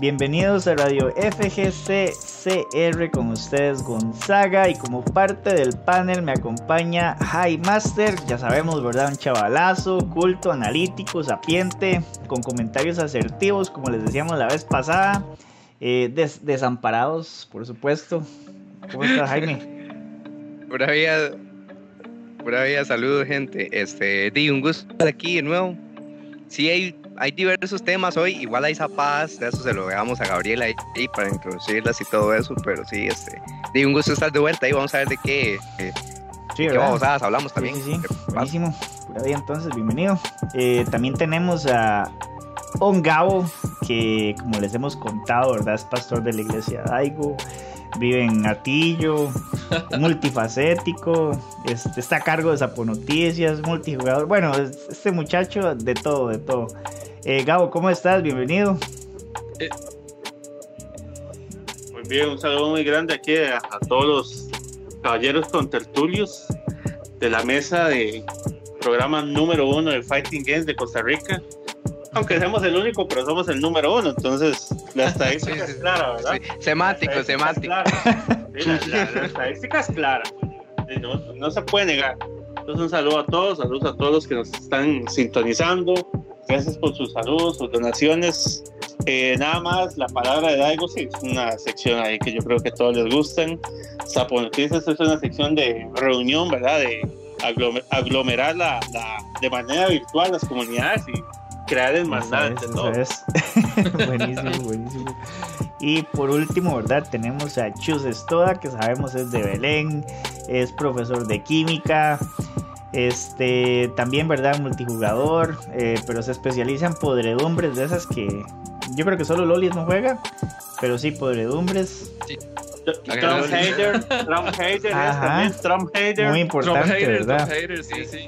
Bienvenidos a Radio FGCCR con ustedes Gonzaga y como parte del panel me acompaña High Master, ya sabemos, ¿verdad? Un chavalazo, culto, analítico, sapiente, con comentarios asertivos, como les decíamos la vez pasada, eh, desamparados, por supuesto. ¿Cómo estás, Jaime? Pura vida, saludos, gente. Este, di un gusto estar aquí de nuevo. Sí, hay hay diversos temas hoy, igual hay zapadas, de eso se lo dejamos a Gabriela ahí, para introducirlas y todo eso, pero sí, este, de un gusto estar de vuelta y vamos a ver de qué, eh, sí, qué vamos a hablamos también. Sí, sí, buenísimo. entonces, bienvenido. Eh, también tenemos a Ongabo, que como les hemos contado, ¿verdad? Es pastor de la iglesia Daigo vive en Atillo, multifacético, este, está a cargo de Sapo Noticias, multijugador. Bueno, este muchacho de todo, de todo. Eh, Gabo, ¿cómo estás? Bienvenido. Eh, muy bien, un saludo muy grande aquí a, todos los caballeros con tertulios de la mesa de programa número uno de Fighting Games de Costa Rica. Aunque seamos el único, pero somos el número uno, entonces la estadística es clara, ¿verdad? Semático, semático. la, estadística es clara. No, no se puede negar. Entonces un saludo a todos, saludos a todos los que nos están sintonizando, Gracias por sus saludos, sus donaciones. Eh, nada más, la palabra de Daigo, sí, es una sección ahí que yo creo que a todos les gustan. Sapo Noticias es una sección de reunión, ¿verdad? De aglomerar la, de manera virtual las comunidades y crear el entre todos. buenísimo, buenísimo. Y por último, ¿verdad? Tenemos a Chus Estoda, que sabemos es de Belén, es profesor de química, este, también, ¿verdad? Multijugador, eh, pero se especializa en podredumbres de esas que yo creo que solo Lolis no juega, pero sí, podredumbres. Trump hater, Trump hater, también Trump hater. Muy importante, hater, ¿verdad? hater, sí, sí.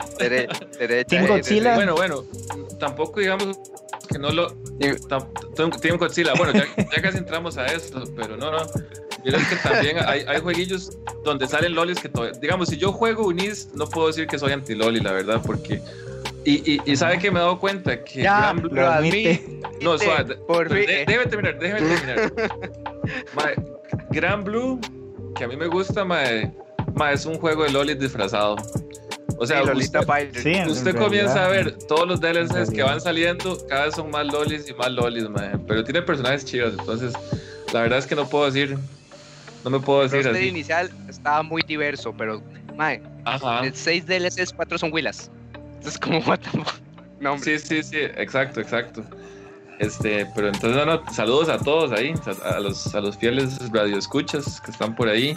Team Godzilla. Bueno, bueno, tampoco digamos que no lo. Team Godzilla. Bueno, ya, ya casi entramos a esto, pero no, no. Mira que también hay, hay jueguillos donde salen lolis que todavía, digamos, si yo juego Unis, no puedo decir que soy anti-loli, la verdad, porque y, y, y, sabe que me he dado cuenta que ya, Gran Blue. Admite, no, suave. De, déjeme terminar, déjeme terminar. Gran Blue, que a mí me gusta, mae, mae, es un juego de lolis disfrazado. O sea, usted, sí, usted comienza a ver todos los DLCs que van saliendo, cada vez son más lolis y más lolis, mae. Pero tiene personajes chidos, entonces la verdad es que no puedo decir no me puedo decir el inicial estaba muy diverso, pero, mae, Ajá. 6 DLCs, 4 son Willas. Entonces, como, what no, Sí, sí, sí, exacto, exacto. Este, pero entonces, no, no, saludos a todos ahí, a, los, a los fieles radioescuchas que están por ahí.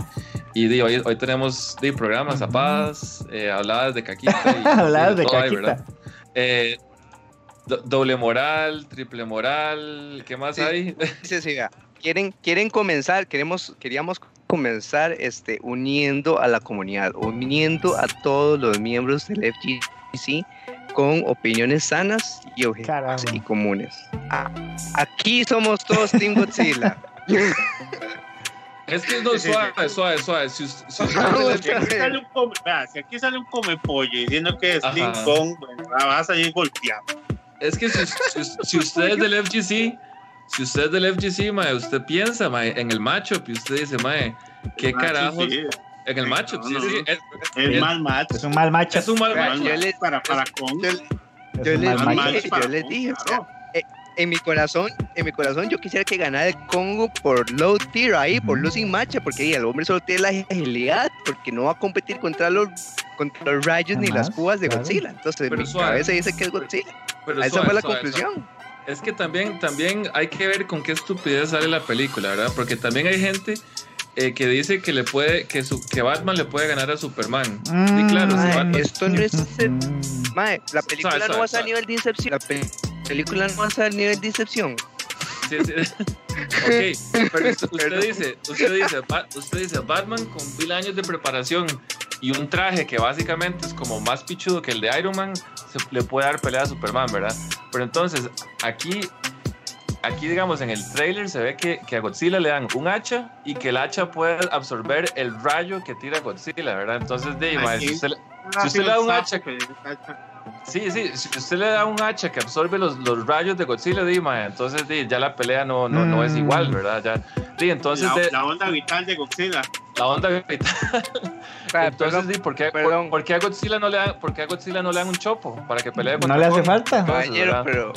Y hoy, hoy tenemos de programas, zapadas, eh, habladas de caquita. habladas de caquita. eh, doble moral, triple moral, ¿qué más hay? Sí, sí, quieren, quieren comenzar, queremos, queríamos comenzar este, uniendo a la comunidad, uniendo a todos los miembros del FGC con opiniones sanas y objetivas y comunes. Ah, aquí somos todos Team Godzilla. Es que no, suave, suave, suave. Si, si, aquí sale un come, si aquí sale un come pollo diciendo que es Team Kong, bueno, va a salir golpeado. Es que si, si, ustedes del FGC si usted es del FGC, mae, usted piensa mae, en el matchup y usted dice, mae, ¿qué carajo? En el matchup, sí, sí. Es, es, mal match. Es un mal matchup. Es un mal matchup. Yo le, para, para con. Yo, yo, le, dije, yo le dije, eh, en mi corazón, en mi corazón yo quisiera que ganara el Congo por low tier ahí, por losing match, porque el hombre solo tiene la agilidad, porque no va a competir contra los contra los rayos ni las púas de Godzilla. Entonces, mi cabeza dice que es Godzilla. Pero Esa fue la conclusión. Es que también, también hay que ver con qué estupidez sale la película, ¿verdad? Porque también hay gente eh, que dice que le puede que su, que Batman le puede ganar a Superman. Mm, claro, esto no es mae, la película no va a ser a nivel de incepción. La película no va a ser a nivel de incepción. Sí, sí. ok, pero usted dice, usted dice, usted dice Batman con mil años de preparación y un traje que básicamente es como más pichudo que el de Iron Man, se le puede dar pelea a Superman, ¿verdad? Pero entonces, aquí, aquí digamos, en el trailer se ve que, que a Godzilla le dan un hacha y que el hacha puede absorber el rayo que tira Godzilla, ¿verdad? Entonces, de, si usted, le da un hacha... Sí, sí, si usted le da un hacha que absorbe los, los rayos de Godzilla, di, mae, entonces di, ya la pelea no, no, no es Mm. igual, ¿verdad? Ya, di, entonces la, de- la onda vital de Godzilla. la onda vital. Entonces, di, ¿por, qué, por, por qué a Godzilla no le dan, por qué a Godzilla no le dan un chopo para que pelee contra ¿No le hace Kong? falta? Entonces, Caballero, ¿verdad? pero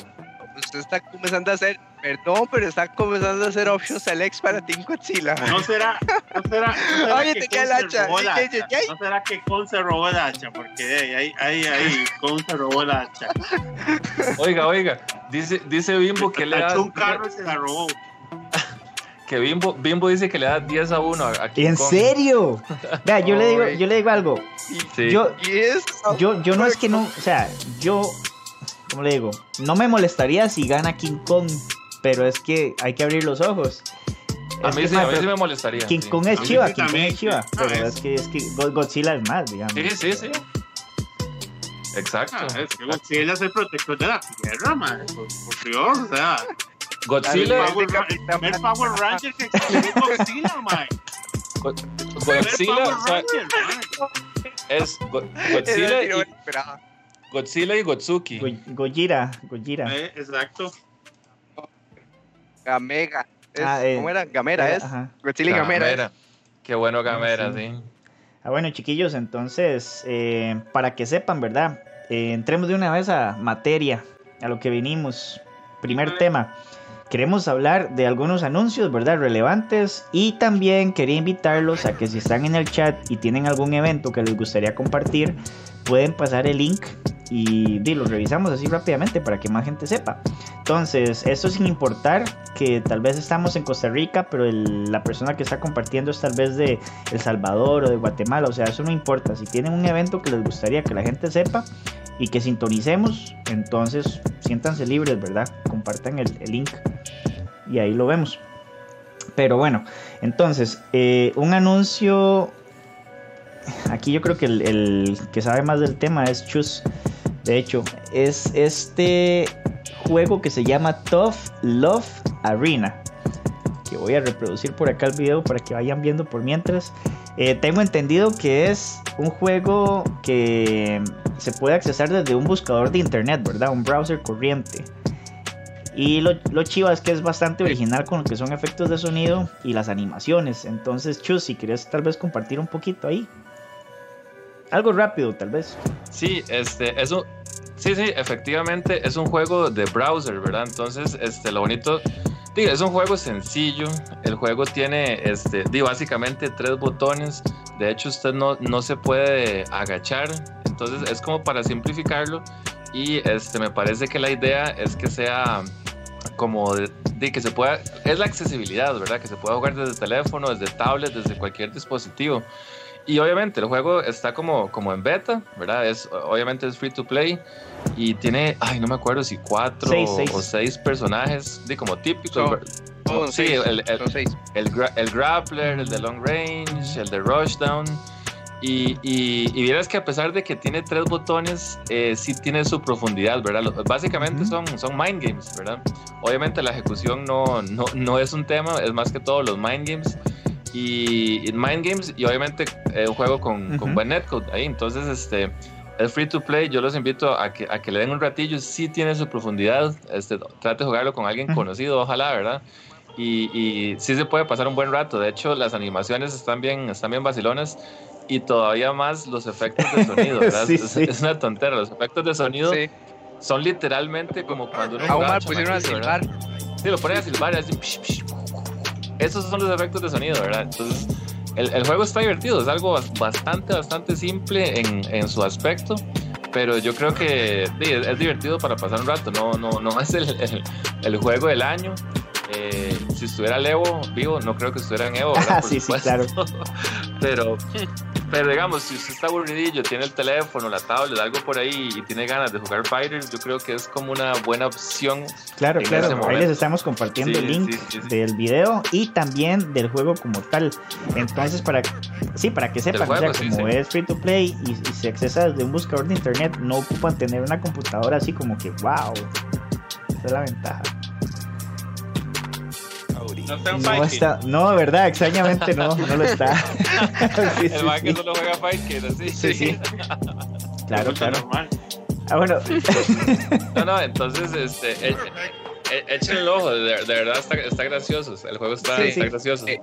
usted está comenzando a hacer, perdón, pero está comenzando a hacer option selects para Team Godzilla. No será, no será, no será Oye, que tenía el hacha. ay, hacha. No será que Kon se robó el hacha, porque ahí, ahí, ahí, Kon se robó el hacha. Oiga, oiga, dice, dice Bimbo que le da, un carro y se la robó. que Bimbo, Bimbo dice que le da 10 a 1 a, King ¿En Kong. serio? Vea, yo le digo, yo le digo algo. Sí. Yo, yo, yo no es que no, o sea, yo, ¿cómo le digo? No me molestaría si gana King Kong, pero es que hay que abrir los ojos. a Es mí que, sí, a mí sí me molestaría. King. Kong es chiva, King Kong también, es chiva, pero Ah, es que, es que Go- Godzilla es más, digamos. Sí, sí, sí. Exacto. Ah, es que Godzilla es el protector de la tierra, man. Por, por Dios, o sea. Godzilla, Ra- el primer Power Ranger que es Godzilla, man. Godzilla es Godzilla y. Godzilla y Gotsuki. Go- Gojira, Gojira. Eh, exacto. Gamega. Es- Ah, eh, ¿Cómo era? Gamera es. Ajá. Godzilla y Gamera. es. Gamera. Qué bueno Gamera, Sí. sí. Ah, bueno, chiquillos, entonces, eh, para que sepan, ¿verdad? Eh, entremos de una vez a materia, a lo que vinimos. Primer tema. Queremos hablar de algunos anuncios, ¿verdad? Relevantes. Y también quería invitarlos a que si están en el chat y tienen algún evento que les gustaría compartir, pueden pasar el link y di, lo revisamos así rápidamente para que más gente sepa. Entonces, esto sin importar que tal vez estamos en Costa Rica, pero la persona que está compartiendo es tal vez de El Salvador o de Guatemala, o sea, eso no importa. Si tienen un evento que les gustaría que la gente sepa y que sintonicemos, entonces siéntanse libres, ¿verdad? Compartan el, el link y ahí lo vemos. Pero bueno, entonces, eh, un anuncio. Aquí yo creo que el que sabe más del tema es Chus. De hecho, es este juego que se llama Tough Love Arena. Que voy a reproducir por acá el video para que vayan viendo por mientras. Eh, tengo entendido que es un juego que se puede accesar desde un buscador de internet, ¿verdad? Un browser corriente. Y lo, lo chiva es que es bastante original con lo que son efectos de sonido y las animaciones. Entonces, Chus, si quieres tal vez compartir un poquito ahí. Algo rápido, tal vez. Sí, este, eso, sí, sí, efectivamente es un juego de browser, ¿verdad? Entonces, este, lo bonito, es un juego sencillo. El juego tiene, este, básicamente tres botones. De hecho, usted no, no se puede agachar. Entonces, es como para simplificarlo. Y este, me parece que la idea es que sea como de, de que se pueda, es la accesibilidad, ¿verdad? Que se pueda jugar desde teléfono, desde tablet, desde cualquier dispositivo. Y obviamente el juego está como, como en beta, ¿verdad? Es, obviamente es free to play y tiene, ay, no me acuerdo si cuatro Seis, o- seis. o seis personajes, de como ¿verdad? Son sí, seis, el, el, seis. el, gra- el grappler, el de long range, el de rushdown. Y, y, y vieras que a pesar de que tiene tres botones, eh, sí tiene su profundidad, ¿verdad? Básicamente son, son mind games, ¿verdad? Obviamente la ejecución no, no, no es un tema, es más que todo los mind games. Y, y mind games y obviamente eh, un juego con, con Ujú. buen netcode ahí. Entonces, este, es free to play. Yo los invito a que, a que le den un ratillo. Sí tiene su profundidad. Este, trate de jugarlo con alguien Ujú. conocido, ojalá, ¿verdad? Y, y sí se puede pasar un buen rato. De hecho, las animaciones están bien, están bien vacilonas. Y todavía más los efectos de sonido, ¿verdad? Sí, es, sí. es una tontera. Los efectos de sonido Sí. son literalmente como cuando uno A Omar pusieron a silbar. Sí, lo ponen a silbar y así. psh, psh, Esos son los efectos de sonido, ¿verdad? Entonces, el, el juego está divertido, es algo bas- bastante, bastante simple en, en su aspecto. Pero yo creo que sí, es, es divertido para pasar un rato, no, no, no es el, el- el juego del año. Eh, si estuviera el Evo vivo, no creo que estuviera en Evo, ¿verdad? Ah, sí, sí, claro. Pero, pero digamos, si usted está aburridillo, tiene el teléfono, la tablet, algo por ahí y tiene ganas de jugar Fighters, yo creo que es como una buena opción Claro, claro. Ahí les estamos compartiendo Sí, el link sí, sí, sí. del video y también del juego como tal. Entonces, para sí, para que sepan, juego, o sea, como es free to play y, y se accesa desde un buscador de internet, no ocupan tener una computadora así como que wow. Esa es la ventaja. No está en No está, verdad, extrañamente no, no lo está. Sí, sí, el man que sí. solo juega Fight Kid, así. Sí, sí. Claro, claro. normal. Ah, bueno. No, no, entonces, este, e- e- echen el ojo, de, de verdad está, está gracioso. El juego está, Sí, está sí. gracioso. Eh,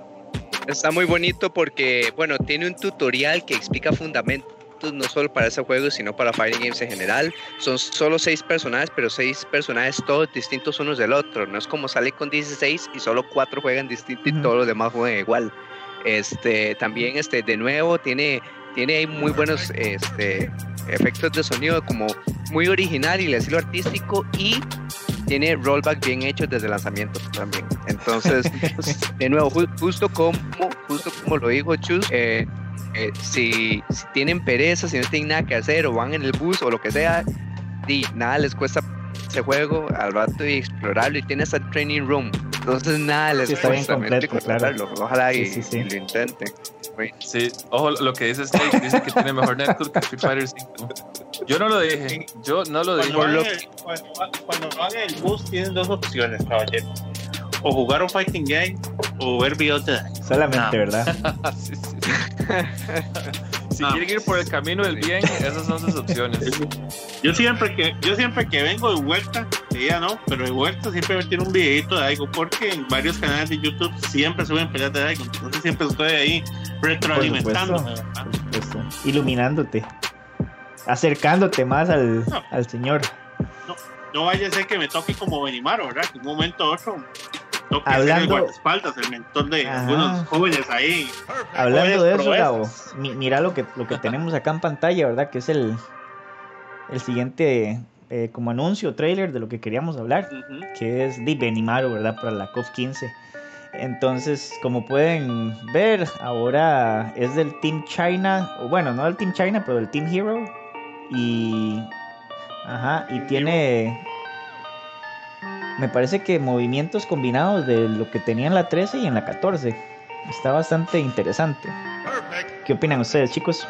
Está muy bonito porque, bueno, tiene un tutorial que explica fundamentos no solo para ese juego, sino para Fighting Games en general. Son solo seis personajes, pero seis personajes todos distintos unos del otro. No es como sale con 16 y solo cuatro juegan distinto y todos los demás juegan igual. Este, también, este, de nuevo, tiene, tiene muy buenos este, efectos de sonido, como muy original y el estilo artístico y tiene rollback bien hechos desde el lanzamiento también. Entonces, de nuevo, ju- justo como, justo como lo dijo Chus, eh, eh, si, si tienen pereza, si no tienen nada que hacer o van en el bus o lo que sea, di, nada les cuesta ese juego al rato y explorarlo y tiene hasta training room. Entonces nada les Sí, cuesta, completo, claro. Ojalá y, Sí, sí, sí. y lo intenten. Sí, ojo lo que dice Snake, dice que tiene mejor netcode que Street Fighter 5. Yo no lo dije, yo no lo dije. Cuando van, lo- en el, cuando, cuando van en el bus tienen dos opciones, caballeros. O jugar un fighting game o ver videos de Dai. Solamente, No. ¿verdad? Sí, sí, sí. Si No. quieren ir por el camino del bien, esas son sus opciones. Yo siempre que yo siempre que vengo de vuelta, ya no, pero de vuelta siempre me tiro un videito de Daigo porque en varios canales de YouTube siempre suben peleas de Daigo, entonces siempre estoy ahí retroalimentándome. ¿verdad? Por supuesto. Iluminándote. Acercándote más al, No. al señor. No vaya a ser que me toque como Benimaro, ¿verdad? Que un momento u otro Hablando- el guardaespaldas, el mentor de Ajá. algunos jóvenes ahí. Hablando de eso, proezas. Gabo, mi- mira lo que, lo que tenemos acá en pantalla, ¿verdad? Que es el, el siguiente eh, como anuncio, trailer de lo que queríamos hablar, que es de Benimaro, ¿verdad? Para la COF 15. Entonces, como pueden ver, ahora es del Team China, o bueno, no del Team China, pero del Team Hero. Y. Ajá, y tiene. Me parece que movimientos combinados de lo que tenía en la 13 y en la 14. Está bastante interesante. ¿Qué opinan ustedes, chicos?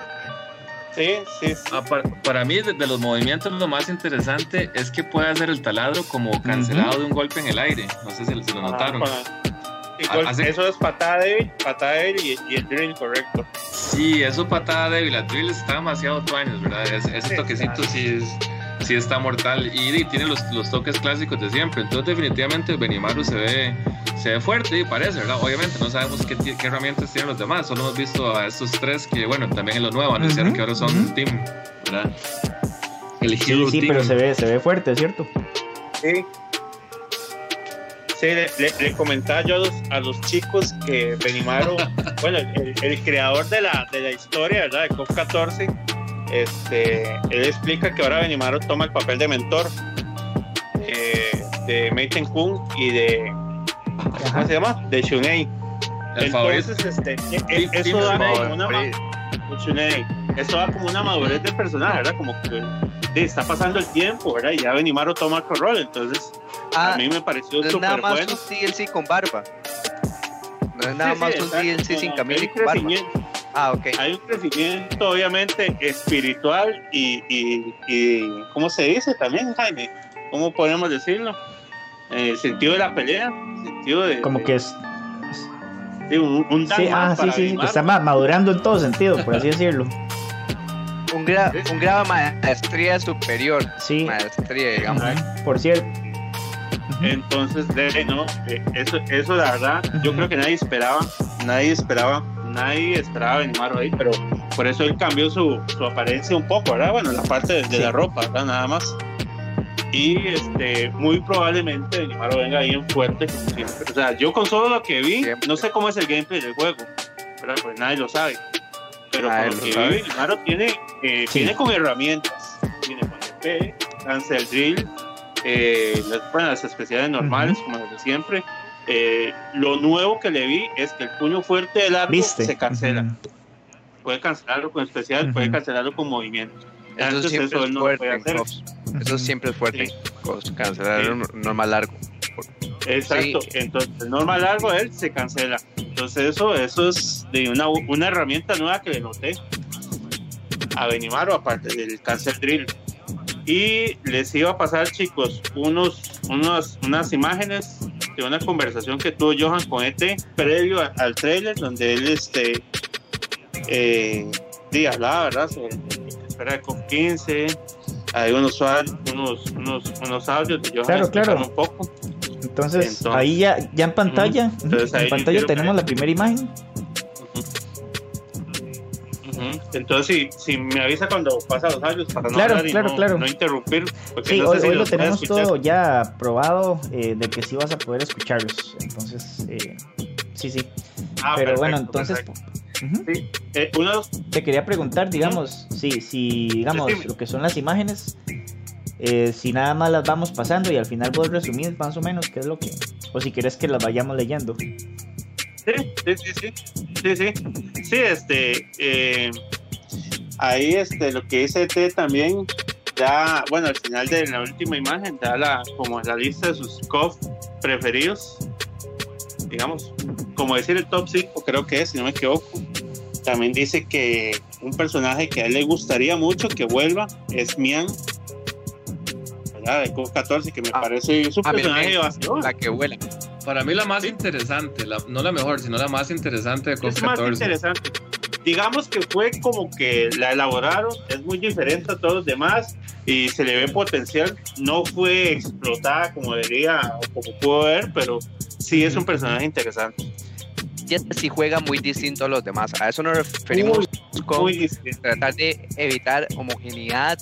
Sí, sí, sí. Ah, para, para mí, de, de los movimientos, lo más interesante es que puede hacer el taladro como cancelado de un golpe en el aire. No sé si, si lo notaron. Para- Igual, Así- Eso es patada débil, patada débil y, y el drill correcto. Sí, eso patada débil. La drill está demasiado tuanes, ¿verdad? Ese, ese Sí, toquecito sí, es, sí está mortal. Y, y tiene los, los toques clásicos de siempre. Entonces, definitivamente, Benimaru se ve, se ve fuerte y parece, ¿verdad? Obviamente, no sabemos qué, qué herramientas tienen los demás. Solo hemos visto a estos tres que, bueno, también en lo nuevo anunciaron Ujú, que ahora son ujú. un team, ¿verdad? El Sí, Hero sí, Team. pero se ve, se ve fuerte, ¿cierto? Sí. Sí, le, le- le comentaba yo a los, a los chicos que Benimaro, bueno, el, el creador de la, de la historia, ¿verdad? De COP 14, este, él explica que ahora Benimaro toma el papel de mentor eh, de Meiten Kun y de, ¿cómo Ajá. se llama? De Shunei. El favorito. Entonces, este, e- eso da como una, ma- Shunei. Eso da como una madurez del personaje, ¿verdad? Como que está pasando el tiempo, ¿verdad? Y ya Benimaro toma el rol, entonces Ah, a mí me pareció no es nada súper más bueno. un DLC con barba. No es nada Sí, más sí, un DLC sin hay y con barba. Ah, ok. Hay un crecimiento, obviamente, espiritual y, y, y ¿cómo se dice también, Jaime? ¿Cómo podemos decirlo? En el sentido de la pelea, en el sentido de, Como de- que es. de un, un Sí, más ah, sí, sí, está ma- madurando en todo sentido, por así decirlo. Un, gra un grado de maestría superior. Sí, Maestría, digamos. por cierto. Entonces, de, no, eh, eso, eso la verdad, yo creo que nadie esperaba, nadie esperaba, nadie esperaba a Neymar ahí, pero por eso él cambió su, su apariencia un poco, ¿verdad? Bueno, la parte de, de Sí. la ropa, ¿verdad? Nada más. Y este, muy probablemente Neymar venga ahí en fuerte, como siempre. O sea, yo con solo lo que vi, Siempre. no sé cómo es el gameplay del juego, ¿verdad? Pues nadie lo sabe. Pero con lo que vi, Neymar tiene, eh, Sí. viene con herramientas, viene con EP, cancel drill, eh, las, bueno, las especiales normales, como las de siempre. Eh, lo nuevo que le vi es que el puño fuerte del arco ¿Viste? se cancela. Ujú. Puede cancelarlo con especial, puede Ujú. cancelarlo con movimiento. Eso Antes siempre eso es él no fuerte puede hacer. Eso siempre es fuerte. Sí. Cancelar Sí. un normal largo. Exacto. Sí. Entonces, el normal largo él se cancela. Entonces, eso, eso es de una, una herramienta nueva que le noté a Benimaro, aparte del cancel drill. Y les iba a pasar, chicos, unos, unos, unas imágenes de una conversación que tuvo Johan con ET previo a- al trailer, donde él este, eh, hablaba, ¿verdad? Sobre espera de COP15, hay unos, unos, unos, unos audios de Claro, claro. un poco. Entonces, Entonces- ahí ya, ya en pantalla. Entonces, en pantalla tenemos la primera imagen. Entonces, si, si me avisa cuando pasa los audios para no Claro, claro, no, claro. no interrumpir. Porque Sí, no hoy, sé si hoy lo tenemos todo ya probado eh, de que sí vas a poder escucharlos. Entonces, eh, sí, sí. Ah, Pero bueno, entonces. Sí. Eh, uno de los te quería preguntar, digamos, si, si digamos, lo que son las imágenes, eh, si nada más las vamos pasando y al final vos resumís más o menos qué es lo que, o si quieres que las vayamos leyendo. Sí, sí, sí, sí. Sí, sí. Este. eh, ahí, este, lo que dice T también da, bueno, al final de la última imagen, da la, como la lista de sus COF preferidos. Digamos, como decir el top 5, creo que es, si no me equivoco. También dice que un personaje que a él le gustaría mucho que vuelva es Mian. ¿verdad? De COF 14, que me Ah, parece es un ah, personaje vacío. La que vuela. Para mí la más Sí. interesante, la- no la mejor, sino la más interesante de COF es más 14. interesante. Digamos que fue como que la elaboraron, es muy diferente a todos los demás y se le ve potencial. No fue explotada como debería o como pudo ver, pero sí es un personaje interesante. Ya sí juega muy distinto a los demás. A eso nos referimos con Muy distinto. tratar de evitar homogeneidad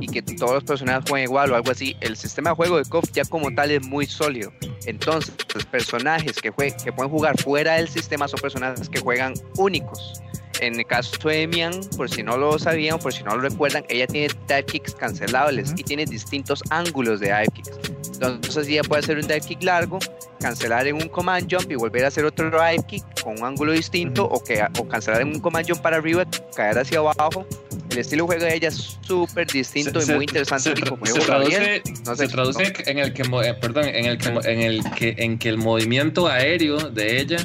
y que todos los personajes jueguen igual o algo así. El sistema de juego de KOF ya como tal es muy sólido. Entonces, los personajes que, jue- que pueden jugar fuera del sistema son personajes que juegan únicos. En el caso de Mian, por si no lo sabían, por si no lo recuerdan, ella tiene dive kicks cancelables Ujú. y tiene distintos ángulos de dive kicks. Entonces ella puede hacer un dive kick largo, cancelar en un command jump y volver a hacer otro dive kick con un ángulo distinto o, que, o cancelar en un command jump para arriba, caer hacia abajo. El estilo de juego de ella es súper distinto y muy interesante. se y como se traduce, no sé, se traduce en el que eh, perdón en el que en el que en que el movimiento aéreo de ella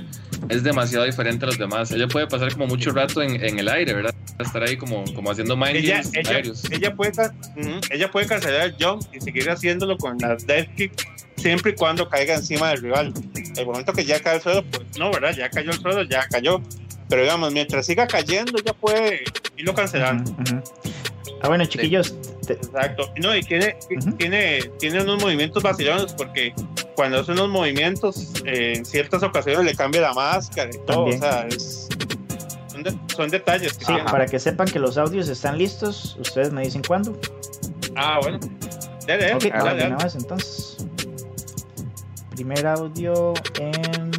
es demasiado diferente a los demás ella puede pasar como mucho rato en, en el aire verdad estar ahí como como haciendo mind Ella, games ella, aéreos ella, puede, ca- ujú, ella puede cancelar el jump y seguir haciéndolo con la dive kick siempre y cuando caiga encima del rival. El momento que ya cae el suelo, pues no, ¿verdad? Ya cayó el suelo, ya cayó. Pero digamos, mientras siga cayendo, ya puede irlo cancelando. Ujú, ujú. Ah, bueno, chiquillos, Exacto. No, y tiene, tiene, tiene unos movimientos vacilones porque cuando hace unos movimientos, eh, en ciertas ocasiones le cambia la máscara y todo. También. O sea, es- son, de- son detalles que sí, para que sepan que los audios están listos, ustedes me dicen cuándo. Ah, bueno. Dale, dale, Ok, dale, dale. una vez entonces. Primer audio en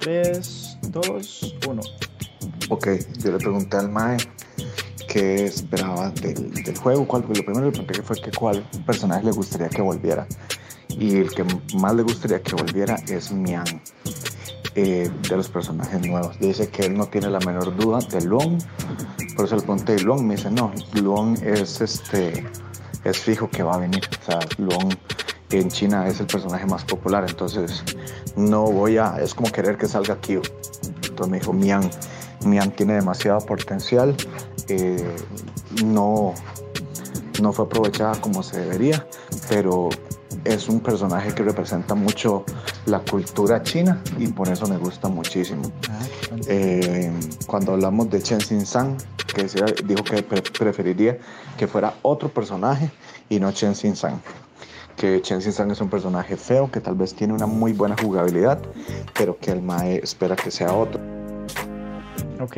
3, 2, 1. Ok, yo le pregunté al Mae esperaba del, juego, lo primero que pregunté fue que cuál personaje le gustaría que volviera. Y el que más le gustaría que volviera es Mian, eh, de los personajes nuevos. Dice que él no tiene la menor duda de Luong, por eso le pregunté, Luong me dice, no, Luong es, este, es fijo que va a venir. O sea, Luong en China es el personaje más popular, entonces no voy a, es como querer que salga Kyo. Entonces me dijo, Mian, Mian tiene demasiado potencial, eh, no, no fue aprovechada como se debería, pero es un personaje que representa mucho la cultura china y por eso me gusta muchísimo. Eh, cuando hablamos de Chen Xin San, que dijo que pre- preferiría que fuera otro personaje y no Chen Xin San. Que Chen Xin San es un personaje feo, que tal vez tiene una muy buena jugabilidad, pero que el Mae espera que sea otro. Ok.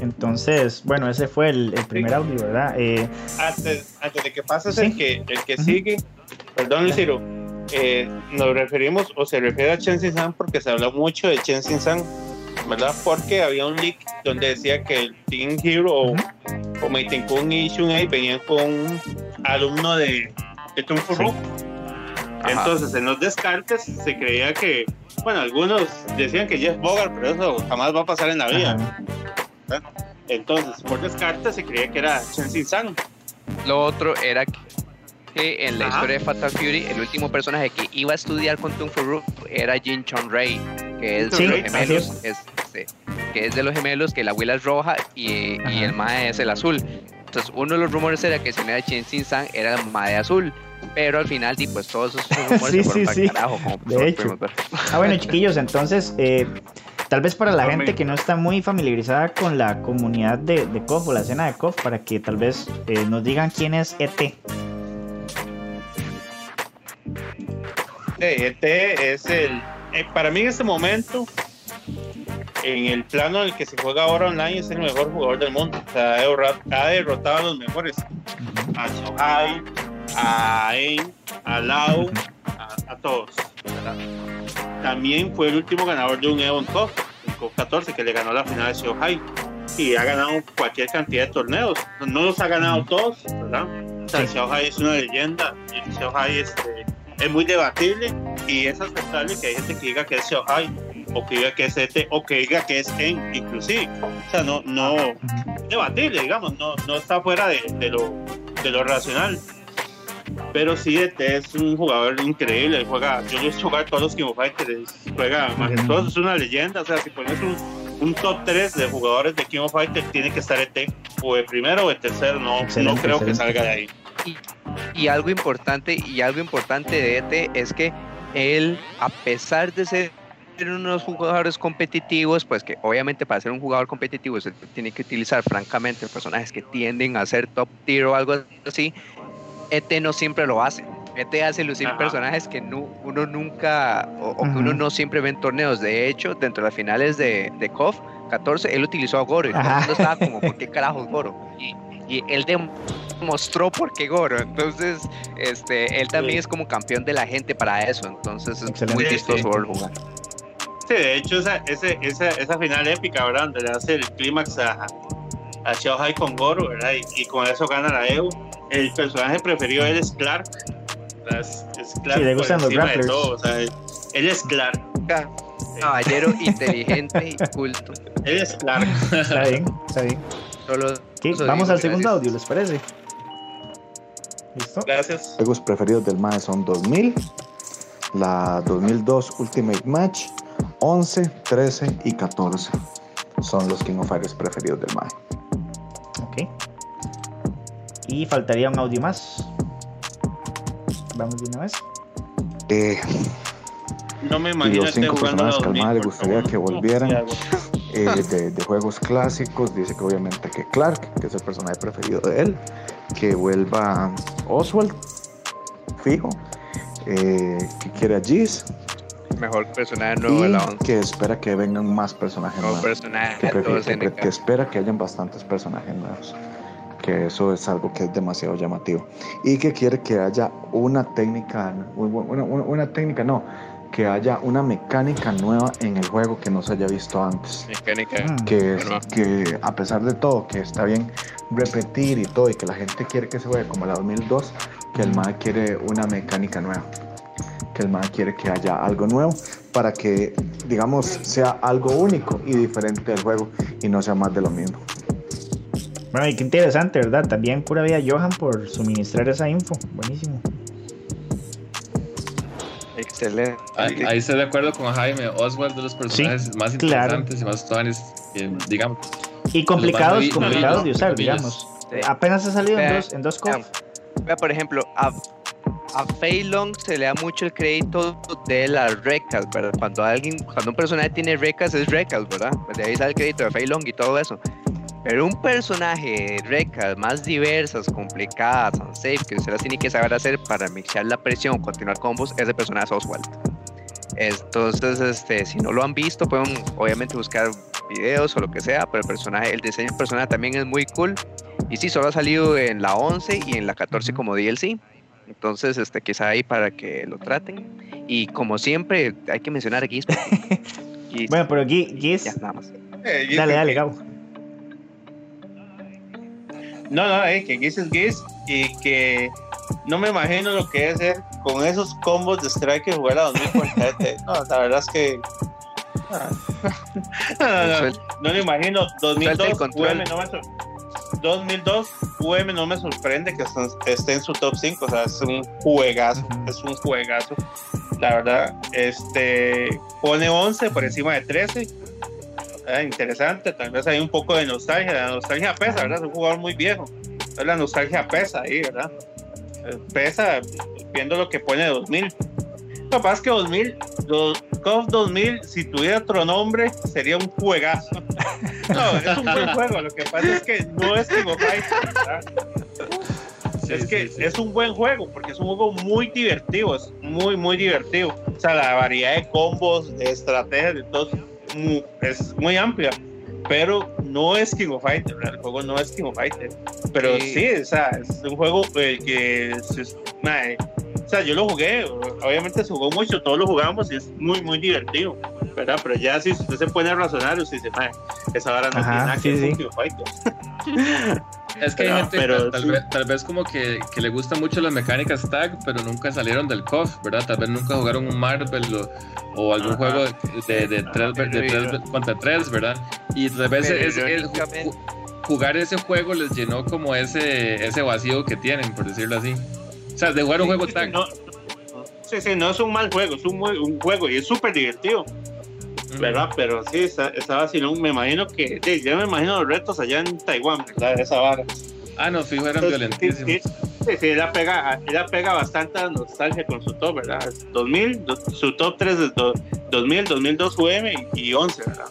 Entonces, bueno, ese fue el, el primer audio, ¿verdad? Eh, antes, antes de que pases Sí. el que, el que Ujú. sigue, perdón, Ciro, eh, nos referimos o se refiere a Chen San porque se habla mucho de Chen San, ¿verdad? Porque había un leak donde decía que el Team Hero o, Ujú. o Mei Ten Kung y Shun Ei venían con un alumno de, de Kung Fu Sí. Entonces, en los descartes se creía que, bueno, algunos decían que Jeff Bogart, pero eso jamás va a pasar en la vida. ajá. Entonces, por descarte se creía que era Chen San. Lo otro era que en la Ajá. historia de Fatal Fury, el último personaje que iba a estudiar con Tung Fu Ru era Jin Chon Rei, que es Sí, de los gemelos, es, que es de los gemelos, que la abuela es roja y, el mae es el azul. Entonces, uno de los rumores era que si no era Chen Sin San, era el mae azul. Pero al final, pues todos esos rumores Sí, se fueron sí, para sí. el carajo. como De hecho. Ah, bueno, chiquillos, entonces, eh, Tal vez para la gente que no está muy familiarizada con la comunidad de, de KOF o la escena de KOF, para que tal vez eh, nos digan quién es ET. ET es el. eh, para mí, en este momento, en el plano en el que se juega ahora online, es el mejor jugador del mundo. O sea, ha derrotado, ha derrotado a los mejores: a Shohai, a Ain, a Lau, a, a todos. ¿verdad? También fue el último ganador de un Eon Cup, el Cup 14, que le ganó la final de Shohai. Y ha ganado cualquier cantidad de torneos. No los ha ganado todos, ¿verdad? O sea, Shohai es una leyenda. Y Shohai este, es muy debatible y es aceptable que hay gente que diga que es Shohai o que diga que es ET o que diga que es EN inclusive. O sea, no, no debatible, digamos, no, no está fuera de, de lo, de lo racional. Pero sí, ET es un jugador increíble. él Juega, yo lo he visto jugar todos los King of Fighters. Juega majestuoso, es una leyenda. O sea, si pones un, un top 3 de jugadores de King of Fighters, tiene que estar ET. O de primero o de tercero. No, no Excelente, creo que salga de ahí. Y algo importante, y algo importante de ET es que él, a pesar de ser unos jugadores competitivos, pues que obviamente para ser un jugador competitivo se tiene que utilizar francamente personajes que tienden a ser top tier o algo así, ET no siempre lo hace. ET hace lucir Ajá. personajes que nu- uno nunca, o, o que uno no siempre ve en torneos. De hecho, dentro de las finales de, de KOF 14, él utilizó a Goro y todo el mundo estaba como, ¿por qué carajos Goro? Y, y él demostró por qué Goro. Entonces, este, él también Sí. es como campeón de la gente para eso. Entonces, es Excelente. muy Sí, chistoso sí. verlo jugar. Sí, de hecho, esa, ese, esa, esa final épica, ¿verdad? Donde le hace el clímax a, a Shohei con Goro, ¿verdad? Y, y con eso gana la EU. El personaje preferido de él es Clark. ¿verdad? Es, es Clark Sí, le gustan los de grapplers. todo, o sea, él, él es Clark. Caballero inteligente y culto. Él es Clark. Está bien, está bien. Solo eso vamos digo, al segundo gracias. audio, ¿les parece? ¿Listo? Gracias. juegos preferidos del MAE son 2000, la 2002 Ultimate Match, 11, 13 y 14. Son los King of Fighters preferidos del MAE. Ok. Y faltaría un audio más. Vamos de una vez. Eh, No me imagino los este cinco jugando personajes que al 2000, mae le por gustaría que volvieran. Eh, de, de juegos clásicos, dice que obviamente que Clark, que es el personaje preferido de él, que vuelva Oswald, fijo, eh, que quiere a Giz Mejor personaje nuevo de y la 11. que espera que vengan más personajes nuevos. personaje que espera que hayan bastantes personajes nuevos. Que eso es algo que es demasiado llamativo. Y que quiere que haya una técnica, una, una- una técnica no, que haya una mecánica nueva en el juego que no se haya visto antes. mecánica. Mm. que, es- que a pesar de todo, que está bien repetir y todo, y que la gente quiere que se juegue como la 2002, que el MAE quiere una mecánica nueva, que el MAE quiere que haya algo nuevo para que, digamos, sea algo único y diferente del juego y no sea más de lo mismo. Bueno, y qué interesante, ¿verdad? También pura vida Johan por suministrar esa info. Buenísimo. Excelente. Ahí, ahí estoy de acuerdo con Jaime. Oswald de los personajes más claro. interesantes y más tuanes, eh, digamos. Y complicados, complicados de novillos, usar, novillos. digamos. Sí. Apenas ha salido en Vea, dos, en dos vea. Vea, por ejemplo, a, a Fei Long se le da mucho el crédito de las recas, ¿verdad? Cuando alguien, cuando un personaje tiene recas, es recas, ¿verdad? De ahí sale el crédito de Fei Long y todo eso. Pero un personaje de recas más diversas, complicadas, unsafe, que usted las tiene que saber hacer para mixar la presión, continuar combos, ese personaje es Oswald. Entonces, este, si no lo han visto, pueden obviamente buscar videos o lo que sea, pero el personaje, el diseño del personaje también es muy cool. Y sí, solo ha salido en la 11 y en la 14 como DLC. Entonces, este, quizá ahí para que lo traten. Y como siempre, hay que mencionar a Giz. Bueno, pero Gi- Giz, ya, nada más. Eh, dale, dale. Gabo. No, no, eh, que Giz es Giz y que no me imagino lo que es ser con esos combos de Striker jugar a 2047. No, la verdad es que. No, no, no, no lo imagino. Suelta el 2002 control. UM no me, sor- 2002 UM no me sorprende que esté- en su top 5. O sea, es un juegazo. Es un juegazo. La verdad, este pone 11 por encima de 13. Ah, interesante, tal vez hay un poco de nostalgia. La nostalgia pesa, ¿verdad? Es un jugador muy viejo. Entonces, la nostalgia pesa ahí, ¿verdad? Eh, Pesa viendo lo que pone 2000. Lo que pasa es que 2000, los KOF 2000, si tuviera otro nombre, sería un juegazo. No, es un buen juego. Lo que pasa es que no es King of Fighters, ¿verdad? Sí, es que sí, sí. es un buen juego, porque es un juego muy divertido, es muy, muy divertido. O sea, la variedad de combos, de estrategias, de todo, es muy amplia. Pero no es King of Fighters, el juego no es King of Fighters. Pero Sí. sí, o sea, es un juego eh, que, se- mae, o sea, yo lo jugué, obviamente se jugó mucho, todos lo jugamos y es muy, muy divertido, ¿verdad? Pero ya si usted se pone a razonar, usted dice, esa hora no Ajá, tiene nada sí, que ver sí. Es que hay Pero- gente, pero tal, sí. vez, tal vez como que, que le gustan mucho las mecánicas tag, pero nunca salieron del KOF, ¿verdad? Tal vez nunca jugaron un Marvel o, o algún Ajá. juego de, de, tres, de tres contra tres, ¿verdad? Y tal vez Pero es- ju- jugar ese juego les llenó como ese, ese vacío que tienen, por decirlo así. O sea, de jugar un juego no, sí, sí, no es un mal juego, es un, muy- un juego y es súper divertido, ¿verdad? Pero sí, está, está vacilón. Me imagino que, sí, yo me imagino los retos allá en Taiwán, ¿verdad? Esa vara. Ah, no, fijo, eran Entonces, violentísimos. Sí, sí, sí, pega, ella pega bastante a nostalgia con su top, ¿verdad? 2000, do- su top 3 es do- 2000, 2002 UM y, y 11, ¿verdad?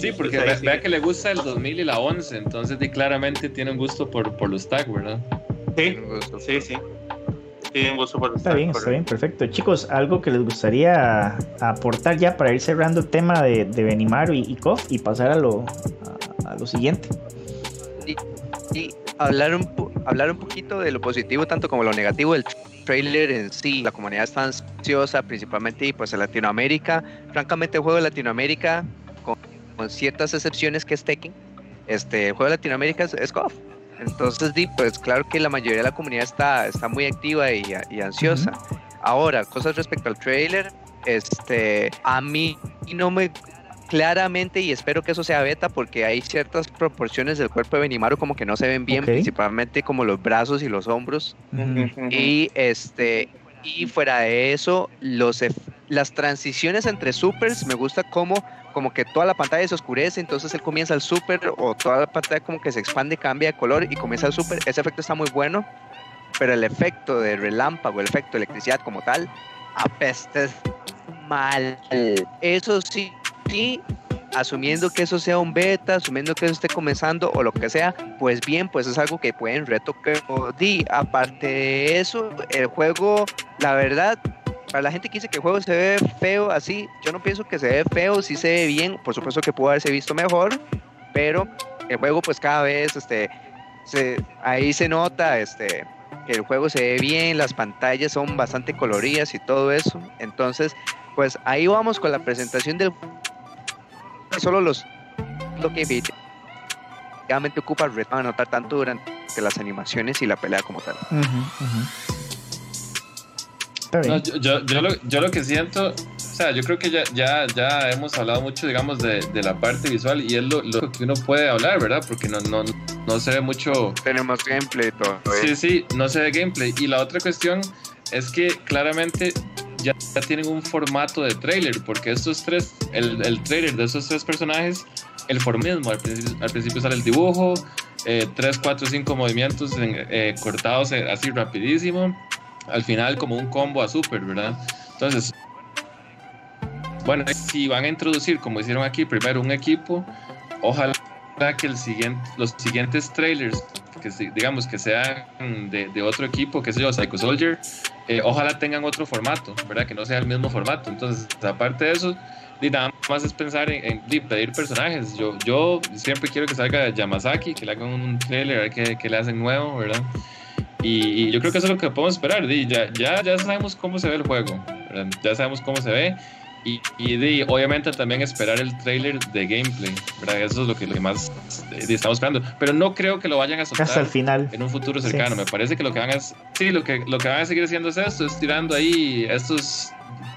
Sí, porque Entonces, ve- ahí sí. vea que le gusta el 2000 y la 11, entonces di, claramente tiene un gusto por, por los tag, ¿verdad? Sí, sí, sí. Gusto por Está bien, está bien, perfecto. Chicos, algo que les gustaría aportar ya para ir cerrando el tema de, de Benimaru y, y KOF y pasar a lo, a, a lo siguiente. y hablar un, hablar un poquito de lo positivo tanto como lo negativo del trailer en sí. La comunidad está ansiosa, principalmente y pues en Latinoamérica. Francamente, el juego de Latinoamérica, con, con ciertas excepciones que es Tekken, este el juego de Latinoamérica es, es KOF. Entonces, di, pues claro que la mayoría de la comunidad está, está muy activa y, y ansiosa. Ahora, cosas respecto al trailer, este, a mí no me claramente y espero que eso sea beta porque hay ciertas proporciones del cuerpo de Benimaru como que no se ven bien, principalmente como los brazos y los hombros. Y este y fuera de eso, los las transiciones entre supers me gusta como como que toda la pantalla se oscurece, entonces él comienza el super o toda la pantalla como que se expande, cambia de color y comienza el super. Ese efecto está muy bueno, pero el efecto de relámpago, el efecto de electricidad como tal, apesta mal. Eso sí, sí, asumiendo que eso sea un beta, asumiendo que eso esté comenzando o lo que sea, pues bien, pues es algo que pueden retocar. Aparte de eso, el juego, la verdad, para la gente que dice que el juego se ve feo así, yo no pienso que se ve feo, sí se ve bien, por supuesto que pudo haberse visto mejor, pero el juego pues cada vez, este, se, ahí se nota, este, que el juego se ve bien, las pantallas son bastante coloridas y todo eso, entonces, pues ahí vamos con la presentación del solo los lo que efectivamente ocupa reto a notar tanto durante las animaciones y la pelea como tal. Ujú, ujú. Está No, bien. yo, yo, yo lo, yo lo que siento, o sea, yo creo que ya, ya, ya hemos hablado mucho, digamos, de, de la parte visual y es lo, lo que uno puede hablar, ¿verdad? Porque no, no, no se ve mucho, Tenemos gameplay y todo. Sí, sí, no se ve gameplay. Y la otra cuestión es que claramente ya, ya tienen un formato de trailer, porque estos tres, el, el trailer de esos tres personajes, el formato mismo, al principio, al principio sale el dibujo, eh, tres, cuatro, cinco movimientos en- eh, cortados eh, así rapidísimo, al final como un combo a super, ¿verdad? Entonces, bueno, si van a introducir, como hicieron aquí, primero un equipo, ojalá que el siguiente, los siguientes trailers que digamos que sean de, de otro equipo, que sé yo, Psycho Soldier, eh, ojalá tengan otro formato, ¿verdad? Que no sea el mismo formato. Entonces, aparte de eso, di, nada más es pensar en, en, di, pedir personajes. Yo, yo siempre quiero que salga Yamazaki, que le hagan un trailer, qué le hacen nuevo, ¿verdad? Y, y yo creo que eso es lo que podemos esperar. di, ya, ya, ya sabemos cómo se ve el juego, ¿verdad? ya sabemos cómo se ve. Y, y obviamente también esperar el trailer de gameplay, ¿verdad? Eso es lo que, lo que más eh, estamos esperando. Pero no creo que lo vayan a soltar Hasta el final. en un futuro Sí. cercano. Me parece que lo que van a sí, lo que lo que van a seguir haciendo es esto, es tirando ahí estos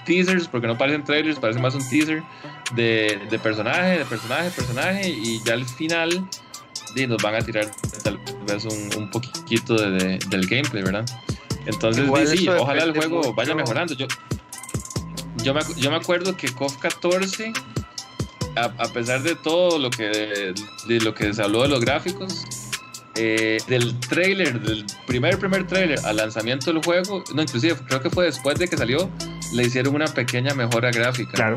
teasers, porque no parecen trailers, parece más un teaser de, de personaje, de personaje, personaje, y ya al final di, nos van a tirar tal vez un, un poquito de, de- del gameplay, ¿verdad? Entonces, sí, eso ojalá el juego vaya mucho. mejorando. Yo, yo, me, yo me acuerdo que KOF 14 a, a pesar de todo lo que de lo que se habló de los gráficos eh, del trailer del primer primer trailer al lanzamiento del juego no inclusive creo que fue después de que salió le hicieron una pequeña mejora gráfica. Claro.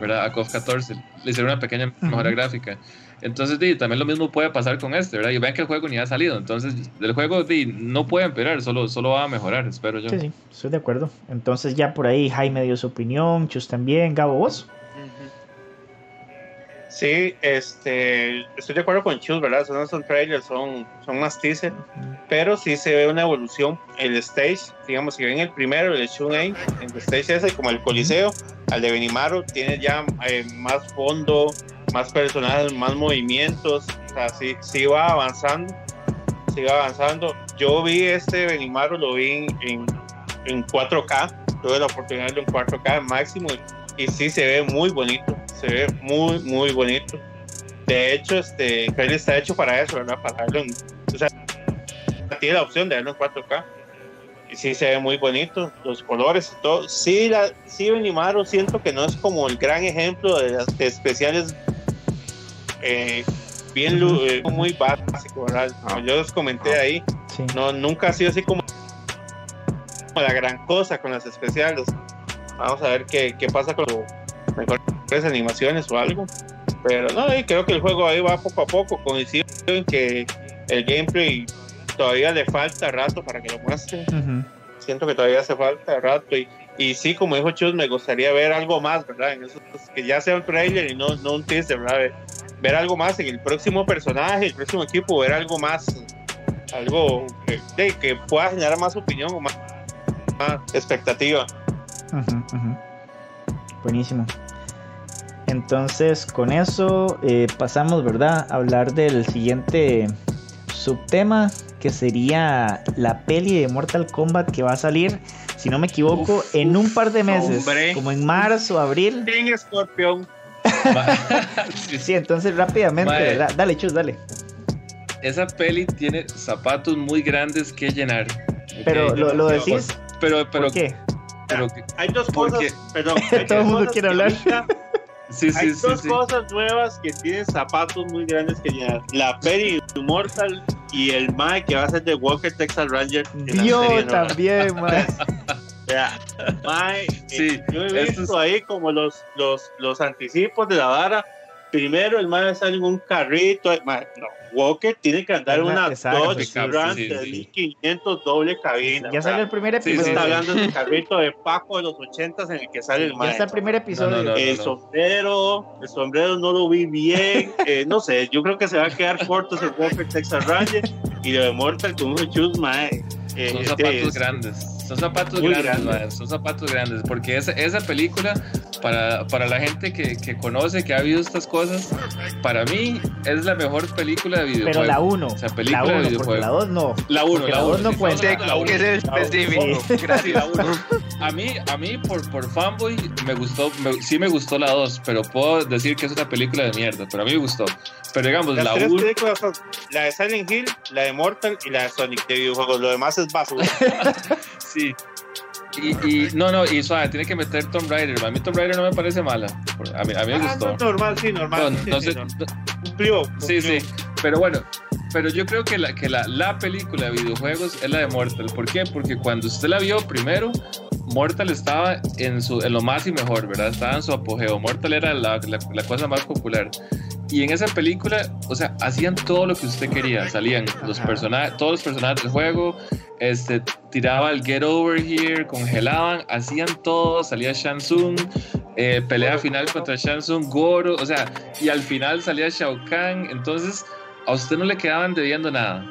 ¿Verdad? A KOF 14 le hicieron una pequeña mejora Ujú. gráfica. Entonces, di, también lo mismo puede pasar con este, ¿verdad? Y ven que el juego ni ha salido. Entonces, el juego di, no puede empeorar, solo, solo va a mejorar, espero yo. Sí, sí, estoy de acuerdo. Entonces ya por ahí Jaime dio su opinión, Chus también, Gabo, vos. Sí, este, estoy de acuerdo con Chus, ¿verdad? Son, son trailers, son, son más teaser, pero sí se ve una evolución. El stage, digamos, si ven el primero, el Shunei, el stage ese, como el Coliseo, al de Benimaru, tiene ya eh, más fondo, más personajes, más movimientos, o sea, sí, sí va avanzando, sí va avanzando. Yo vi este Benimaru, lo vi en, en, en 4K, tuve la oportunidad de verlo en 4K máximo y, sí se ve muy bonito, se ve muy, muy bonito. De hecho, este está hecho para eso, ¿verdad? Para verlo en, o sea, tiene la opción de verlo en 4K. Y sí se ve muy bonito, los colores y todo. Sí, la, sí Benimaru siento que no es como el gran ejemplo de las de especiales eh, bien eh, muy básico, ¿verdad? Como yo les comenté ahí, Sí. no, nunca ha sido así como, como la gran cosa con las especiales. Vamos a ver qué, qué pasa con las mejores animaciones o algo. Pero no, y creo que el juego ahí va poco a poco. Coincido en que el gameplay todavía le falta rato para que lo muestren. Ujú. Siento que todavía hace falta rato. Y, y sí, como dijo Chus, me gustaría ver algo más, ¿verdad? En esos, que ya sea un trailer y no, no un teaser, ¿verdad? Ver, ver algo más en el próximo personaje, el próximo equipo, ver algo más, algo que, que pueda generar más opinión o más, más expectativa. Buenísimo. Entonces, con eso eh, pasamos, ¿verdad? A hablar del siguiente subtema, que sería la peli de Mortal Kombat que va a salir, si no me equivoco, Uf, en un par de meses, hombre. como en marzo, abril. Team Scorpion. Sí, entonces rápidamente. ¿verdad? Dale, chus, dale. Esa peli tiene zapatos muy grandes que llenar. Pero lo, lo decís, pero, pero, ¿por qué? Pero- Hay dos Porque- cosas, perdón. hay Todo el mundo quiere hablar. ahorita- sí, Hay sí, dos sí. cosas nuevas que tienen zapatos muy grandes que llenar. La peli Immortal y el Mae que va a ser de Walker Texas Ranger. Yo también, mae. Sea, Mae, eh, Sí, yo he visto ahí como los, los, los anticipos de la vara. Primero el Mae sale en un carrito. Mae, no, Walker tiene que andar en Una- Dodge sí, Ram sí, sí. 3500 doble cabina. Ya salió el primer Sí, no episodio. está hablando del carrito de Paco de los 80 en el que sale el Ya Mae. está el primer episodio. No, no, no. El sombrero, el sombrero no lo vi bien, eh, no sé, yo creo que se va a quedar corto ese Walker Texas Ranger y lo de Mortal con un chus, mae. eh, Son este zapatos es- grandes. Son zapatos Muy grandes, grandes. mae, Son zapatos grandes. Porque esa, esa película, para, para la gente que, que conoce, que ha visto estas cosas, para mí es la mejor película de videojuegos. Pero la 1. O sea, La película de 1, porque la 2 no. La 1, porque la la 1. dos no cuenta. que ser específico. Sí. Sí, la uno. A mí, a mí por, por fanboy me gustó, me- sí me gustó la 2, pero puedo decir que es una película de mierda, pero a mí me gustó. Pero digamos, Las la tres 1, películas son la de Silent Hill, la de Mortal y la de Sonic de videojuegos. Lo demás es basura. sí. Y, y no, no, y suave, tiene que meter Tomb Raider. A mí Tomb Raider no me parece mala. A mí, a mí me Ah, gustó. no, normal, sí, normal. No, sí, no sí, sé- no. Cumplió, Sí, sí, pero bueno, pero yo creo que la, que la, la película de videojuegos es la de Mortal. ¿Por qué? Porque cuando usted la vio primero, Mortal estaba en, su, en lo más y mejor, ¿verdad? Estaba en su apogeo. Mortal era la, la, la cosa más popular. Y en esa película, o sea, hacían todo lo que usted quería. Salían los personajes, todos los personajes del juego, este, tiraba el Get Over Here, congelaban, hacían todo, salía Shang Tsung, eh, pelea final contra Shang Tsung, Goro, o sea, y al final salía Shao Kahn, entonces a usted no le quedaban debiendo nada.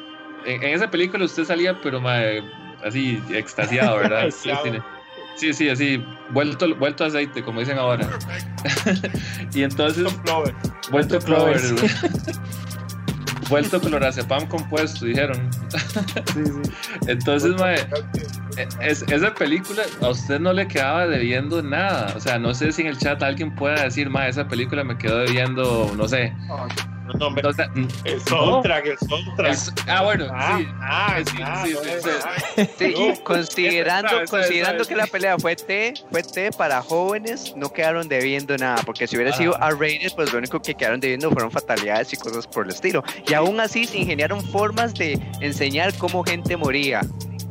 En, en esa película usted salía, pero mae, así, extasiado, ¿verdad? Sí, sí, sí, sí, así, vuelto, vuelto a aceite, como dicen ahora. y entonces, Clover. vuelto Vuelto Clover, vuelto clorazepam compuesto, dijeron. Sí, sí. Entonces, mae, es- esa película a usted no le quedaba debiendo nada. O sea, no sé si en el chat alguien pueda decir, ma, esa película me quedó debiendo, no sé. No, no, No, o sea, el soundtrack, el soundtrack. ah, bueno, Ah, sí. ah, Sí, ah, sí, sí, sí. ah. Sí, No, considerando, esa- esa- considerando esa- que la pelea fue T, fue T para jóvenes, no quedaron debiendo nada, porque si hubiera sido Ah. R-rated, pues lo único que quedaron debiendo fueron fatalidades y cosas por el estilo. Y aún así se ingeniaron formas de enseñar cómo gente moría.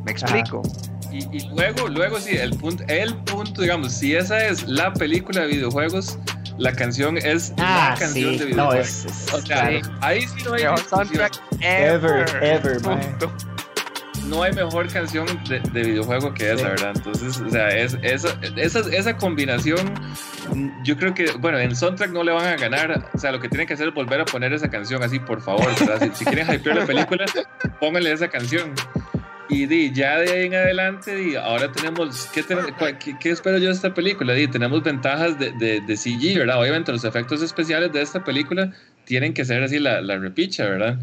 ¿Me explico? Y, y luego, luego sí, el punto, el punto, digamos, si esa es la película de videojuegos, la canción es Ah, la canción sí, de no, videojuegos. es, es- o sea, claro. ahí sí no hay Mejor soundtrack Ever, ever. ever, no hay mejor canción de, de videojuego que esa, Sí. ¿verdad? Entonces, o sea, es, esa, esa, esa combinación, yo creo que, bueno, en soundtrack no le van a ganar, o sea, lo que tienen que hacer es volver a poner esa canción así, por favor. Si, si quieren hypear la película, pónganle esa canción. Y di, ya de ahí en adelante, di, ahora tenemos, ¿qué, cua- qué, qué espero yo de esta película? Di, tenemos ventajas de, de, de CG, ¿verdad? Obviamente los efectos especiales de esta película tienen que ser así la, la repicha, ¿verdad?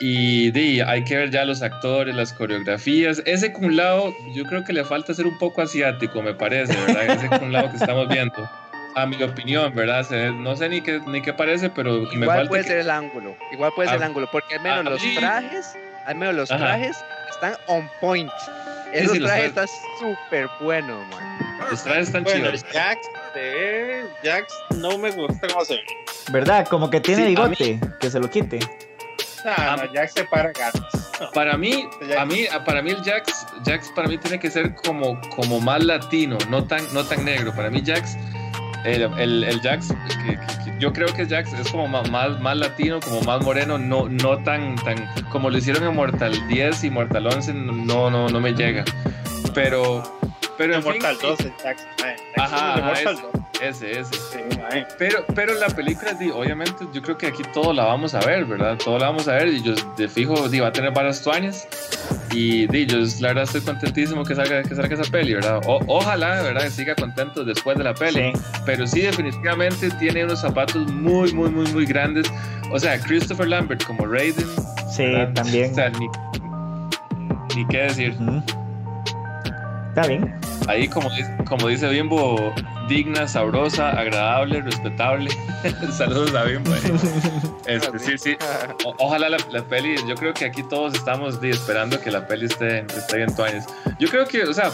Y di, hay que ver ya los actores, las coreografías. Ese Kun Lao, yo creo que le falta ser un poco asiático, me parece, ¿verdad? Ese Kun Lao que estamos viendo. A mi opinión, ¿verdad? Se- no sé ni qué, ni qué parece, pero me Igual falta. puede que- ser el ángulo. Igual puede ser Ah, el ángulo. Porque al menos ah, los trajes, al menos los Ajá. trajes están on point. Sí, Esos sí, trajes están súper buenos, man. Los trajes están Bueno, chidos. Jax, de Jax no me gusta cómo se ve. ¿Verdad? Como que tiene Sí, bigote, que se lo quite. Ah, no, Jax se para gatos. No. Para mí, a mí, para mí el Jax, Jax para mí tiene que ser como, como más latino, no tan, no tan negro. Para mí Jax, el, el, el Jax, que, que- que yo creo que Jax es como ma- más, más latino, como más moreno, no, no tan, tan, como lo hicieron en Mortal 10 y Mortal 11, no, no, no me llega. Pero, pero en En Mortal fin, 2, Jax. mae. Jax Ajá, es de ajá, Mortal ese. 2. Ese, ese. Sí. Pero, pero la película, obviamente, yo creo que aquí todo la vamos a ver, ¿verdad? Todo la vamos a ver y yo de fijo di, va a tener varias tuanes. Y di, yo la verdad estoy contentísimo que salga, que salga esa peli, ¿verdad? O- ojalá, ¿verdad? Que siga contento después de la peli. Sí. Pero sí, definitivamente tiene unos zapatos muy, muy, muy, muy grandes. O sea, Christopher Lambert como Raiden. Sí, ¿verdad? también. O sea, ni, ni qué decir. Está bien. Ahí, como, dice- como dice Bimbo, digna, sabrosa, agradable, respetable. Saludos a Bimbo. eh. Este, sí, sí. O- ojalá la, la peli, yo creo que aquí todos estamos di, esperando que la peli esté, esté bien tuanes. Yo creo que, o sea,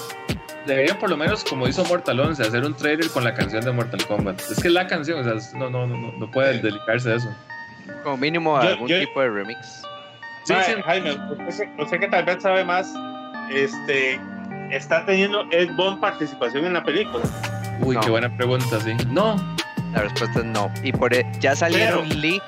deberían por lo menos, como hizo Mortal 11, hacer un trailer con la canción de Mortal Kombat. Es que la canción, o sea, es- no, no, no, no, no puede dedicarse a eso. Como mínimo Yo- algún yo- tipo de remix. Sí, sí. Jaime, usted, usted que tal vez sabe más, este, está teniendo Ed Bond participación en la película. Uy, No. qué buena pregunta, sí. No, La respuesta es no. Y por e- ya salieron leak,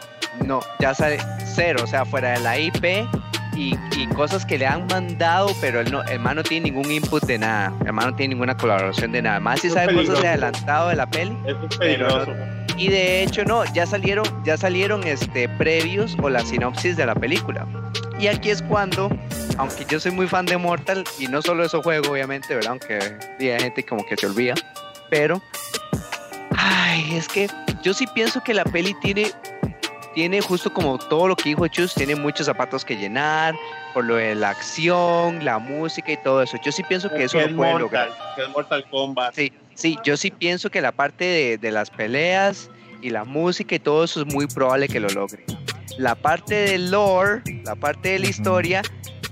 no, ya sale cero, o sea, fuera de la IP y, y cosas que le han mandado, pero el, no, el man no tiene ningún input de nada. El man no tiene ninguna colaboración de nada. Más si sabe cosas de adelantado de la peli. Eso es peligroso. Y de hecho no, ya salieron, ya salieron este previos o la sinopsis de la película. Y aquí es cuando, aunque yo soy muy fan de Mortal, y no solo eso juego, obviamente, ¿verdad? Aunque hay gente como que se olvida. Pero, ay, es que yo sí pienso que la peli tiene, tiene justo como todo lo que dijo Chus, tiene muchos zapatos que llenar, por lo de la acción, la música y todo eso. Yo sí pienso que eso Que lo es puede Mortal, lograr. que es Mortal Kombat. Sí, sí, yo sí pienso que la parte de, de las peleas y la música y todo eso es muy probable que lo logre. La parte del lore, la parte de la historia,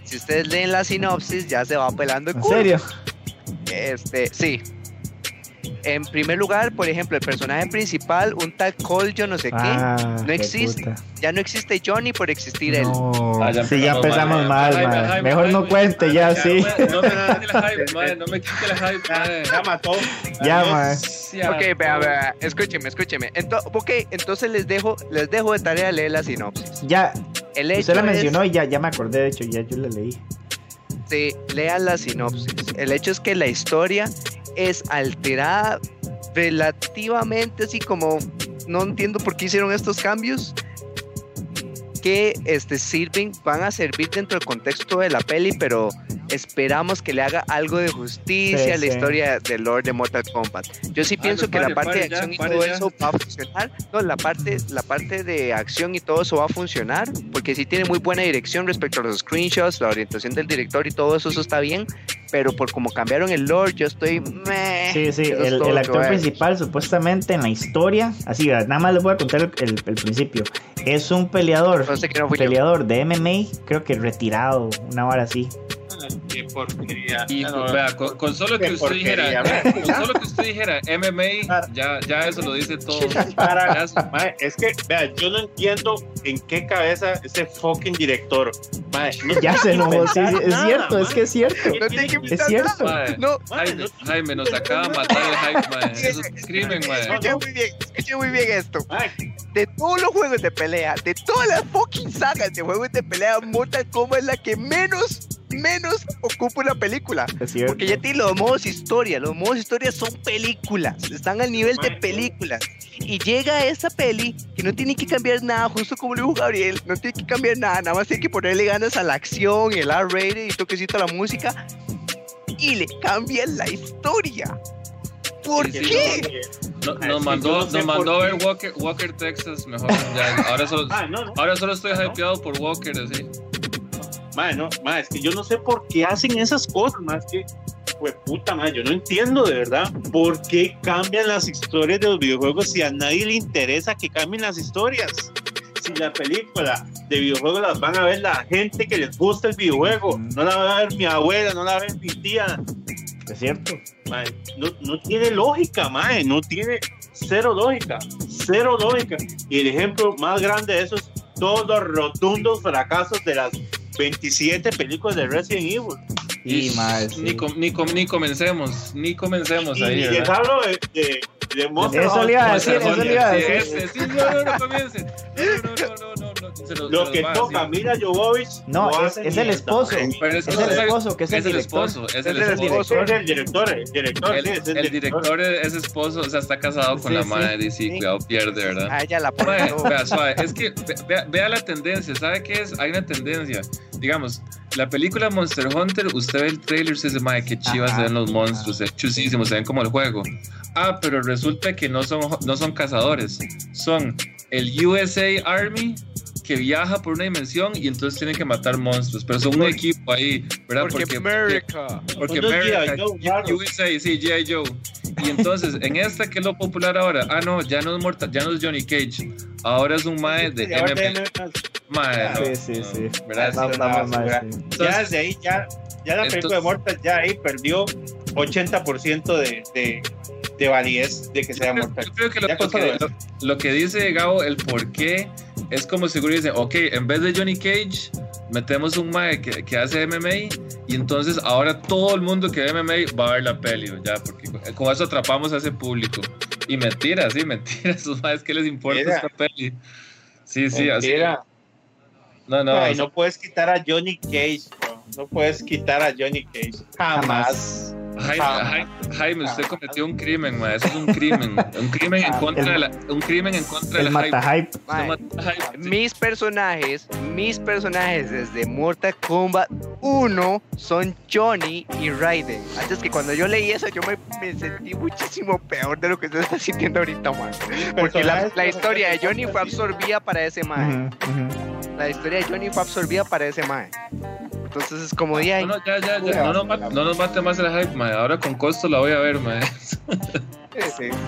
si ustedes leen la sinopsis, ya se va pelando el ¿En culo. serio? Este, sí. En primer lugar, por ejemplo, el personaje principal, un tal Cole, yo no sé Ah, No qué existe. puta. qué, ya no existe Johnny por existir él. Ah, ya sí, ya empezamos mal, mal, Mejor no cuente ya, sí. No me quite la hype, madre, no me quite la hype, madre. Ya mató. Ya, man. Ok, vea, vea, escúcheme, escúcheme. Ento- ok, entonces les dejo, les dejo de tarea leer la sinopsis. Ya, El hecho usted la es- mencionó y ya, ya me acordé, de hecho, ya yo la leí. Sí, lean la sinopsis. El hecho es que la historia es alterada relativamente así como no entiendo por qué hicieron estos cambios que este sirven van a servir dentro del contexto de la peli pero esperamos que le haga algo de justicia Sí, a la sí. historia de Lord de Mortal Kombat yo sí Ah, pienso que pare, la parte pare de ya, acción y pare todo ya. eso va a funcionar no la parte la parte de acción y todo eso va a funcionar porque sí tiene muy buena dirección respecto a los screenshots la orientación del director y todo eso eso está bien pero por como cambiaron el lore yo estoy meh. Sí, sí, el, el actor principal supuestamente en la historia, así, nada más les voy a contar el, el- el principio. Es un peleador, no sé que no fui yo. peleador de MMA, creo que retirado, una hora así. Qué porquería. Y no, vea, con, con solo que usted dijera, con solo que usted dijera MMA, ya, ya eso lo dice todo. Para- Ya es- que, vea, yo no entiendo en qué cabeza ese fucking director. Mae, no Ya se enojó, sí, es nada, cierto, es que es cierto. No tiene que Es cierto. No, Jaime, Jaime, nos acaba de matar el hype, mae. Eso es crimen, mae. escuché muy bien, escuché muy bien esto. De todos los juegos de pelea, de todas las fucking sagas de juegos de pelea, Mortal Kombat es la que menos, menos ocupa una película. Es cierto. Porque ya tiene los modos historia. Los modos historia son películas. Están al nivel de películas. Y llega esa peli que no tiene que cambiar nada, justo como lo dijo Gabriel. No tiene que cambiar nada. Nada más tiene que ponerle ganas a la acción, el R-rated y toquecito a la música. Y le cambian la historia. ¿Por Sí, sí, qué? No- Es que nos mandó, no sé nos mandó ver. Walker, Walker, Texas, mejor. Ya, ahora, solo, no. ahora solo estoy hypeado por Walker, así. Mae, no, mae, es que yo no sé por qué hacen esas cosas, más que, pues puta, mae, yo no entiendo de verdad por qué cambian las historias de los videojuegos si a nadie le interesa que cambien las historias. Si la película de videojuegos las van a ver la gente que les gusta el videojuego, no la va a ver mi abuela, no la va a ver mi tía. Es cierto. Mae, no, no tiene lógica, mae, no tiene cero lógica, cero lógica. Y el ejemplo más grande de eso es todos los rotundos fracasos de las 27 películas de Resident Evil. Y más. Ni, com- ni, com- ni comencemos, ni comencemos Y ahí. ni les hablo de, de, de Monster Eso le iba a decir, eso le iba a decir. ese, sí, no, no, no comiencen. No, no, no, no, no, no, lo- se Lo los que va, toca sí. Mila Jovovich No, lo es- el esposo. Pero es que Es usted el esposo, que es el es el director. esposo, es el esposo. Es el director, el director, El, sí, es el, el director es esposo, o sea, está casado con Sí, la sí. madre y sí, Sí. cuidado, pierde, ¿verdad? A ella la Mae, vea, suave, es que ve- vea, vea la tendencia, ¿sabe qué es? Hay una tendencia. Digamos, la película Monster Hunter, usted ve el trailer y se dice, madre, qué chivas Ajá. se ven los monstruos, se ven chusísimos, se ven como el juego. Ah, pero resulta que no son, no son cazadores, son el USA Army que viaja por una dimensión y entonces tienen que matar monstruos, pero son un equipo ahí, ¿verdad? Porque America. porque G.I. America, Joe. USA, sí, G.I. Joe. Y entonces, en esta, que es lo popular ahora? Ah, no, ya no es, Mortal, ya no es Johnny Cage. Ahora es un mae de MMA. Mae, Sí, sí, no, sí. Ya desde ahí, ya, ya la película Entonces- de Mortal, ya ahí perdió 80% de, de, de validez de que sea Yo creo- Mortal. yo creo que lo, que lo- lo que dice Gabo, el por qué, es como seguro dicen, ok, en vez de Johnny Cage, metemos un mae que, que hace MMA y entonces ahora todo el mundo que ve MMA va a ver la peli, ya, porque con- eso atrapamos a ese público. Y mentira, sí, mentira, esos maes que les importa Mira. esta peli. Sí, sí, así. Mentira. No, no, Ay, no puedes quitar a Johnny Cage, bro. No puedes quitar a Johnny Cage. Jamás. Jaime, Jaime, usted cometió un crimen, ma, eso es un crimen, un crimen en Ah, contra el- de la, un crimen en contra El del mata hype. Usted sí. Mis personajes, mis personajes desde Mortal Kombat 1 son Johnny y Raiden. Antes que cuando yo leí eso, yo me, me sentí muchísimo peor de lo que se está sintiendo ahorita, man. Porque la, la historia de Johnny fue absorbida para ese mae. Ujú, ujú. La historia de Johnny fue absorbida para ese mae. Entonces es como de ahí. No, no, ya, ya, ya, no nos, mate, no nos mate más el hype, ma, ahora con costo la voy a ver, ma.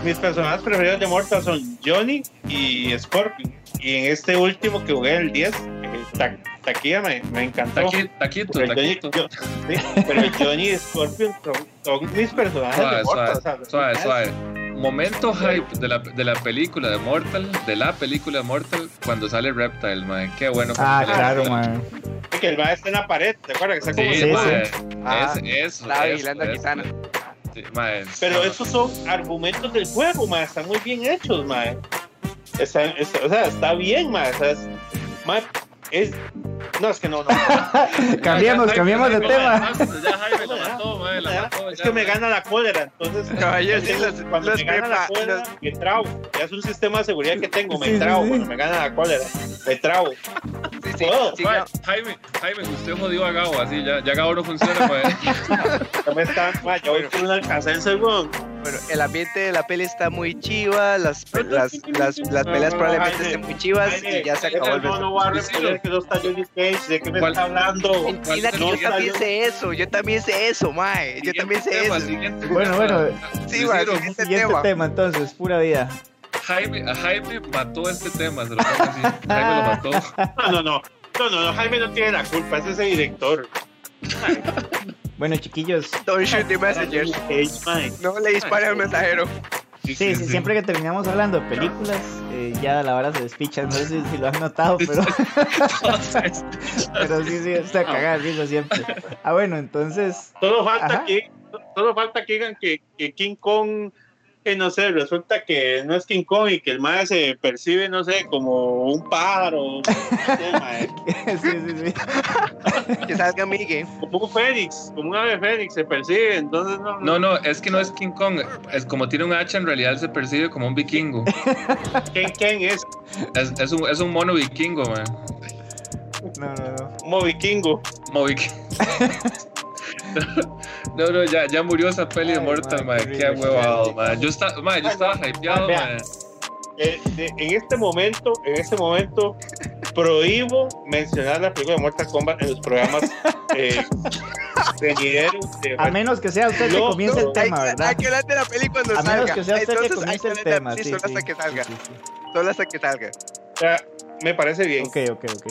Mis personajes preferidos de Mortal son Johnny y Scorpion. Y en este último que jugué, el 10, el Ta- Taquilla, me, me encantó. Taqui- Taquito, Pero el Johnny, taquito. yo- sí, pero el Johnny y Scorpion son, son mis personajes Suave, de Mortal. suave, o sea, suave, suave. Momento hype de la, de la película de Mortal, de la película de Mortal, cuando sale Reptile, man. Qué bueno. que Ah, claro, Reptile. man. Que el va está en la pared, ¿te acuerdas? Que está como Sí, Sí. Ah, es, eso, estaba eso, vigilando a eso. Kitana. Sí, es- Pero no, esos son argumentos del juego, ma, están muy bien hechos, ma. Está, está- o sea, está bien, ma. O sea, es, ma, es- no, es que no, no. Cambiemos, Ya, ya, cambiemos de tema. Ya es ya, que me gana la cólera, entonces Caballero, sí, cuando- los- cuando los me gana la cólera, los- me trago. Ya es un sistema de seguridad que tengo, me Sí, sí, trago sí. cuando me gana la cólera, me trago. Sí, sí, Puedo, sí, Ma, no. Jaime, Jaime, usted jodió a Gabo, así ya, ya Gabo no funciona. Ya me está, yo voy por un alcanzarse, weón. Bueno, el ambiente de la peli está muy chiva, las, las, las, las peleas No, probablemente Jaime, estén muy chivas Jaime, y ya se acabó el Sí, sí, que no está Johnny Cage, ¿de qué me ¿Cuál- está hablando? Mentira que no yo también sé eso, yo también sé eso, mae, yo también sé tema, eso. siguiente Bueno, bueno, Sí, Ciro, mae, Siguiente siguiente tema. tema. entonces, pura vida. Jaime, a Jaime mató este tema, se lo pongo así. Jaime lo mató. No, no, no. No, no, no, Jaime no tiene la culpa, ese es el director. Bueno, chiquillos, Don't shoot the messengers. No le dispare al mensajero. Sí, sí, siempre que terminamos hablando de películas, eh, ya la hora se despicha. No sé si, si lo han notado, pero, pero sí, sí, está cagada risa siempre. Ah, bueno, entonces, Solo falta Ajá. que solo falta que digan que, que King Kong que no sé, resulta que no es King Kong y que el mae se percibe, no sé, como un pájaro, no sé, mae, sí, sí, sí. Que salga Miguel. como un fénix, como un ave fénix se percibe, entonces no, No, no, es que no es King Kong. Es como tiene un hacha, en realidad se percibe como un vikingo. ¿quién, quién es? Es, es, un, es un mono vikingo, man. No, no, no. Como vikingo. No, no, ya, ya murió esa peli de Mortal, man, qué huevado, man. Yo, estaba man, yo estaba hypeado, man. Eh, de- en este momento, en este momento, prohíbo mencionar la película de Mortal Kombat en los programas eh, de A menos que sea usted que No, comience el no, tema, Hay, ¿verdad? hay que hablar de la peli cuando A salga. menos que sea usted que Entonces, hay comience el tema. Sí, Sí, solo sí, hasta que salga. sí, sí. Solo hasta que salga. O sea, me parece bien. Ok, ok, ok.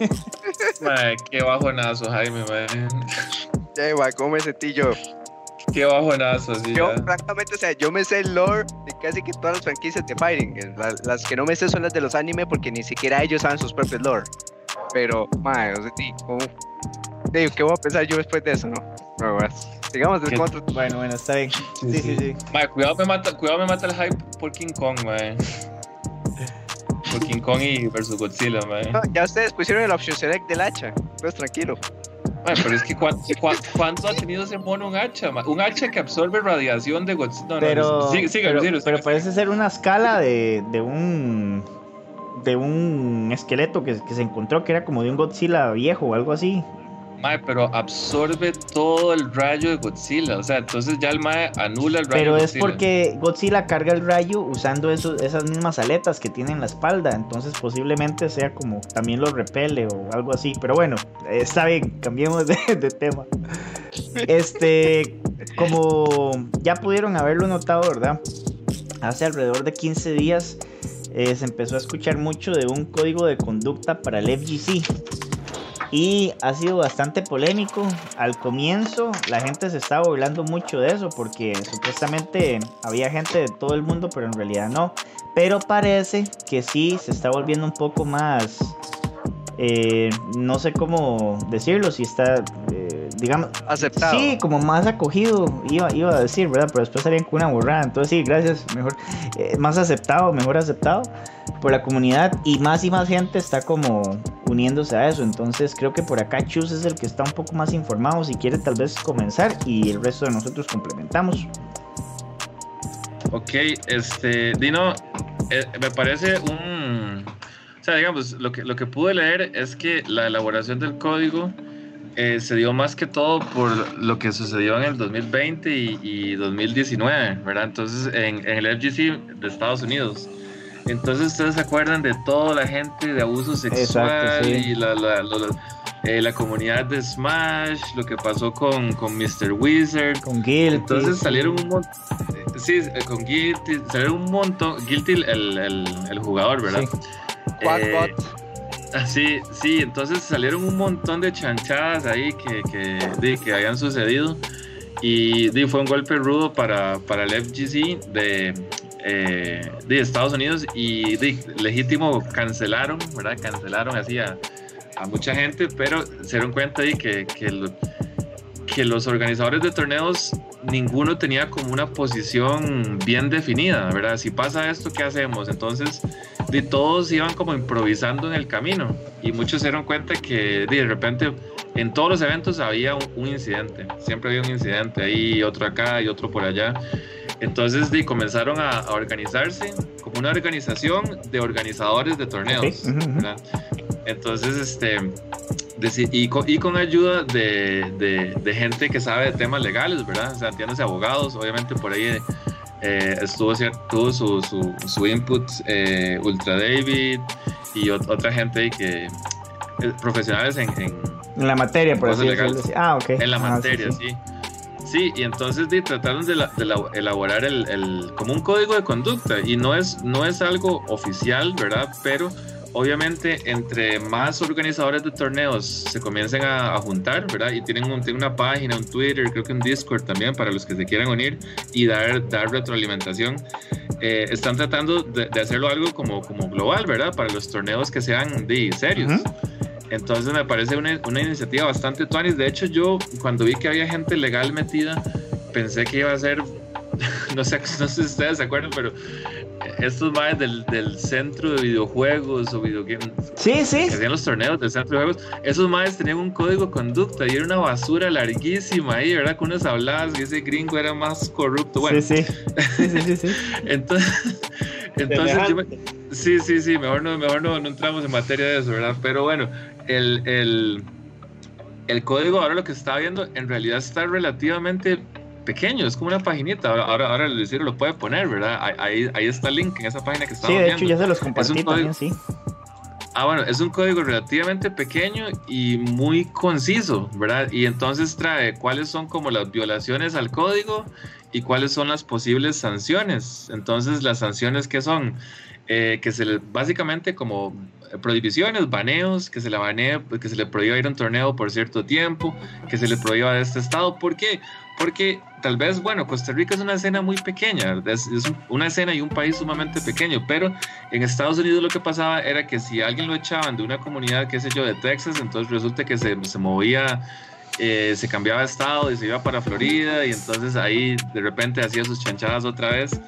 Man, qué bajonazo, Jaime, man. Ya ¿cómo me sentí yo? Qué bajonazo, sí. Yo, ya. francamente, o sea, yo me sé el lore de casi que todas las franquicias de Fighting. Eh, la- las que no me sé son las de los anime porque ni siquiera ellos saben sus propios lore. Pero, madre, o sea, sí, ¿cómo? Digo, ¿qué voy a pensar yo después de eso, no? No, más. Digamos, de otro. Bueno, bueno, está bien. Sí, sí, sí. Man, cuidado me mata, cuidado me mata el hype por King Kong, man. Por King Kong y versus Godzilla, man. No, ya ustedes pusieron el option select del hacha. Pues tranquilo. Man, pero es que ¿cuánto, ha tenido ese mono un hacha? Un hacha que absorbe radiación de Godzilla. No, no, Pero, sigue, sigue, pero, sigue, pero sigue. parece ser una escala de, de un de un esqueleto que, que se encontró que era como de un Godzilla viejo o algo así. Mae, pero absorbe todo el rayo de Godzilla. O sea, entonces ya el Mae anula el rayo Pero de es Godzilla. porque Godzilla carga el rayo usando esas mismas aletas que tiene en la espalda. Entonces posiblemente sea como también lo repele o algo así. Pero bueno, está bien, cambiemos de, de tema. Este, como ya pudieron haberlo notado, ¿verdad? Hace alrededor de 15 días eh, se empezó a escuchar mucho de un código de conducta para el FGC. Y ha sido bastante polémico. Al comienzo la gente se estaba burlando mucho de eso porque supuestamente había gente de todo el mundo, pero en realidad no. Pero parece que sí se está volviendo un poco más... eh, no sé cómo decirlo, si está, eh, digamos, Aceptado. Sí, como más acogido, iba, iba a decir, ¿verdad? Pero después salían con una borrada. Entonces, sí, gracias. Mejor, eh, más aceptado, mejor aceptado por la comunidad. Y más y más gente está como uniéndose a eso. Entonces, creo que por acá Chus es el que está un poco más informado. Si quiere, tal vez comenzar y el resto de nosotros complementamos. Ok, este, Dino, eh, me parece un... O sea, digamos, lo que, lo que pude leer es que la elaboración del código eh, se dio más que todo por lo que sucedió en el 2020 y, y 2019, ¿verdad? Entonces, en, en el FGC de Estados Unidos. Entonces, ustedes se acuerdan de toda la gente de abuso sexual Exacto, sí. y la, la, la- la- eh, la comunidad de Smash, lo que pasó con, con Mr. Wizard, Con Gil. entonces salieron un montón. Sí, eh, con Guilty. Salieron un montón. Guilty, el, el, el jugador, ¿verdad? Quackbot. Eh, ah, sí, sí, entonces salieron un montón de chanchadas ahí que, que, que habían sucedido. Y di, fue un golpe rudo para, para el FGC de, eh, de Estados Unidos. Y di, legítimo cancelaron, ¿verdad? Cancelaron así a, a mucha gente, pero se dieron cuenta de que, que, lo- que los organizadores de torneos ninguno tenía como una posición bien definida, ¿verdad? Si pasa esto, ¿qué hacemos? Entonces, de todos iban como improvisando en el camino y muchos se dieron cuenta que de repente en todos los eventos había un, un incidente, siempre había un incidente ahí, otro acá y otro por allá. Entonces di, comenzaron a, a organizarse como una organización de organizadores de torneos. Ok, ujú, ujú. ¿verdad? Entonces, este, deci- y, con, y con ayuda de, de- de gente que sabe de temas legales, ¿verdad? O sea, entiéndase abogados, obviamente por ahí eh, estuvo cier- tuvo su, su, su input eh, Ultra David y ot- otra gente que eh, profesionales en, en, En la materia, por así decirlo. Ah, ok. en la Ah, materia, sí. sí. Sí, y entonces di, trataron de, la- de la- elaborar el, el- como un código de conducta y no es, no es algo oficial, ¿verdad? Pero obviamente, entre más organizadores de torneos se comiencen a, juntar, ¿verdad? Y tienen, un, tienen, una página, un Twitter, creo que un Discord también para los que se quieran unir y dar, dar retroalimentación. Eh, están tratando de, hacerlo algo como, como global, ¿verdad? Para los torneos que sean de serios. Entonces me parece una, una iniciativa bastante tuanis. De hecho, yo cuando vi que había gente legal metida, pensé que iba a ser, no sé, no sé si ustedes se acuerdan, pero estos más del, del, centro de videojuegos o videogames sí, sí. que hacían los torneos del centro de juegos, esos más tenían un código de conducta y era una basura larguísima ahí, ¿verdad? Con unos habladas y ese gringo era más corrupto. Bueno, sí, sí. sí, sí, sí, entonces, entonces sí, sí, sí, mejor no, mejor no, no entramos en materia de eso, ¿verdad? Pero bueno, el, el, el código ahora lo que está viendo en realidad está relativamente pequeño, es como una paginita. Ahora, ahora, ahora el decir lo puede poner, ¿verdad? Ahí, ahí está el link en esa página que está Sí, de hecho ya se los compartí también, sí. Ah, bueno, es un código relativamente pequeño y muy conciso, ¿verdad? Y entonces trae cuáles son como las violaciones al código y cuáles son las posibles sanciones. Entonces, las sanciones que son, eh, que se le, básicamente como prohibiciones, baneos, que se le banee, que se le prohíba ir a un torneo por cierto tiempo, que se le prohíba de este estado. ¿Por qué? Porque tal vez, bueno, Costa Rica es una escena muy pequeña, es, una escena y un país sumamente pequeño, pero en Estados Unidos lo que pasaba era que si alguien lo echaban de una comunidad, qué sé yo, de Texas, entonces resulta que se, se movía, eh, se cambiaba de estado y se iba para Florida y entonces ahí de repente hacía sus chanchadas otra vez.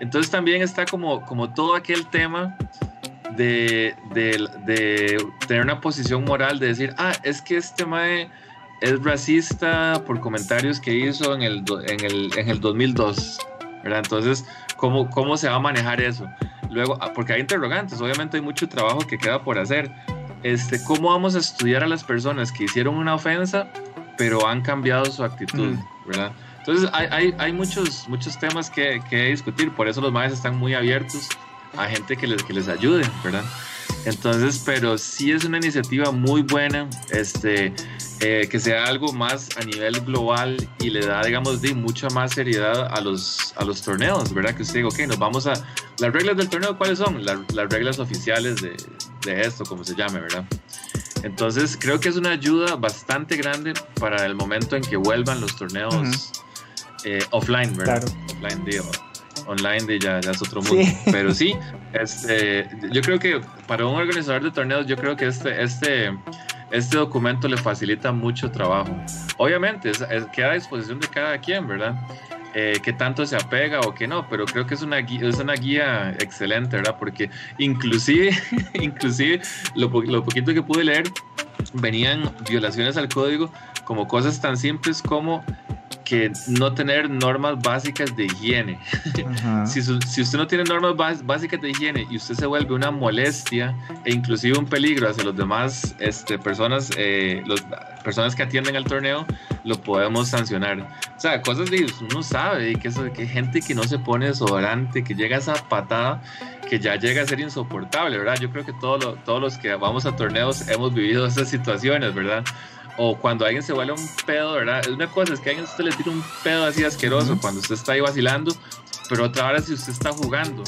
Entonces también está como, como todo aquel tema de, de, de tener una posición moral, de decir, ah, es que este mae es racista por comentarios que hizo en el, en el, en el 2002, ¿verdad? Entonces, ¿cómo, ¿cómo se va a manejar eso? Luego, ah, porque hay interrogantes, obviamente hay mucho trabajo que queda por hacer. Este, ¿Cómo vamos a estudiar a las personas que hicieron una ofensa, pero han cambiado su actitud, ¿verdad? Entonces, hay, hay, hay, muchos, muchos temas que, que discutir, por eso los maestros están muy abiertos a gente que les, que les ayude, ¿verdad? Entonces, pero sí es una iniciativa muy buena, este, eh, que sea algo más a nivel global y le da, digamos, de mucha más seriedad a los, a los torneos, ¿verdad? Que usted diga, ok, nos vamos a... Las reglas del torneo, ¿cuáles son? las reglas oficiales de, de esto, como se llame, ¿verdad? Entonces, creo que es una ayuda bastante grande para el momento en que vuelvan los torneos eh, offline, ¿verdad? Claro. Offline, digo, online de ya, ya, es otro mundo. Pero sí, este, yo creo que para un organizador de torneos, yo creo que este, este, este documento le facilita mucho trabajo. Obviamente, queda a disposición de cada quien, ¿verdad? Eh, que tanto se apega o que no, pero creo que es una guía, es una guía excelente, ¿verdad? Porque inclusive, inclusive lo, lo poquito que pude leer, venían violaciones al código como cosas tan simples como que no tener normas básicas de higiene. si, si, usted no tiene normas básicas de higiene y usted se vuelve una molestia e inclusive un peligro hacia los demás este, personas, eh, los, personas que atienden al torneo, lo podemos sancionar. O sea, cosas de uno sabe que, eso, que gente que no se pone desodorante, que llega a esa patada que ya llega a ser insoportable, ¿verdad? Yo creo que todos los que vamos a torneos hemos vivido esas situaciones, ¿verdad? O cuando alguien se vuelve un pedo, ¿verdad? Una cosa es que a alguien usted le tira un pedo así asqueroso cuando usted está ahí vacilando, pero otra hora si usted está jugando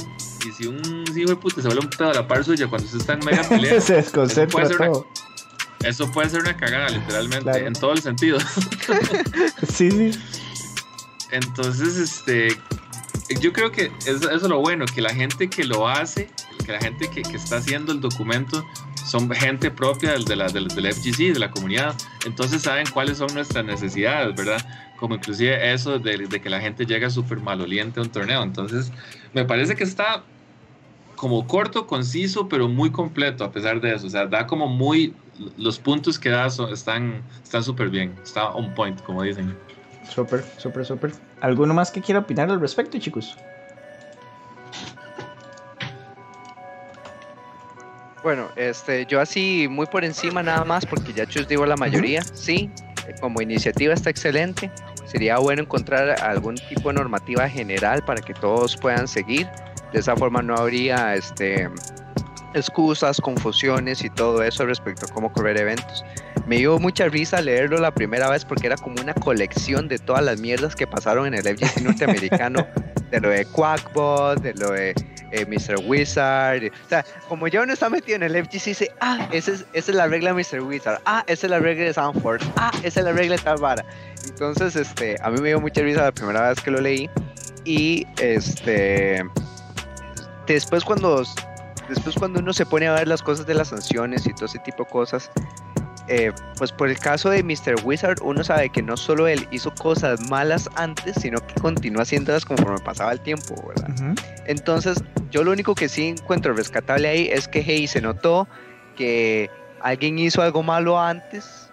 y si un hijo de puta se vuelve un pedo a la par suya cuando usted está en mega pelea, se desconcentra eso todo. eso puede ser una cagada, literalmente, en todo el sentido. sí, sí. Entonces, este, yo creo que eso, es lo bueno, que la gente que lo hace, que la gente que, que está haciendo el documento, son gente propia del, de la, del, del, FGC, de la comunidad, entonces saben cuáles son nuestras necesidades, ¿verdad? Como inclusive eso de, de que la gente llega súper maloliente a un torneo. Entonces, me parece que está como corto, conciso, pero muy completo a pesar de eso. O sea, da como muy... Los puntos que da son, están súper bien, está on point, como dicen. Súper, súper, súper. ¿Alguno más que quiera opinar al respecto, chicos? Bueno, este, yo así muy por encima nada más, porque ya os digo la mayoría, sí, como iniciativa está excelente. Sería bueno encontrar algún tipo de normativa general para que todos puedan seguir. De esa forma no habría este, excusas, confusiones y todo eso respecto a cómo correr eventos. Me dio mucha risa leerlo la primera vez porque era como una colección de todas las mierdas que pasaron en el FGC norteamericano, de lo de Quackbot, de lo de eh, Mr. Wizard. O sea, como ya uno está metido en el FGC, dice, ah, esa es, esa es la regla de Mr. Wizard, ah, esa es la regla de Sanford, ah, esa es la regla de tal vara. Entonces, este, a mí me dio mucha risa la primera vez que lo leí. Y este después cuando después cuando uno se pone a ver las cosas de las sanciones y todo ese tipo de cosas, eh, pues por el caso de Mr. Wizard, uno sabe que no solo él hizo cosas malas antes, sino que continúa haciéndolas conforme pasaba el tiempo, ¿verdad? Entonces, yo lo único que sí encuentro rescatable ahí es que, hey, se notó que alguien hizo algo malo antes,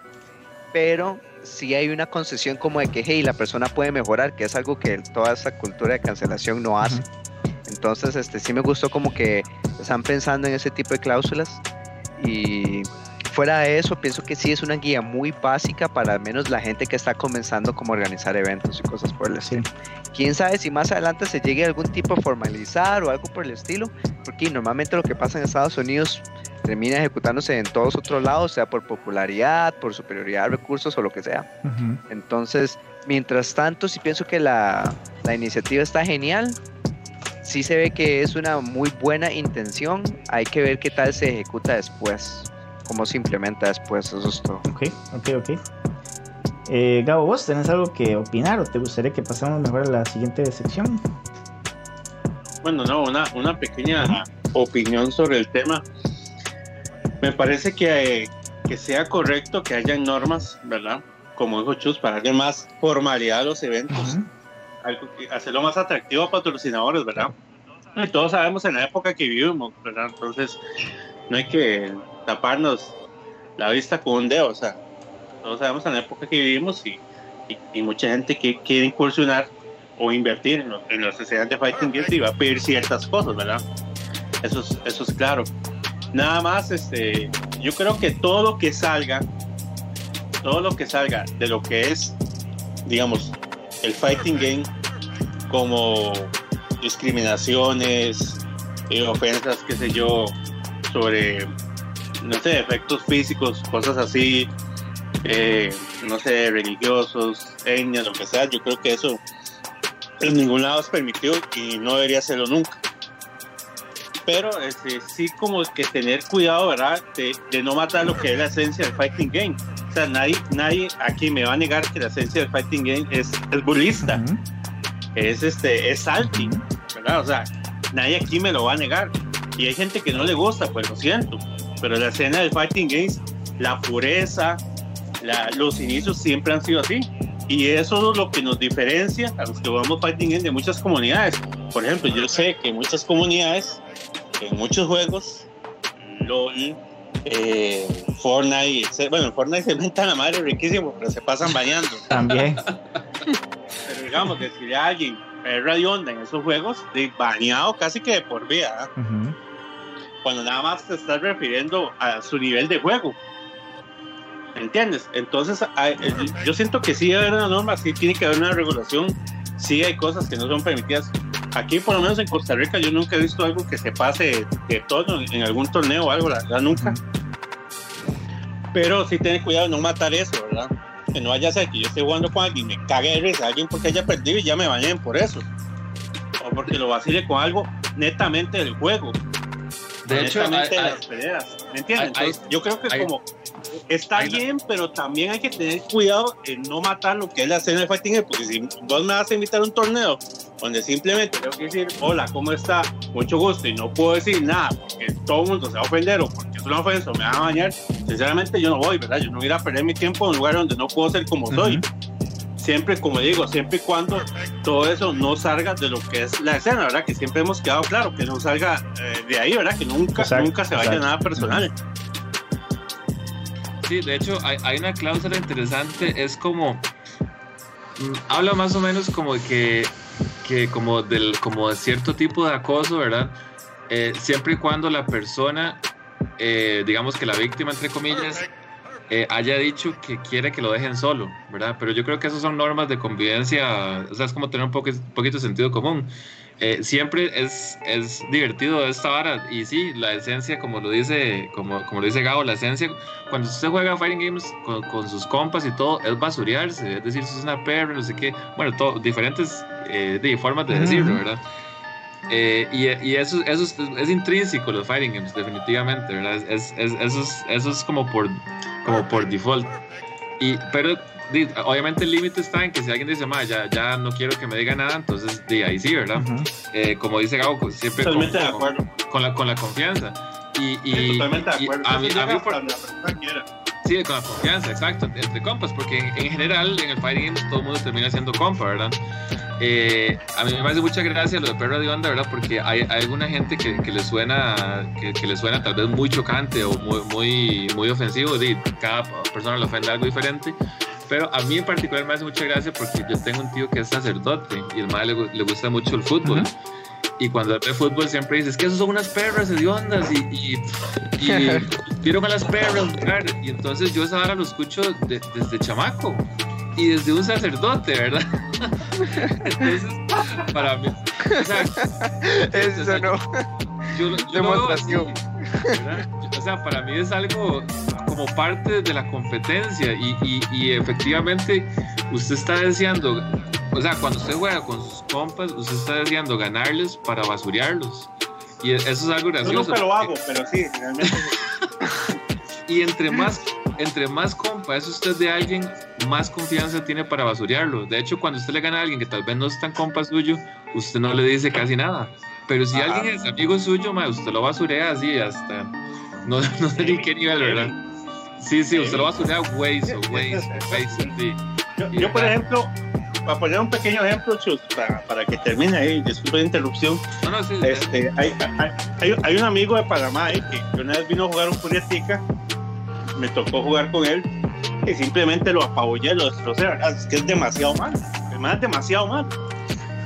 pero sí hay una concesión como de que, hey, la persona puede mejorar, que es algo que toda esa cultura de cancelación no hace. Entonces, este, sí me gustó como que están pensando en ese tipo de cláusulas y fuera de eso, pienso que sí es una guía muy básica para al menos la gente que está comenzando como organizar eventos y cosas por el estilo. Quién sabe si más adelante se llegue a algún tipo de formalizar o algo por el estilo, porque normalmente lo que pasa en Estados Unidos termina ejecutándose en todos otros lados, sea por popularidad, por superioridad de recursos o lo que sea. Entonces, mientras tanto, sí pienso que la, la iniciativa está genial, sí se ve que es una muy buena intención. Hay que ver qué tal se ejecuta después cómo se implementa después, eso es todo. Ok, ok, ok. Eh, Gabo, ¿vos tenés algo que opinar o te gustaría que pasemos mejor a la siguiente sección? Bueno, no, una, una pequeña opinión sobre el tema. Me parece que, que sea correcto que haya normas, ¿verdad? Como dijo Chus, para darle más formalidad a los eventos. algo que, hacerlo más atractivo a patrocinadores, ¿verdad? Y todos sabemos en la época que vivimos, ¿verdad? Entonces, no hay que taparnos la vista con un dedo, o sea, todos sabemos en la época que vivimos y, y, mucha gente que quiere incursionar o invertir en, en los escenarios de Fighting Games y va a pedir ciertas cosas, ¿verdad? Eso es, eso es claro. Nada más, este, yo creo que todo lo que salga, todo lo que salga de lo que es, digamos, el Fighting Game, como discriminaciones, eh, ofensas, qué sé yo, sobre no sé, efectos físicos, cosas así, eh, no sé, religiosos, etnias, lo que sea, yo creo que eso en ningún lado es permitido y no debería hacerlo nunca. Pero este, sí como que tener cuidado, ¿verdad? De, no matar lo que es la esencia del fighting game. O sea, nadie, nadie aquí me va a negar que la esencia del fighting game es, es burlista, es, este, es salty, ¿verdad? O sea, nadie aquí me lo va a negar. Y hay gente que no le gusta, pues lo siento pero la escena del Fighting Games, la pureza, los inicios siempre han sido así. Y eso es lo que nos diferencia a los que jugamos Fighting Games de muchas comunidades. Por ejemplo, yo sé que en muchas comunidades, en muchos juegos, LOL, eh, Fortnite, bueno, Fortnite se inventan la madre riquísimo, pero se pasan bañando. También. pero digamos, decirle a alguien, es radio onda en esos juegos, de bañado casi que de por vida. Uh cuando nada más te estás refiriendo a su nivel de juego. ¿Entiendes? Entonces, eh, yo siento que sí haber una norma, sí tiene que haber una regulación, sí hay cosas que no son permitidas. Aquí, por lo menos en Costa Rica, yo nunca he visto algo que se pase de todo en algún torneo o algo, la verdad, nunca. Pero sí tiene cuidado de no matar eso, ¿verdad? Que no vaya a ser que yo esté jugando con alguien y me cague de risa alguien porque haya perdido y ya me bañen por eso. O porque lo vacile con algo netamente del juego. De hecho, hay, las peleas, ¿me entiendes? yo creo que es como está bien, pero también hay que tener cuidado en no matar lo que es la escena de Fighting porque si vos me vas a invitar a un torneo donde simplemente tengo que decir, hola, ¿cómo está? Mucho gusto, y no puedo decir nada, porque todo el mundo se va a ofender o porque es una ofensa o me va a bañar, sinceramente yo no voy, ¿verdad? Yo no voy a perder mi tiempo en un lugar donde no puedo ser como soy siempre, como digo, siempre y cuando todo eso no salga de lo que es la escena, ¿verdad? Que siempre hemos quedado claro, que no salga eh, de ahí, ¿verdad? Que nunca, nunca se vaya nada personal. Sí, de hecho, hay, una cláusula interesante, es como, mm, habla más o menos como que, que como, del, como de cierto tipo de acoso, ¿verdad? Eh, siempre y cuando la persona, eh, digamos que la víctima, entre comillas, eh, haya dicho que quiere que lo dejen solo, ¿verdad? Pero yo creo que esas son normas de convivencia, o sea, es como tener un poco, poquito de sentido común. Eh, siempre es, es divertido esta vara y sí, la esencia, como lo dice, como, como lo dice Gabo, la esencia, cuando usted juega Fighting Games con, sus compas y todo, es basurearse, es decir, si es una perra, no sé qué, bueno, todo, diferentes eh, formas de decirlo, ¿verdad? Eh, y, y eso, eso es, es, intrínseco, los fighting games, definitivamente, ¿verdad? Es, es, eso, es, eso es como por, como por default. Y, pero obviamente el límite está en que si alguien dice, ma, ya, ya no quiero que me diga nada, entonces de ahí sí, ¿verdad? eh, como dice Gabo, pues, siempre con, con, de acuerdo. con, la, con la confianza. Y, y, Sí, totalmente de y acuerdo. a mí, a mí por- la persona quiera. Sí, con la confianza, exacto, entre compas, porque en, en general en el Fighting Games todo el mundo termina siendo compa, ¿verdad? Eh, a mí me parece mucha gracia lo de perro de onda, ¿verdad? Porque hay, hay alguna gente que, que le suena que, que le suena tal vez muy chocante o muy, muy, muy ofensivo, y cada persona le ofende algo diferente. Pero a mí en particular me hace mucha gracia porque yo tengo un tío que es sacerdote y el madre le, le gusta mucho el fútbol. Ujú. Y cuando ve fútbol siempre dice, es que esos son unas perras hediondas y, y, y vieron a las perras jugar. Y entonces yo esa hora lo escucho de- desde chamaco y desde un sacerdote, ¿verdad? Entonces, para mí, o sea, o sea, Eso no. Yo, yo lo veo así, Demostración. O sea, para mí es algo como parte de la competencia y, y- y efectivamente usted está deseando, o sea, cuando usted juega con sus compas, usted está deseando ganarles para basurearlos. Y eso es algo Yo gracioso. nunca lo hago, pero sí, realmente. y entre más, entre más compa es usted de alguien, más confianza tiene para basurearlo. De hecho, cuando usted le gana a alguien que tal vez no es tan compa suyo, usted no le dice casi nada. Pero si Ajá. alguien es amigo suyo, ma, usted lo basurea así hasta... No, no sé ni qué nivel, ¿verdad? Sí, sí, usted lo basurea ways o ways, ways, sí. Yo, yo, por ejemplo, para poner un pequeño ejemplo, Chus, para, para que termine ahí, disculpe la interrupción. No, no, sí. Este, hay, hay, hay, hay un amigo de Panamá ahí que una vez vino a jugar un Puriatica, me tocó jugar con él y simplemente lo apabullé, lo destrocé, ¿verdad? Es que es demasiado malo, es demasiado malo.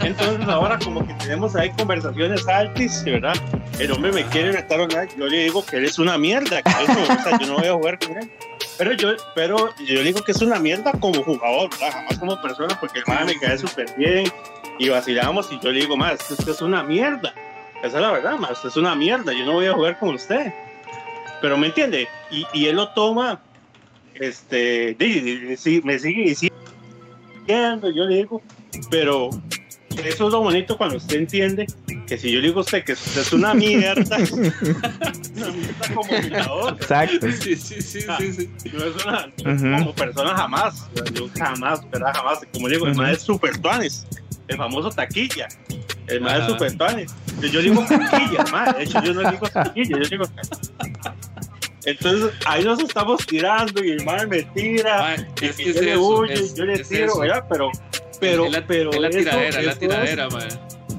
Entonces ahora como que tenemos ahí conversaciones altas, ¿verdad? El hombre me quiere retar online, yo le digo que él es una mierda, yo no voy a jugar con él. Pero yo, pero yo le digo que es una mierda como jugador, ¿verdad? Jamás como persona, porque el man me cae súper bien y vacilamos y yo le digo, más, usted es una mierda. Esa es la verdad, ma, usted es una mierda, yo no voy a jugar con usted. Pero me entiende, y, y él lo toma, este, me sigue diciendo, yo le digo, pero eso es lo bonito cuando usted entiende que si yo le digo a usted que usted es una mierda, una mierda como jugador, Exacto. Sí, sí, sí, sí, sí. no es una, Ujú. como persona jamás, yo jamás, ¿verdad? Jamás, como digo, el Ujú. man es super tuanes, el famoso taquilla, el man es super tuanes. Yo, yo digo taquilla, man, de hecho yo no digo taquilla, yo digo entonces ahí nos estamos tirando y el man me tira, Ma, y es que yo es le eso, huyo, es- y yo le es tiro, eso. ¿verdad? Pero, pero, es la, pero es la eso- tiradera, es la eso es- tiradera, man.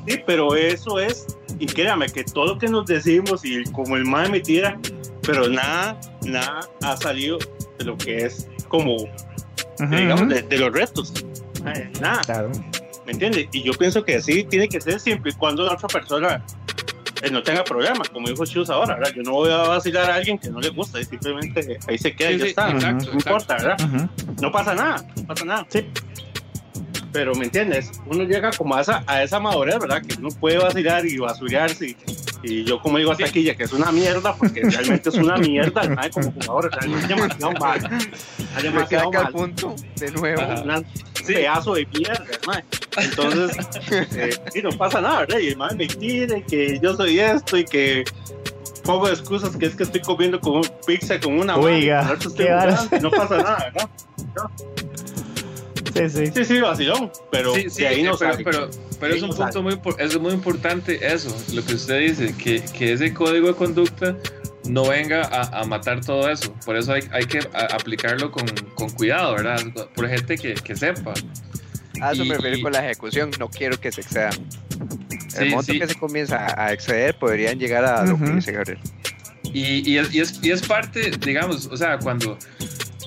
Sí, pero eso es, y créame que todo lo que nos decimos y como el man me tira, pero nada, nada ha salido de lo que es como, digamos, de, de los retos. Nada, Claro. ¿me entiendes? Y yo pienso que así tiene que ser siempre y cuando la otra persona eh, no tenga problemas, como dijo Chus ahora, ¿verdad? Yo no voy a vacilar a alguien que no le gusta y simplemente ahí se queda y Sí, ya sí, está. exacto, no importa, ¿verdad? No pasa nada, no pasa nada. Sí. Pero, ¿me entiendes? Uno llega como a esa, a esa madurez, ¿verdad? Que uno puede vacilar y basurearse. Y, y yo, como digo hasta Sí. aquí, ya que es una mierda, porque realmente es una mierda, el mae como jugador, es demasiado mal. Demasiado mal. punto de nuevo. Un pedazo de mierda, mae. Entonces, eh, sí, no pasa nada, ¿verdad? Y el mae me y que yo soy esto y que pongo excusas que es que estoy comiendo con un pizza con una mano Oiga, estoy qué no pasa nada, ¿verdad? Sí, sí. Sí, sí, vacilón, pero Sí, sí, de ahí no pero, pero, pero es un no punto muy, es muy importante eso, lo que usted dice, que, que ese código de conducta no venga a, a matar todo eso. Por eso hay, hay que aplicarlo con, con cuidado, ¿verdad? Por gente que, que sepa. A eso Y- me refiero y- con la ejecución. No quiero que se excedan. Sí, El monto sí. que se comienza a exceder podrían llegar a lo que dice Gabriel. Y, y, es, y, es, y es parte, digamos, o sea, cuando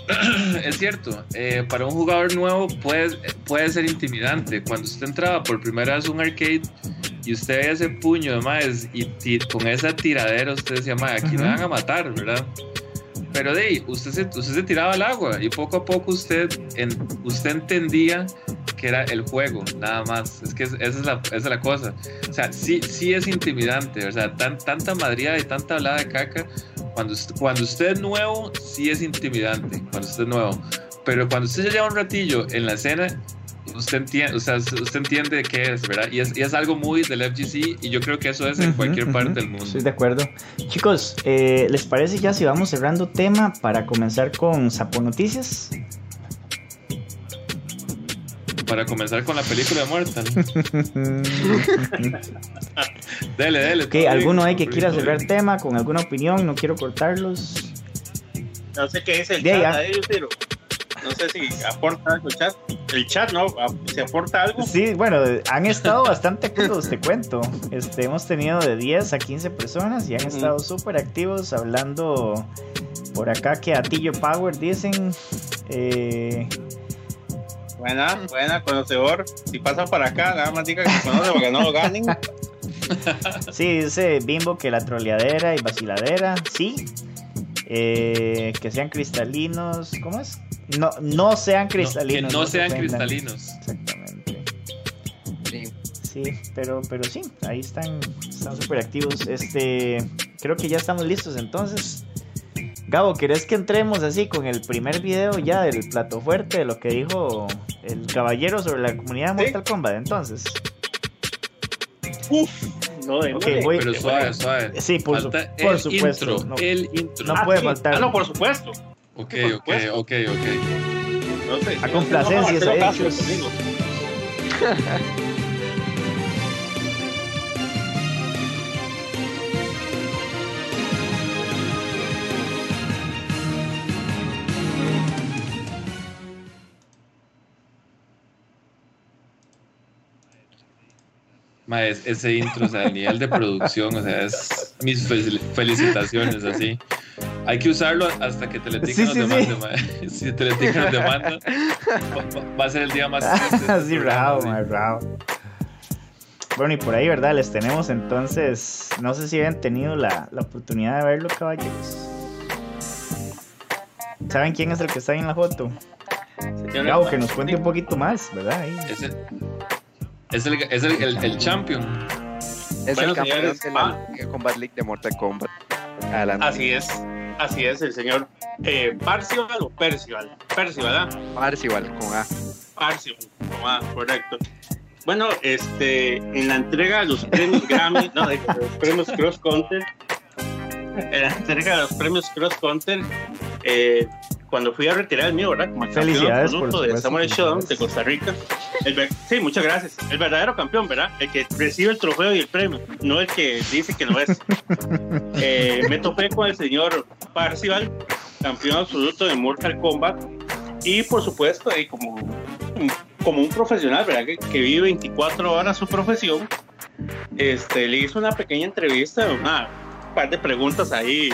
es cierto, eh, para un jugador nuevo puede, puede ser intimidante. Cuando usted entraba por primera vez a un arcade y usted veía ese puño de maes y con esa tiradera usted decía, aquí me van a matar, ¿verdad? Pero de ahí, usted se, usted se tiraba al agua y poco a poco usted, usted entendía que era el juego, nada más. Es que es- esa, es la, esa es la cosa. O sea, sí, sí es intimidante, o sea, tan, tanta madriada y tanta hablada de caca. Cuando, cuando usted es nuevo, sí es intimidante, cuando usted es nuevo. Pero cuando usted ya lleva un ratillo en la escena, usted entiende, o sea, usted entiende qué es, ¿verdad? Y es, y es algo muy del FGC y yo creo que eso es en cualquier parte del mundo. Estoy de acuerdo. Chicos, eh, ¿les parece ya si vamos cerrando tema para comenzar con Sapo Noticias? Para comenzar con la película de Mortal. dele, dele. Ok, ¿alguno hay que quiera cerrar tema con alguna opinión? No quiero cortarlos. No sé qué dice el De chat ahí, Lucero. No sé si aporta algo el chat. El chat, ¿no? ¿Se aporta algo? Sí, bueno, han estado bastante activos, te cuento. Este, hemos tenido de 10 a 15 personas y han estado súper activos hablando por acá que Atillo Power dicen. eh, Buena, buena, conocedor. Si pasa para acá, nada más diga que conoce para que no lo ganen. sí, dice Bimbo que la troleadera y vaciladera, sí. Eh, que sean cristalinos, ¿cómo es? No, no sean No, cristalinos. que no se sean cristalinos. Exactamente. Sí. Sí, pero, pero sí, ahí están están súper activos. Este, creo que ya estamos listos entonces. Gabo, ¿querés que entremos así con el primer video ya del plato fuerte de lo que dijo el caballero sobre la comunidad de Sí. Mortal Kombat? Entonces, Uf, no, de Ok, voy- Pero suave, suave. sí, por, su- por el supuesto. intro, no, el intro. No puede sí. faltar. Ah, no, por supuesto. Ok, por ok, ok, ok. No sé. A complacencias, No, Castro, chus. conmigo. Ma, es- ese intro, o sea, el nivel de producción, o sea, es mis fel- felicitaciones, así. Hay que usarlo hasta que Teletica Sí, nos sí, sí. demande, ma. Si Teletica nos demanda, va, va- va a ser el día más triste este Así, programa, rao, sí. ma, rao. Bueno, y por ahí, ¿verdad? Les tenemos entonces. No sé si habían tenido la, la oportunidad de verlo, caballeros. ¿Saben quién es el que está ahí en la foto? Señor Gabo, que nos cuente un poquito más, ¿verdad? Ahí. Es el, es el, es el, el- el champion. Es Bueno, el campeón señores, de ah. la Combat League de Mortal Kombat. Adelante. Así es, así es, el señor eh, Parcival o Percival. Percival, ¿verdad? Parcival con A. Parcival, ah, correcto. Bueno, este, en la entrega de los premios Grammy, no, de los premios Cross Counter, entrega de los premios Cross Counter, eh, cuando fui a retirar el mío, ¿verdad? Como el campeón Felicidades, por absoluto de Samurai Shodown de. Costa Rica. El sí, muchas gracias. El verdadero campeón, ¿verdad? El que recibe el trofeo y el premio, no el que dice que no es. Eh, me topé con el señor Parcival, campeón absoluto de Mortal Kombat. Y por supuesto, ahí como, como un profesional, ¿verdad? Que, que vive 24 horas su profesión, este, le hizo una pequeña entrevista, una par de preguntas ahí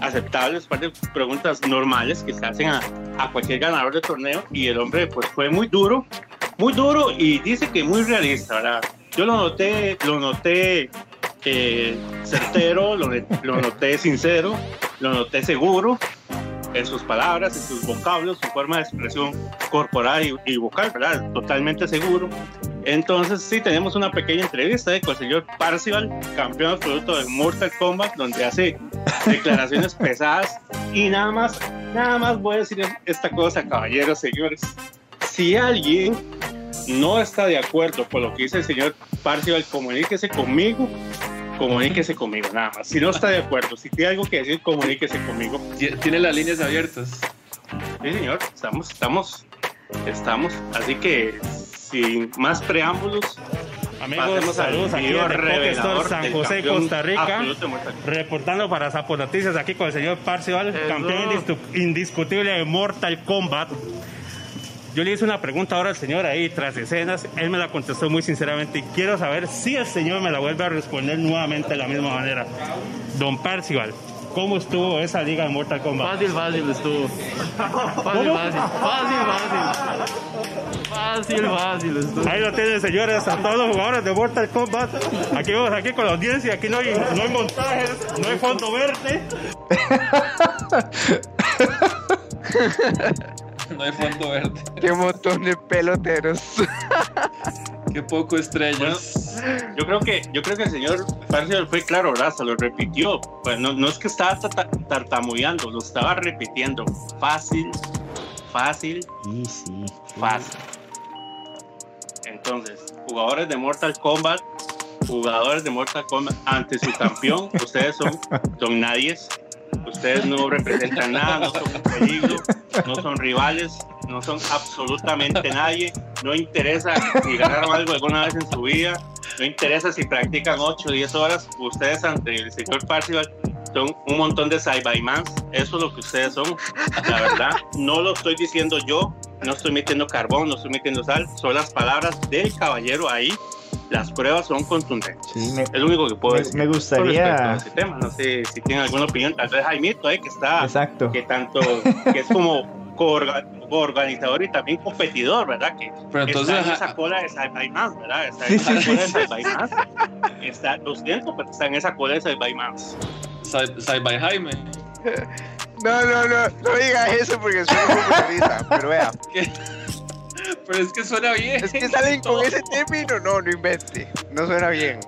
aceptables, un par de preguntas normales que se hacen a, a cualquier ganador de torneo. Y el hombre, pues fue muy duro, muy duro y dice que muy realista, ¿verdad? Yo lo noté, lo noté eh, certero, lo, lo noté sincero, lo noté seguro en sus palabras, en sus vocablos, su forma de expresión corporal y, y vocal, ¿verdad? Totalmente seguro. Entonces, sí, tenemos una pequeña entrevista eh, con el señor Parcival, campeón absoluto de Mortal Kombat, donde hace declaraciones pesadas. Y nada más, nada más voy a decir esta cosa, caballeros, señores. Si alguien no está de acuerdo con lo que dice el señor Parcival, comuníquese conmigo, comuníquese conmigo, nada más. Si no está de acuerdo, si tiene algo que decir, comuníquese conmigo. Tie- Tiene las líneas abiertas. Sí, señor, estamos, estamos, estamos. Así que, sin más preámbulos, Amigos, pasemos al saludos aquí desde San José, Costa Rica. Reportando para Sapo Noticias aquí con el señor Parcival, campeón indiscutible de Mortal Kombat. Yo le hice una pregunta ahora al señor ahí tras escenas, él me la contestó muy sinceramente y quiero saber si el señor me la vuelve a responder nuevamente de la misma manera. Don Parcival, ¿cómo estuvo esa liga de Mortal Kombat? Fácil, fácil estuvo. Fácil, fácil. Fácil, fácil. Fácil, fácil estuvo. Ahí lo tienen señores, a todos los jugadores de Mortal Kombat. Aquí vamos aquí con la audiencia, aquí no hay, no hay montajes, no hay fondo verde. No hay fondo verde. Qué montón de peloteros. Qué poco estrellas. Yo creo que, yo creo que el señor Parcial fue claro, ¿verdad? Se lo repitió. Pues no, no es que estaba tata- tartamudeando, lo estaba repitiendo. Fácil, fácil, Sí, sí. fácil. Entonces, jugadores de Mortal Kombat, jugadores de Mortal Kombat ante su campeón, ustedes son, son nadies. Ustedes no representan nada, no son un peligro, no son rivales, no son absolutamente nadie. No interesa si ganaron algo alguna vez en su vida, no interesa si practican 8 o 10 horas. Ustedes ante el señor Parcival son un montón de Cybermans. Eso es lo que ustedes son, la verdad. No lo estoy diciendo yo, no estoy metiendo carbón, no estoy metiendo sal, son las palabras del caballero ahí. Las pruebas son contundentes. Sí, me, Es lo único que puedo me- decir. me gustaría- a ese tema. No sé si tienen alguna opinión. Tal vez Jaimito, eh, que está, Exacto. que tanto, que es como coorganizador y también competidor, ¿verdad? Que Pero entonces, está en esa cola de Saibaimas, ¿verdad? Está en esa cola de Saibaimas. Está, lo siento, pero está en esa cola de Sai by Jaime. No, no, no, no diga eso porque suena como risa. Pero vea, Pero es que suena bien. es que salen con ese término. No, no invente. No suena bien.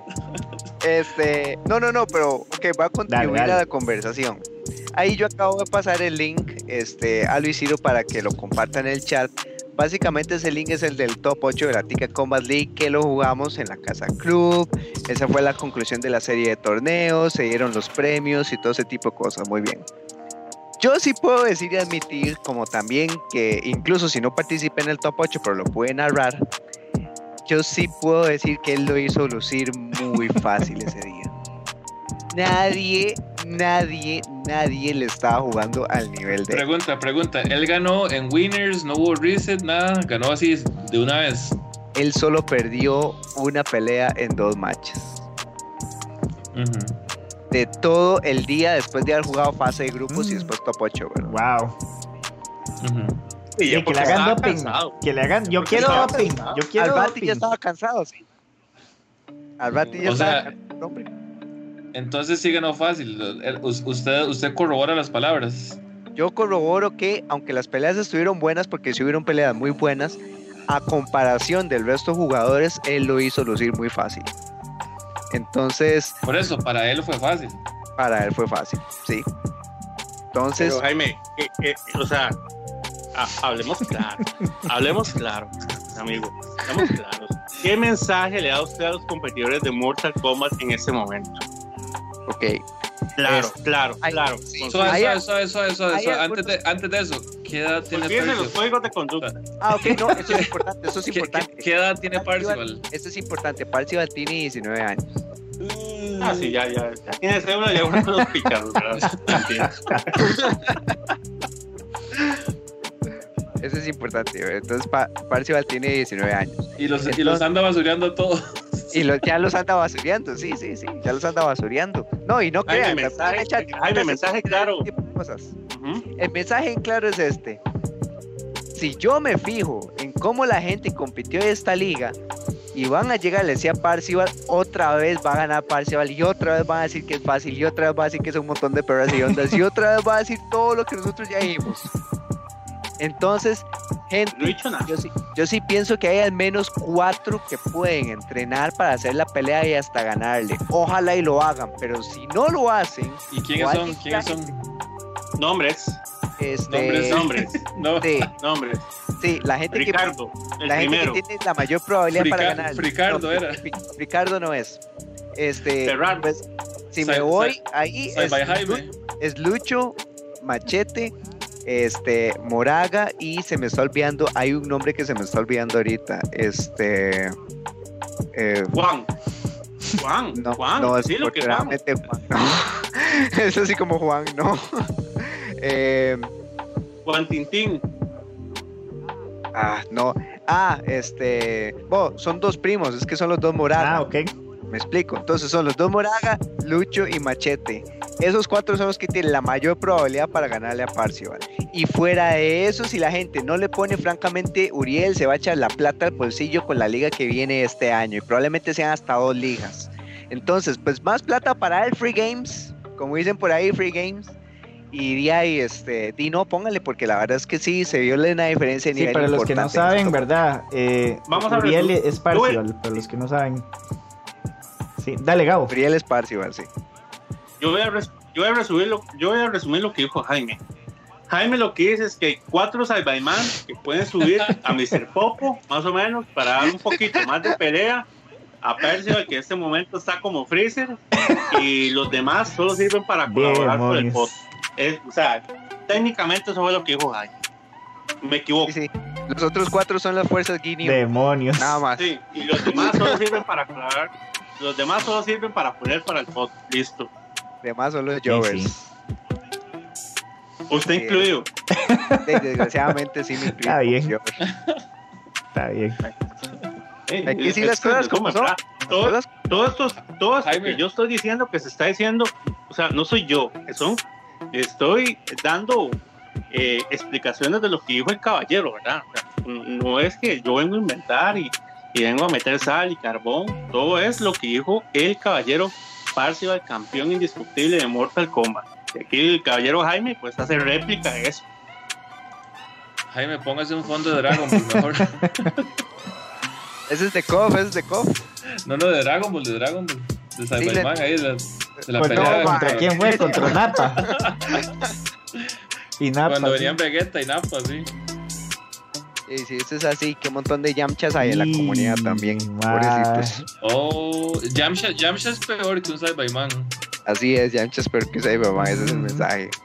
Este, no, no, no, pero ok, voy a contribuir dale. a la conversación. Ahí yo acabo de pasar el link este, a Luis Ciro para que lo compartan en el chat. Básicamente ese link es el del top 8 de la Tica Combat League que lo jugamos en la Casa Club. Esa fue la conclusión de la serie de torneos, se dieron los premios y todo ese tipo de cosas. Muy bien. Yo sí puedo decir y admitir, como también que incluso si no participé en el top 8, pero lo pude narrar, yo sí puedo decir que él lo hizo lucir muy fácil ese día. Nadie, nadie, nadie le estaba jugando al nivel de. Pregunta, pregunta. Él ganó en Winners, no hubo reset, nada. Ganó así de una vez. Él solo perdió una pelea en dos matches. Ujú. De todo el día después de haber jugado fase de grupos y Mm. después top 8, ¿verdad? Wow. Sí, que le hagan doping. cansado. Que le hagan. Yo Porque quiero doping. cansado. Yo quiero Albati doping. ya estaba cansado, sí. Albati ya O estaba sea- cansado. Entonces sí ganó fácil. Usted, usted corrobora las palabras. Yo corroboro que, aunque las peleas estuvieron buenas, porque sí hubieron peleas muy buenas, a comparación del resto de jugadores, él lo hizo lucir muy fácil. Entonces, Por eso, para él fue fácil. para él fue fácil, sí. Entonces, Pero Jaime, eh, eh, o sea, ha- hablemos claro, hablemos claro, amigo, hablemos claros. ¿Qué mensaje le da usted a los competidores de Mortal Kombat en este momento? ok. Claro, Es- claro, Ay, claro. sí. Suave, suave, hay suave. algunos- Antes, de, antes de eso, ¿qué edad tiene Olvídense los Percival? códigos de conducta. Ah, ok, no, eso es importante, eso es ¿Qué, qué, importante. qué edad tiene Parcival. Esto es importante, Parcival tiene 19 años. Ah, sí, ya, ya. ya tiene cédula, ya uno los picados, ¿verdad? Eso es importante, ¿verdad? entonces Pa- Parcival tiene 19 años. Y los, y los anda basureando todos. Y los, ya los anda basureando, sí, sí, sí, ya los anda basureando. No, y no crean, mensaje- también echan- Jaime, mensaje claro. Cosas. El mensaje en claro es este. Si yo me fijo en cómo la gente compitió en esta liga y van a llegar, le decía Parcival, otra vez va a ganar Parcival y otra vez van a decir que es fácil y otra vez va a decir que es un montón de perras y ondas y otra vez va a decir todo lo que nosotros ya dijimos. Entonces, gente, No he yo sí, yo sí pienso que hay al menos cuatro que pueden entrenar para hacer la pelea y hasta ganarle. Ojalá y lo hagan, pero si no lo hacen, ¿Y quiénes ¿Cuál son? es ¿Quiénes son? Nombres, este, Nombres, nombres, No. sí, nombres. sí, la gente que Ricardo, el la gente que tiene la mayor probabilidad para ganar. Fricardo era. Ricardo no es. Este, pues, si me voy ahí es, es Lucho, Machete, este, Moraga y se me está olvidando, hay un nombre que se me está olvidando ahorita, este, eh, Juan. Juan, no, Juan, no, sí, lo que Juan. no. es así como Juan, no. Eh, Juan Tintín. ah, no. Ah, este, son dos primos, es que son los dos Moraga. Ah, ok. Me explico. Entonces son los dos Moraga, Lucho y Machete. Esos cuatro son los que tienen la mayor probabilidad para ganarle a Parcival. Y fuera de eso, si la gente no le pone, francamente, Uriel se va a echar la plata al bolsillo con la liga que viene este año. Y probablemente sean hasta dos ligas. Entonces, pues más plata para el Free Games. Como dicen por ahí, Free Games. Y de ahí, este, di no, póngale, porque la verdad es que sí, se vio una diferencia de Sí, nivel para los que no saben. ¿verdad? Eh, Vamos a Uriel es Parcival, para los que no saben. Sí, dale, Gabo. Uriel es Parcival, sí. Yo voy a, res- yo voy a resumir lo, yo voy a resumir lo que dijo Jaime. Jaime lo que dice es que hay cuatro Saibaiman que pueden subir a Mr. Popo, más o menos, para dar un poquito más de pelea a Percival, que en este momento está como Freezer, y los demás solo sirven para colaborar con el pot. Es- o sea, técnicamente eso fue lo que dijo Jaime. Me equivoco. Sí, sí. Los otros cuatro son las fuerzas Guinea. Demonios. Nada más. Sí, y los demás solo sirven para colaborar. Los demás solo sirven para poner para el pot. Listo. Además son los Sí, Jovers. sí. Usted Sí. incluido. Desgraciadamente sí me incluyo Está bien. Está bien. Eh, Aquí sí las cosas como son. ¿verdad? Todo, Todas- todo esto, todo esto Jaime. que yo estoy diciendo que se está diciendo, o sea, no soy yo, son, estoy dando eh, explicaciones de lo que dijo el caballero, ¿verdad? O sea, no es que yo vengo a inventar y, y vengo a meter sal y carbón, todo es lo que dijo el caballero Parcival, campeón indiscutible de Mortal Kombat. Y aquí el caballero Jaime pues hace réplica de eso. Jaime, póngase un fondo de Dragon Ball mejor. Ese es de KOF, ese es de KOF. No, no, de Dragon Ball, de Dragon Ball. De Cyberman, ahí, de la, de la Pues no. ¿Contra quién fue? Contra Napa. Y Napa. Cuando sí. venían Vegeta y Nappa, sí. Y si eso es así, qué montón de yamchas hay en la comunidad también. Pobrecitos. Oh, Yamcha, Yamcha es peor que un Cyberman. Así es, yamchas, pero que se mamá, ese es el mensaje.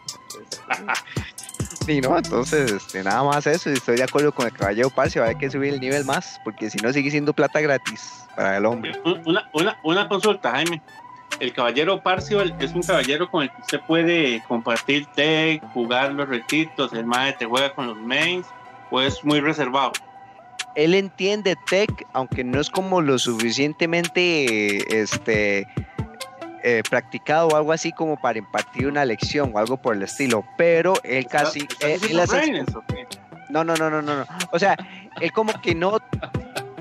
Y no, entonces, este, nada más eso. y Estoy de acuerdo con el caballero Parcio. Hay que subir el nivel más, porque si no, sigue siendo plata gratis para el hombre. Una, una, una consulta, Jaime. El caballero Parcival es un caballero con el que usted puede compartir tech, jugar los retitos, el mae te juega con los mains, o es muy reservado. Él entiende tech, aunque no es como lo suficientemente este, eh, practicado o algo así como para impartir una lección o algo por el estilo. Pero él casi. ¿Está- él- él hace- no, no, no, no, no, no. O sea, él como que no.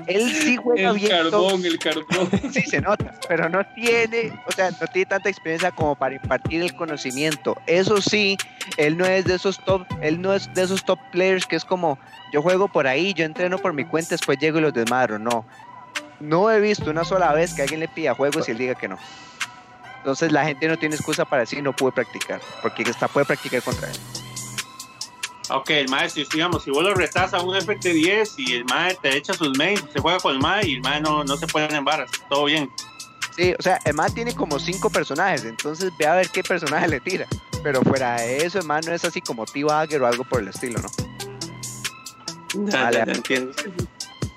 Él sí juega El bien. todo- carbón, el carbón. Sí, se nota, pero no tiene, o sea, no tiene tanta experiencia como para impartir el conocimiento. Eso sí, él no es de esos top, él no es de esos top players que es como, yo juego por ahí, yo entreno por mi cuenta, después llego y los desmadro. No, no he visto una sola vez que alguien le pida juegos y él diga que no. Entonces la gente no tiene excusa para decir no pude practicar, porque hasta puede practicar contra él. Ok, el mae, si digamos, si vos lo retas a un FT10 y el mae te echa sus mains, se juega con el mae y el mae no, no se pone en varas, todo bien. Sí, o sea, el man tiene como cinco personajes, entonces ve a ver qué personaje le tira. Pero fuera de eso, el man no es así como T-Bagger o algo por el estilo, ¿no? Ya, Vale. ya, ya entiendo.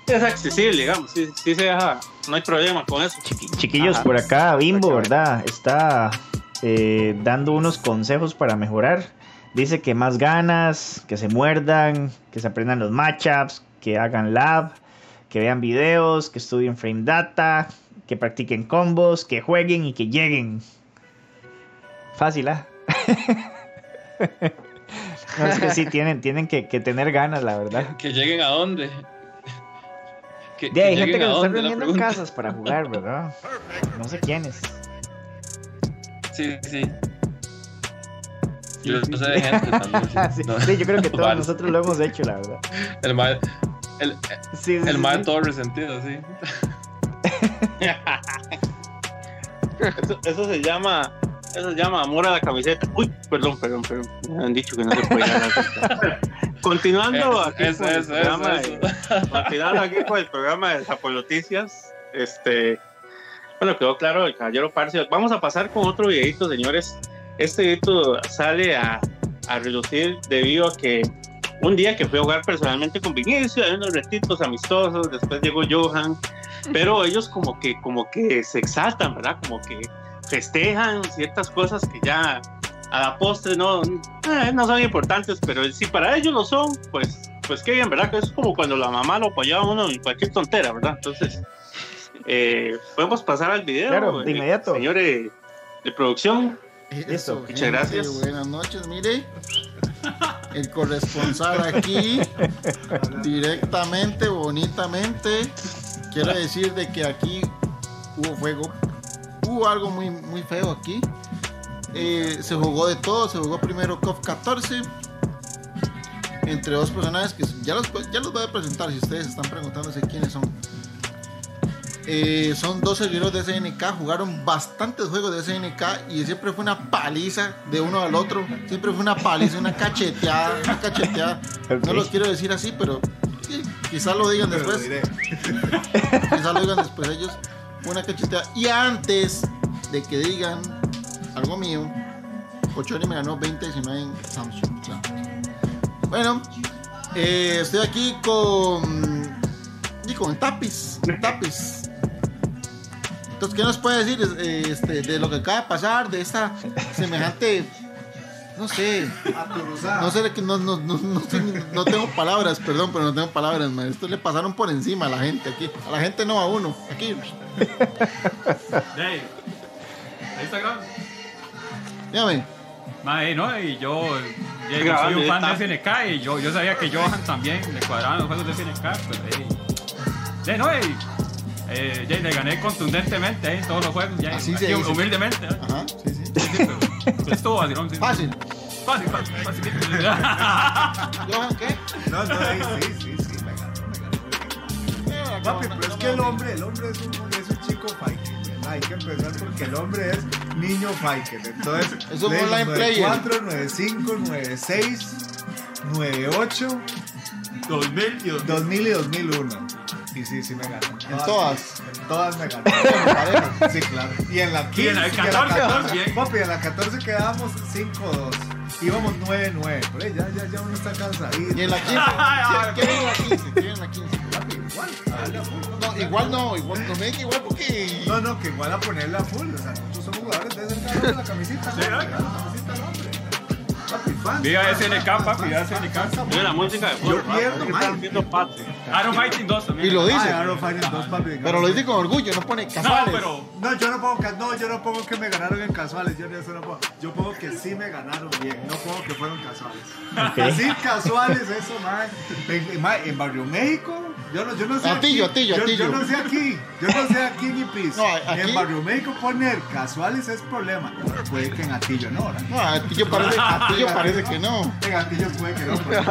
Es accesible, digamos, sí, sí se deja, no hay problema con eso. Chiqui- Chiquillos, Ajá. por acá Bimbo, ¿verdad? Está eh, dando unos consejos para mejorar. Dice que más ganas, que se muerdan, que se aprendan los matchups, que hagan lab, que vean videos, que estudien frame data, que practiquen combos, que jueguen y que lleguen. Fácil, ¿ah? no, es que sí, tienen, tienen que, que tener ganas, la verdad. Que lleguen a dónde. Que, hay gente que está reuniendo en casas para jugar, ¿verdad? No sé quiénes. Sí, sí. Yo no sé de gente también. sí. sí, No. sí, yo creo que todos nosotros lo hemos hecho, la verdad. El mal, el, Sí, sí, el sí, mal sí. todo resentido, sí. Eso, eso se llama, eso se llama amor a la camiseta. Uy, perdón, perdón, perdón. Me han dicho que no se puede hablar. Continuando aquí Eso, con el eso, programa eso, de- continuando aquí con el programa de Zapoloticias, este, bueno, quedó claro el caballero Parcio. Vamos a pasar con otro videito, señores. Este videito sale a, a relucir debido a que un día que fui a jugar personalmente con Vinicio, hay unos retitos amistosos, después llegó Johan, pero ellos como que, como que se exaltan, ¿verdad? Como que festejan ciertas cosas que ya a la postre no, eh, no son importantes, pero si para ellos lo son, pues, pues qué bien, ¿verdad? Que es como cuando la mamá lo apoyaba a uno en cualquier tontera, ¿verdad? Entonces, eh, podemos pasar al video. Claro, de eh, inmediato. Señores de producción, Eso, muchas gracias. Buenas noches, mire. El corresponsal aquí, directamente, bonitamente. Quiero decir de que aquí hubo fuego, hubo algo muy, muy feo aquí. Eh, se jugó de todo, se jugó primero COF 14 entre dos personajes que ya los, ya los voy a presentar si ustedes están preguntándose quiénes son. Eh, son dos seguidores de SNK, jugaron bastantes juegos de SNK y siempre fue una paliza de uno al otro. Siempre fue una paliza, una cacheteada, una cacheteada. No los quiero decir así, pero quizás lo digan Pero después. Quizás lo digan después ellos. Una cacheteada. Y antes de que digan algo mío, Cochoni me ganó 2019 en Samsung. O sea, Bueno, eh, estoy aquí con. Y con Tapis. Tapis. Entonces, ¿qué nos puede decir eh, este, de lo que acaba de pasar, de esta semejante. No sé. No sé, de no, no, no, no tengo palabras, perdón, pero no tengo palabras, man. Esto le pasaron por encima a la gente aquí. A la gente no, a uno. Aquí. Hey, Instagram. Dígame. Mae, no, y yo, yo soy un fan de SNK y yo, yo sabía que Johan también le cuadraban los juegos de SNK, pues hey. Sí, no, y, eh, ya le gané contundentemente ahí en todos los juegos, ya, Así así, se humildemente. ¿eh? Ajá, sí, sí. Sí, sí, pero, pero estuvo vacilón, sí. Fácil. Fácil, fácil, fácil. ¿qué? No, no, ahí sí, sí, sí, me ganó, me ganó. Papi, pero es que el hombre, el hombre es un, es un chico fighter. ¿verdad? Hay que empezar porque el hombre es niño fighter. Entonces, Es un online player. 94, 95, 96, 98, 2000 y 2000. 2000 y 2001. Y sí, sí me ganó. En todas. En todas me ganó. Sí, claro. Y en la 15, Y en la y 14 también. Papi, en la 14 quedábamos 5-2. Íbamos 9-9. Por ahí ya, ya, ya uno está cansadito. Y en la 15. ¿Qué viene en la 15? ¿Qué viene en la 15? Papi, igual. No, igual no, igual no me diga igual porque. No, no, que igual a ponerle a full. O sea, nosotros somos jugadores de ese carro de la camisita. Sí, ¿no? La. Papi, fan. Viva SNK, papi, viva SNK. Mira la música de fútbol. pierdo, man. Iron Fighting 2 también. Y lo dice. Ah, Arrow Fighting 2, papi. Pero lo dice con orgullo, no pone No, casuales. pero No, yo no pongo, no, yo no pongo que me ganaron en casuales, yo eso no pongo. Yo pongo que sí me ganaron bien, no pongo que fueron casuales. Sí, casuales, eso, man. En, en Barrio México, yo no, yo no sé. Atillo, aquí, Atillo, yo, Atillo. yo no sé aquí, yo no sé aquí. No, aquí- En Barrio México poner casuales es problema. Puede que en Atillo no, ¿verdad? No, a Tillo parece, a Tillo parece que no. En Atillo puede que no. pero-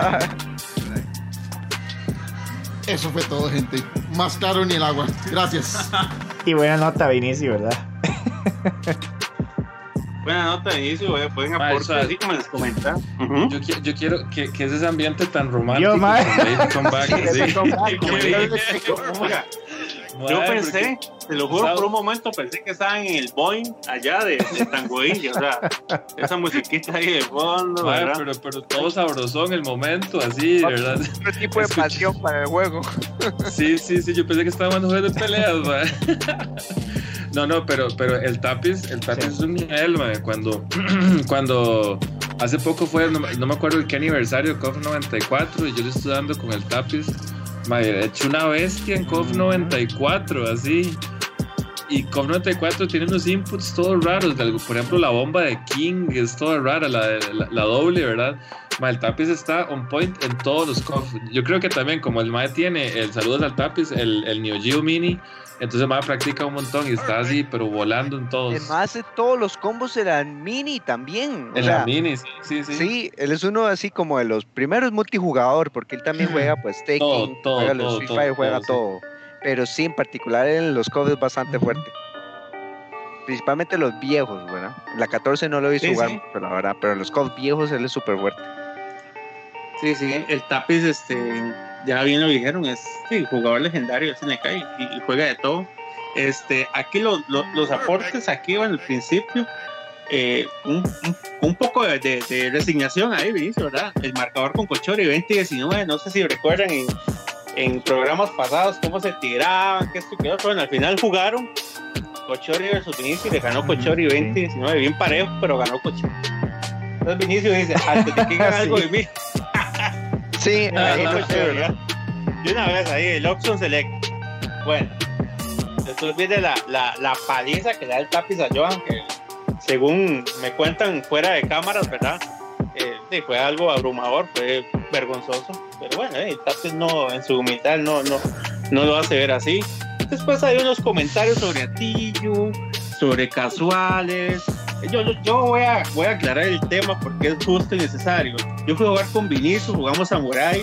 Eso fue todo, gente. Más claro ni el agua. Gracias. Y buena nota, Vinicio, ¿verdad? Buena nota de inicio, eh, pueden aportar eso- así como les comentan. Ujú. Yo, qui- yo quiero que, que es ese ambiente tan romántico. Yo, mae. Sí, Yo porque- pensé, te lo juro, por un momento pensé que estaban en el Boeing allá de, de Tango Indio, o sea, esa musiquita ahí de fondo, ¿verdad? pero, pero todo sabrosón el momento, así, verdad. Otro tipo de pasión para el juego. Sí, sí, sí, yo pensé que estaba jugando juegos de peleas. No, no, pero, pero el tapiz, el tapiz Sí. es un nivel, mae. Cuando, cuando hace poco fue, no, me- no me acuerdo qué aniversario KOF 94, y yo le estoy dando con el tapiz. Mae, he hecho una bestia en KOF 94, así. Y KOF 94 tiene unos inputs todos raros. de Por ejemplo, la bomba de King es toda rara, la, la, la doble, ¿verdad? Ma, el tapiz está on point en todos los KOF. Yo creo que también, como el Mae tiene el saludos al tapiz, el, el Neo Geo Mini, entonces el Mae practica un montón y está así, pero volando en todos. Además, de todos los combos eran mini también. en la Mini, sí, sí, sí. Sí, él es uno así como de los primeros multijugador, porque él también juega pues Tekken, Todo, todo, juega los todo, Free todo, Fire, juega todo, sí. Pero sí, en particular en los covers es bastante fuerte. Principalmente los viejos, ¿verdad? La 14 no lo he visto Sí, jugar, sí. pero la verdad, pero los covers viejos él es súper fuerte. Sí, sí, el tapiz, este, ya bien lo dijeron, es sí, jugador legendario de SNK y, y juega de todo. Este, aquí lo- lo- los aportes, aquí en el principio, eh, un, un- un poco de, de- de resignación ahí, Vinicio, ¿verdad? El marcador con Cochori 2019, no sé si recuerdan en, en programas pasados cómo se tiraban, que esto y que otro, bueno, al final jugaron Cochori versus Vinicio y le ganó Cochori 2019, bien parejo, pero ganó Cochori. Entonces Vinicio dice, antes de que digan algo de mí, Sí, Ah. De una vez ahí, el Option Select. Bueno, después viene la, la, la paliza que le da el tapiz a Johan, que según me cuentan fuera de cámaras, ¿verdad? Eh, fue algo abrumador, fue vergonzoso. Pero bueno, eh, el tapiz no, en su humildad no, no, no lo hace ver así. Después hay unos comentarios sobre Atillo, sobre casuales. Yo, yo, yo voy, a, voy a aclarar el tema porque es justo y necesario. Yo fui a jugar con Vinicius, jugamos Samurai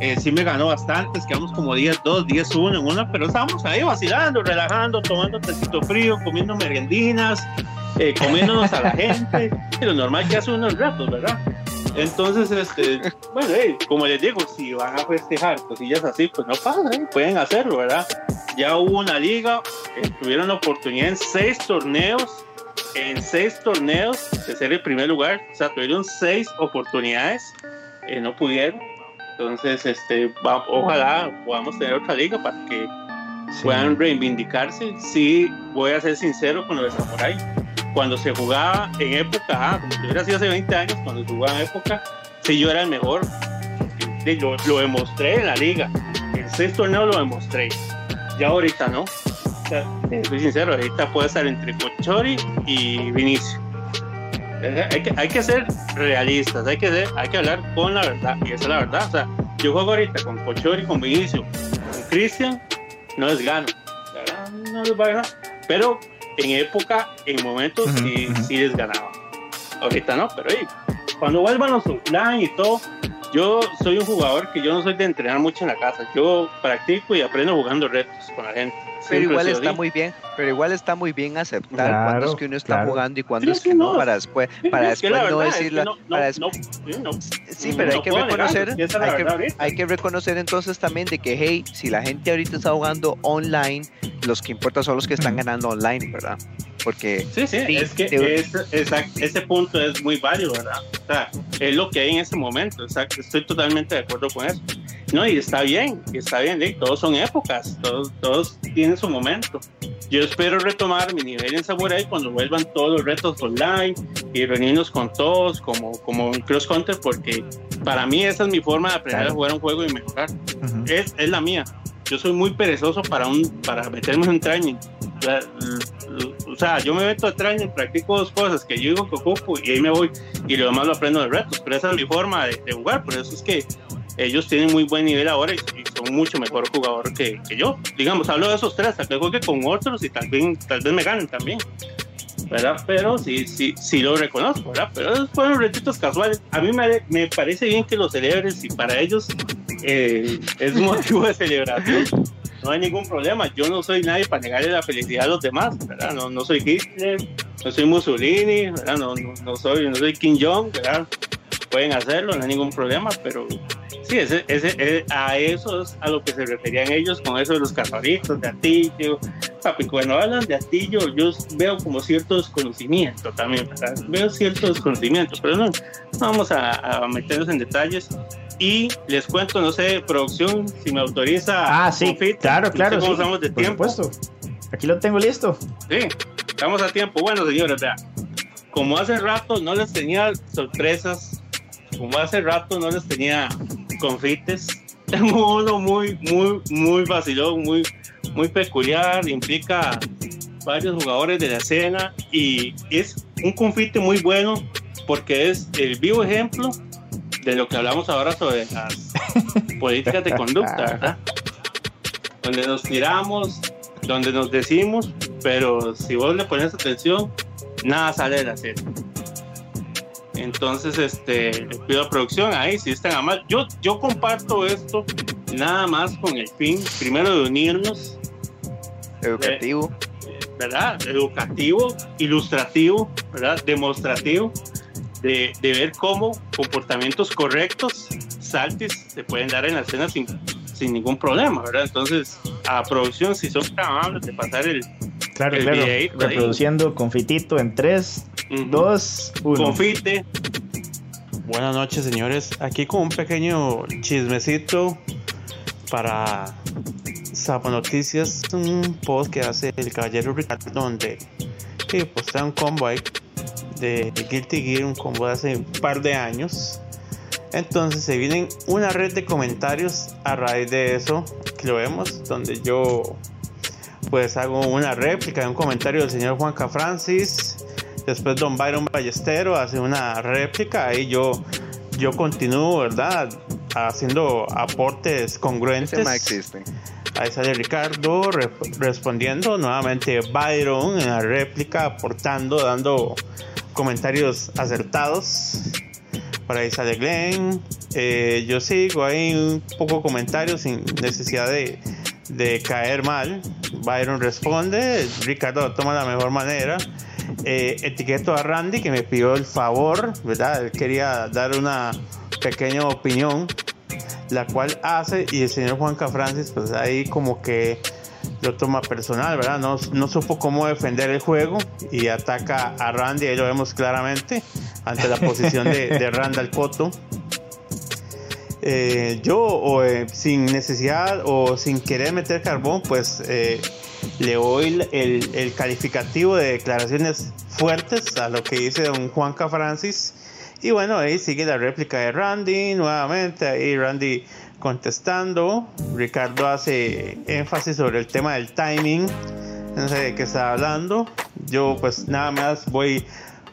eh, sí me ganó bastantes, quedamos como 10-2, 10-1 en una, pero estábamos ahí vacilando, relajando, tomando tecito frío, comiendo meriendinas, eh, comiéndonos a la gente, lo normal que hace uno en ratos, ¿verdad? Entonces, este, bueno, como les digo, si van a festejar cosillas así, pues no pasa, eh, pueden hacerlo, ¿verdad? Ya hubo una liga, eh, tuvieron la oportunidad en seis torneos, en seis torneos de ser el primer lugar, o sea, tuvieron seis oportunidades, eh, no pudieron. Entonces, este, va- ojalá podamos tener otra liga para que Sí. puedan reivindicarse. Sí, voy a ser sincero con lo de Samurai. Cuando se jugaba en época, ah, como si hubiera sido hace 20 años, cuando se jugaba en época, sí yo era el mejor. Lo, lo demostré en la liga. En seis torneos lo demostré. Ya ahorita no. O sea, soy sincero, ahorita puede estar entre Cochori y Vinicio. Eh, Hay que, hay que ser realistas, hay que, ser- hay que hablar con la verdad, y esa es la verdad. O sea, yo juego ahorita con Cochori, con Vinicio, con Cristian, no les gano. Verdad, no les va a ganar. Pero en época, en momentos, sí, sí les ganaba. Ahorita no, pero hey, cuando vuelvan los offline y todo, yo soy un jugador que yo no soy de entrenar mucho en la casa. Yo practico y aprendo jugando retos con la gente. Pero igual está muy bien, pero igual está muy bien aceptar Claro, cuándo es que uno está claro. jugando y cuándo es que no, para después, para es después no es decirla, sí, pero hay que negar, reconocer, es es la hay que, hay que reconocer entonces también de que, hey, si la gente ahorita está jugando online, los que importan son los que están ganando online, ¿verdad? Porque Sí, sí, Sí, es que de- ese, esa- ese punto es muy válido, ¿verdad? O sea, es lo que hay en ese momento, exacto, estoy totalmente de acuerdo con eso. No, y está bien, está bien, ¿eh? todos son épocas, todos, todos tienen su momento. Yo espero retomar mi nivel en Samurai cuando vuelvan todos los retos online y reunirnos con todos como, como en Cross Counter, porque para mí esa es mi forma de aprender Claro. a jugar un juego y mejorar Ujú. es, es la mía. Yo soy muy perezoso para un para meterme en training. O sea, l- l- o sea, yo me meto a training, practico dos cosas que yo digo que ocupo y ahí me voy y lo demás lo aprendo de retos. Pero esa es mi forma de, de jugar. Por eso es que ellos tienen muy buen nivel ahora y, y son mucho mejor jugador que, que yo. Digamos, hablo de esos tres, tal vez juegue con otros y tal vez, tal vez me ganen también. ¿verdad? Pero sí, sí, sí lo reconozco, ¿verdad? Pero fueron retitos casuales. A mí me, me parece bien que lo celebres y para ellos eh, es motivo de celebración. No hay ningún problema. Yo no soy nadie para negarle la felicidad a los demás, ¿verdad? No, no soy Hitler, no soy Mussolini, ¿verdad? No, no, no soy, no soy Kim Jong, ¿verdad? Pueden hacerlo, no hay ningún problema, pero sí, ese, ese, eh, a eso es a lo que se referían ellos con eso de los cazadoritos, de Atillo. Papi, cuando hablan de Atillo, yo veo como cierto desconocimiento también, ¿verdad? Veo cierto desconocimiento, pero no, no vamos a, a meternos en detalles. Y les cuento, no sé, producción, si me autoriza. Ah, sí, claro, no sé claro. cómo sí, estamos de por tiempo. supuesto. Aquí lo tengo listo. Sí, estamos a tiempo. Bueno, señores, como hace rato no les tenía sorpresas, como hace rato no les tenía confites, tengo uno muy, muy, muy vacilón, muy, muy peculiar, implica varios jugadores de la escena y es un confite muy bueno porque es el vivo ejemplo de lo que hablamos ahora sobre las políticas de conducta, ¿verdad? Donde nos tiramos, donde nos decimos, pero si vos le pones atención, nada sale de la serie. Entonces, este, le pido a producción ahí, si están a mal. Yo, yo comparto esto nada más con el fin, primero, de unirnos, educativo, ¿verdad? Educativo, ilustrativo, ¿verdad? Demostrativo, de, de ver cómo comportamientos correctos, saltis, se pueden dar en la escena sin, sin ningún problema, ¿verdad? Entonces, a producción, si son tan amables de pasar el, Claro, El claro. Reproduciendo confitito en 3, Ujú. 2, 1. confite, Buenas noches, señores. Aquí con un pequeño chismecito para Sapo Noticias, un post que hace el caballero Ricardo, donde que postea un combo ahí de Guilty Gear, un combo de hace un par de años. Entonces se viene una red de comentarios a raíz de eso, que lo vemos, donde yo pues hago una réplica de un comentario del señor Juanca Francis. Después Don Byron Ballestero hace una réplica. Ahí yo, yo continúo, ¿verdad? Haciendo aportes congruentes. existe. Ahí sale Ricardo re- respondiendo. Nuevamente Byron en la réplica, aportando, dando comentarios acertados. Por ahí sale Glenn. Eh, yo sigo ahí un poco comentarios sin necesidad de, de caer mal. Byron responde. Ricardo toma la mejor manera. Eh, etiqueto a Randy que me pidió el favor, ¿verdad? Él quería dar una pequeña opinión, la cual hace y el señor Juanca Francis, pues ahí como que lo toma personal, ¿verdad? No, no supo cómo defender el juego y ataca a Randy, ahí lo vemos claramente, ante la posición de, de Randall Cotto. Eh, yo, o, eh, sin necesidad o sin querer meter carbón, pues eh, le doy el, el calificativo de declaraciones fuertes a lo que dice don Juanca Francis. Y bueno, ahí sigue la réplica de Randy, nuevamente ahí Randy contestando. Ricardo hace énfasis sobre el tema del timing. No sé de qué está hablando. Yo pues nada más voy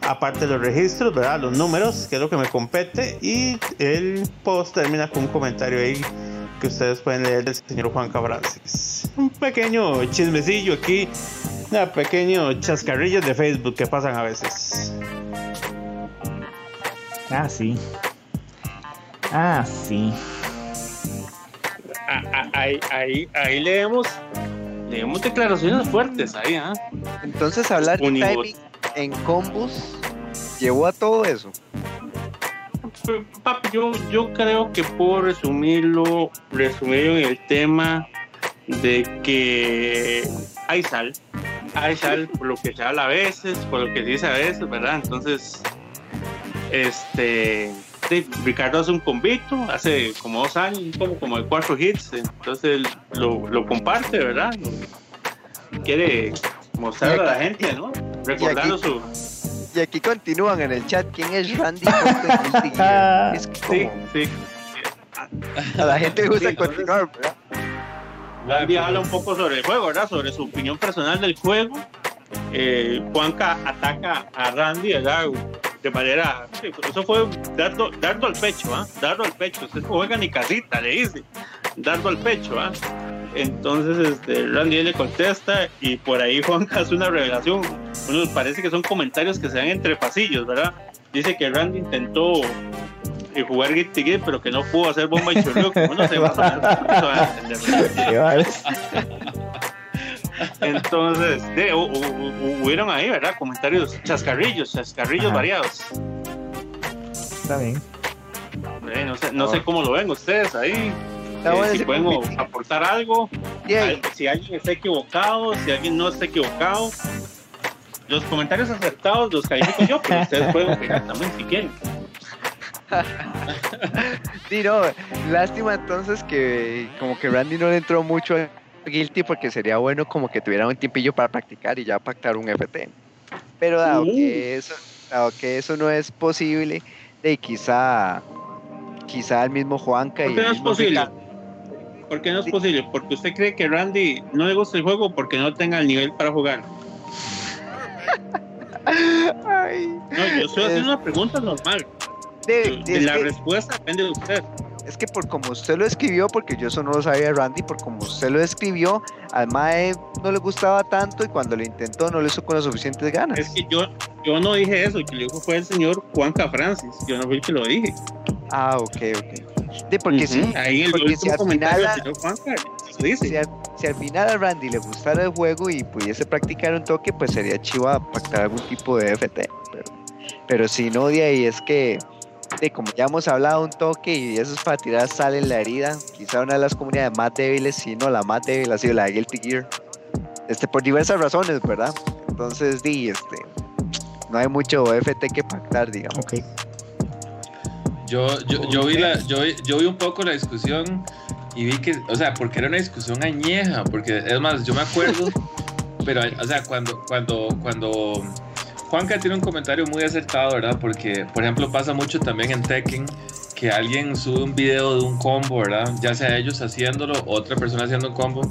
aparte de los registros, ¿verdad? Los números, que es lo que me compete. Y el post termina con un comentario ahí que ustedes pueden leer del señor Juan Cabrances. Un pequeño chismecillo aquí, un pequeño chascarrillo de Facebook que pasan a veces. Ah, sí. Ah, sí. Ah, ah, Ahí, ahí, ahí leemos, leemos declaraciones fuertes ahí, ¿ah? Entonces hablar de timing en combos llevó a todo eso. Pero, Papi, yo, yo creo que puedo resumirlo, resumirlo en el tema de que hay sal, hay sal por lo que se habla a veces, por lo que se dice a veces, ¿verdad? Entonces, este, Ricardo hace un convito, hace como dos años, como, como de cuatro hits, entonces lo, lo comparte, ¿verdad? Quiere mostrar a la gente, ¿no? Recordando su... Y aquí continúan en el chat quién es Randy? Es que Sí, como sí. a la gente le gusta Sí, continuar, ¿verdad? Randy habla un poco sobre el juego, ¿verdad? Sobre su opinión personal del juego. Eh, Juanca ataca a Randy, ¿verdad? De manera. sí, eso fue dardo, dardo al pecho, ¿ah? Dardo al pecho. Usted no juega ni casita, le dice. Dardo al pecho, ¿ah? Entonces este, Randy le contesta y por ahí Juanca hace una revelación. Uno parece que son comentarios que se dan entre pasillos, ¿verdad? Dice que Randy intentó eh, jugar Guilty Gear, pero que no pudo hacer bomba y chorreo, como no se va a entender. Entonces, de, hu- hu- hu- hubieron ahí, ¿verdad? Comentarios, chascarrillos, chascarrillos Ajá. variados. Está bien. Eh, no sé, no sé cómo lo ven ustedes ahí. Eh, si pueden aportar algo, Y ahí, al- si alguien está equivocado, si alguien no está equivocado. Los comentarios acertados los califico yo, pero ustedes pueden opinar también si quieren. Sí, no, lástima entonces que como que Randy no le entró mucho a Guilty porque sería bueno como que tuviera un tiempillo para practicar y ya pactar un FT. Pero dado que eso, dado que eso no es posible, de quizá quizá el mismo Juanca ¿Por y no es posible? Ricardo- ¿Por qué no es posible? Porque usted cree que Randy no le gusta el juego o porque no tenga el nivel para jugar. Ay, No, yo estoy haciendo una pregunta normal. de- la que- respuesta depende de usted. Es que por como usted lo escribió, porque yo eso no lo sabía de Randy, por como usted lo escribió, al Mae no le gustaba tanto y cuando lo intentó no lo hizo con las suficientes ganas. Es que yo, yo no dije eso, el que lo dijo fue el señor Juanca Francis. Yo no fui el que lo dije. Ah, ok, ok. De porque sí, Ahí el porque si al final- del señor Juanca se dice. si al, si al final a Randy le gustara el juego y pudiese practicar un toque, pues sería chiva pactar algún tipo de FT. Pero, pero si no, de ahí es que, de como ya hemos hablado, un toque y eso es para tirar sal en la herida. Quizá una de las comunidades más débiles, si no la más débil, ha sido la de Guilty Gear. Este, por diversas razones, ¿verdad? Entonces, di, este, no hay mucho FT que pactar, digamos. Ok. Yo, yo, yo, vi la, yo, yo vi un poco la discusión y vi que, o sea, porque era una discusión añeja, porque es más, yo me acuerdo, pero, o sea, cuando, cuando, cuando Juanca tiene un comentario muy acertado, ¿verdad? Porque, por ejemplo, pasa mucho también en Tekken que alguien sube un video de un combo, ¿verdad? Ya sea ellos haciéndolo, otra persona haciendo un combo.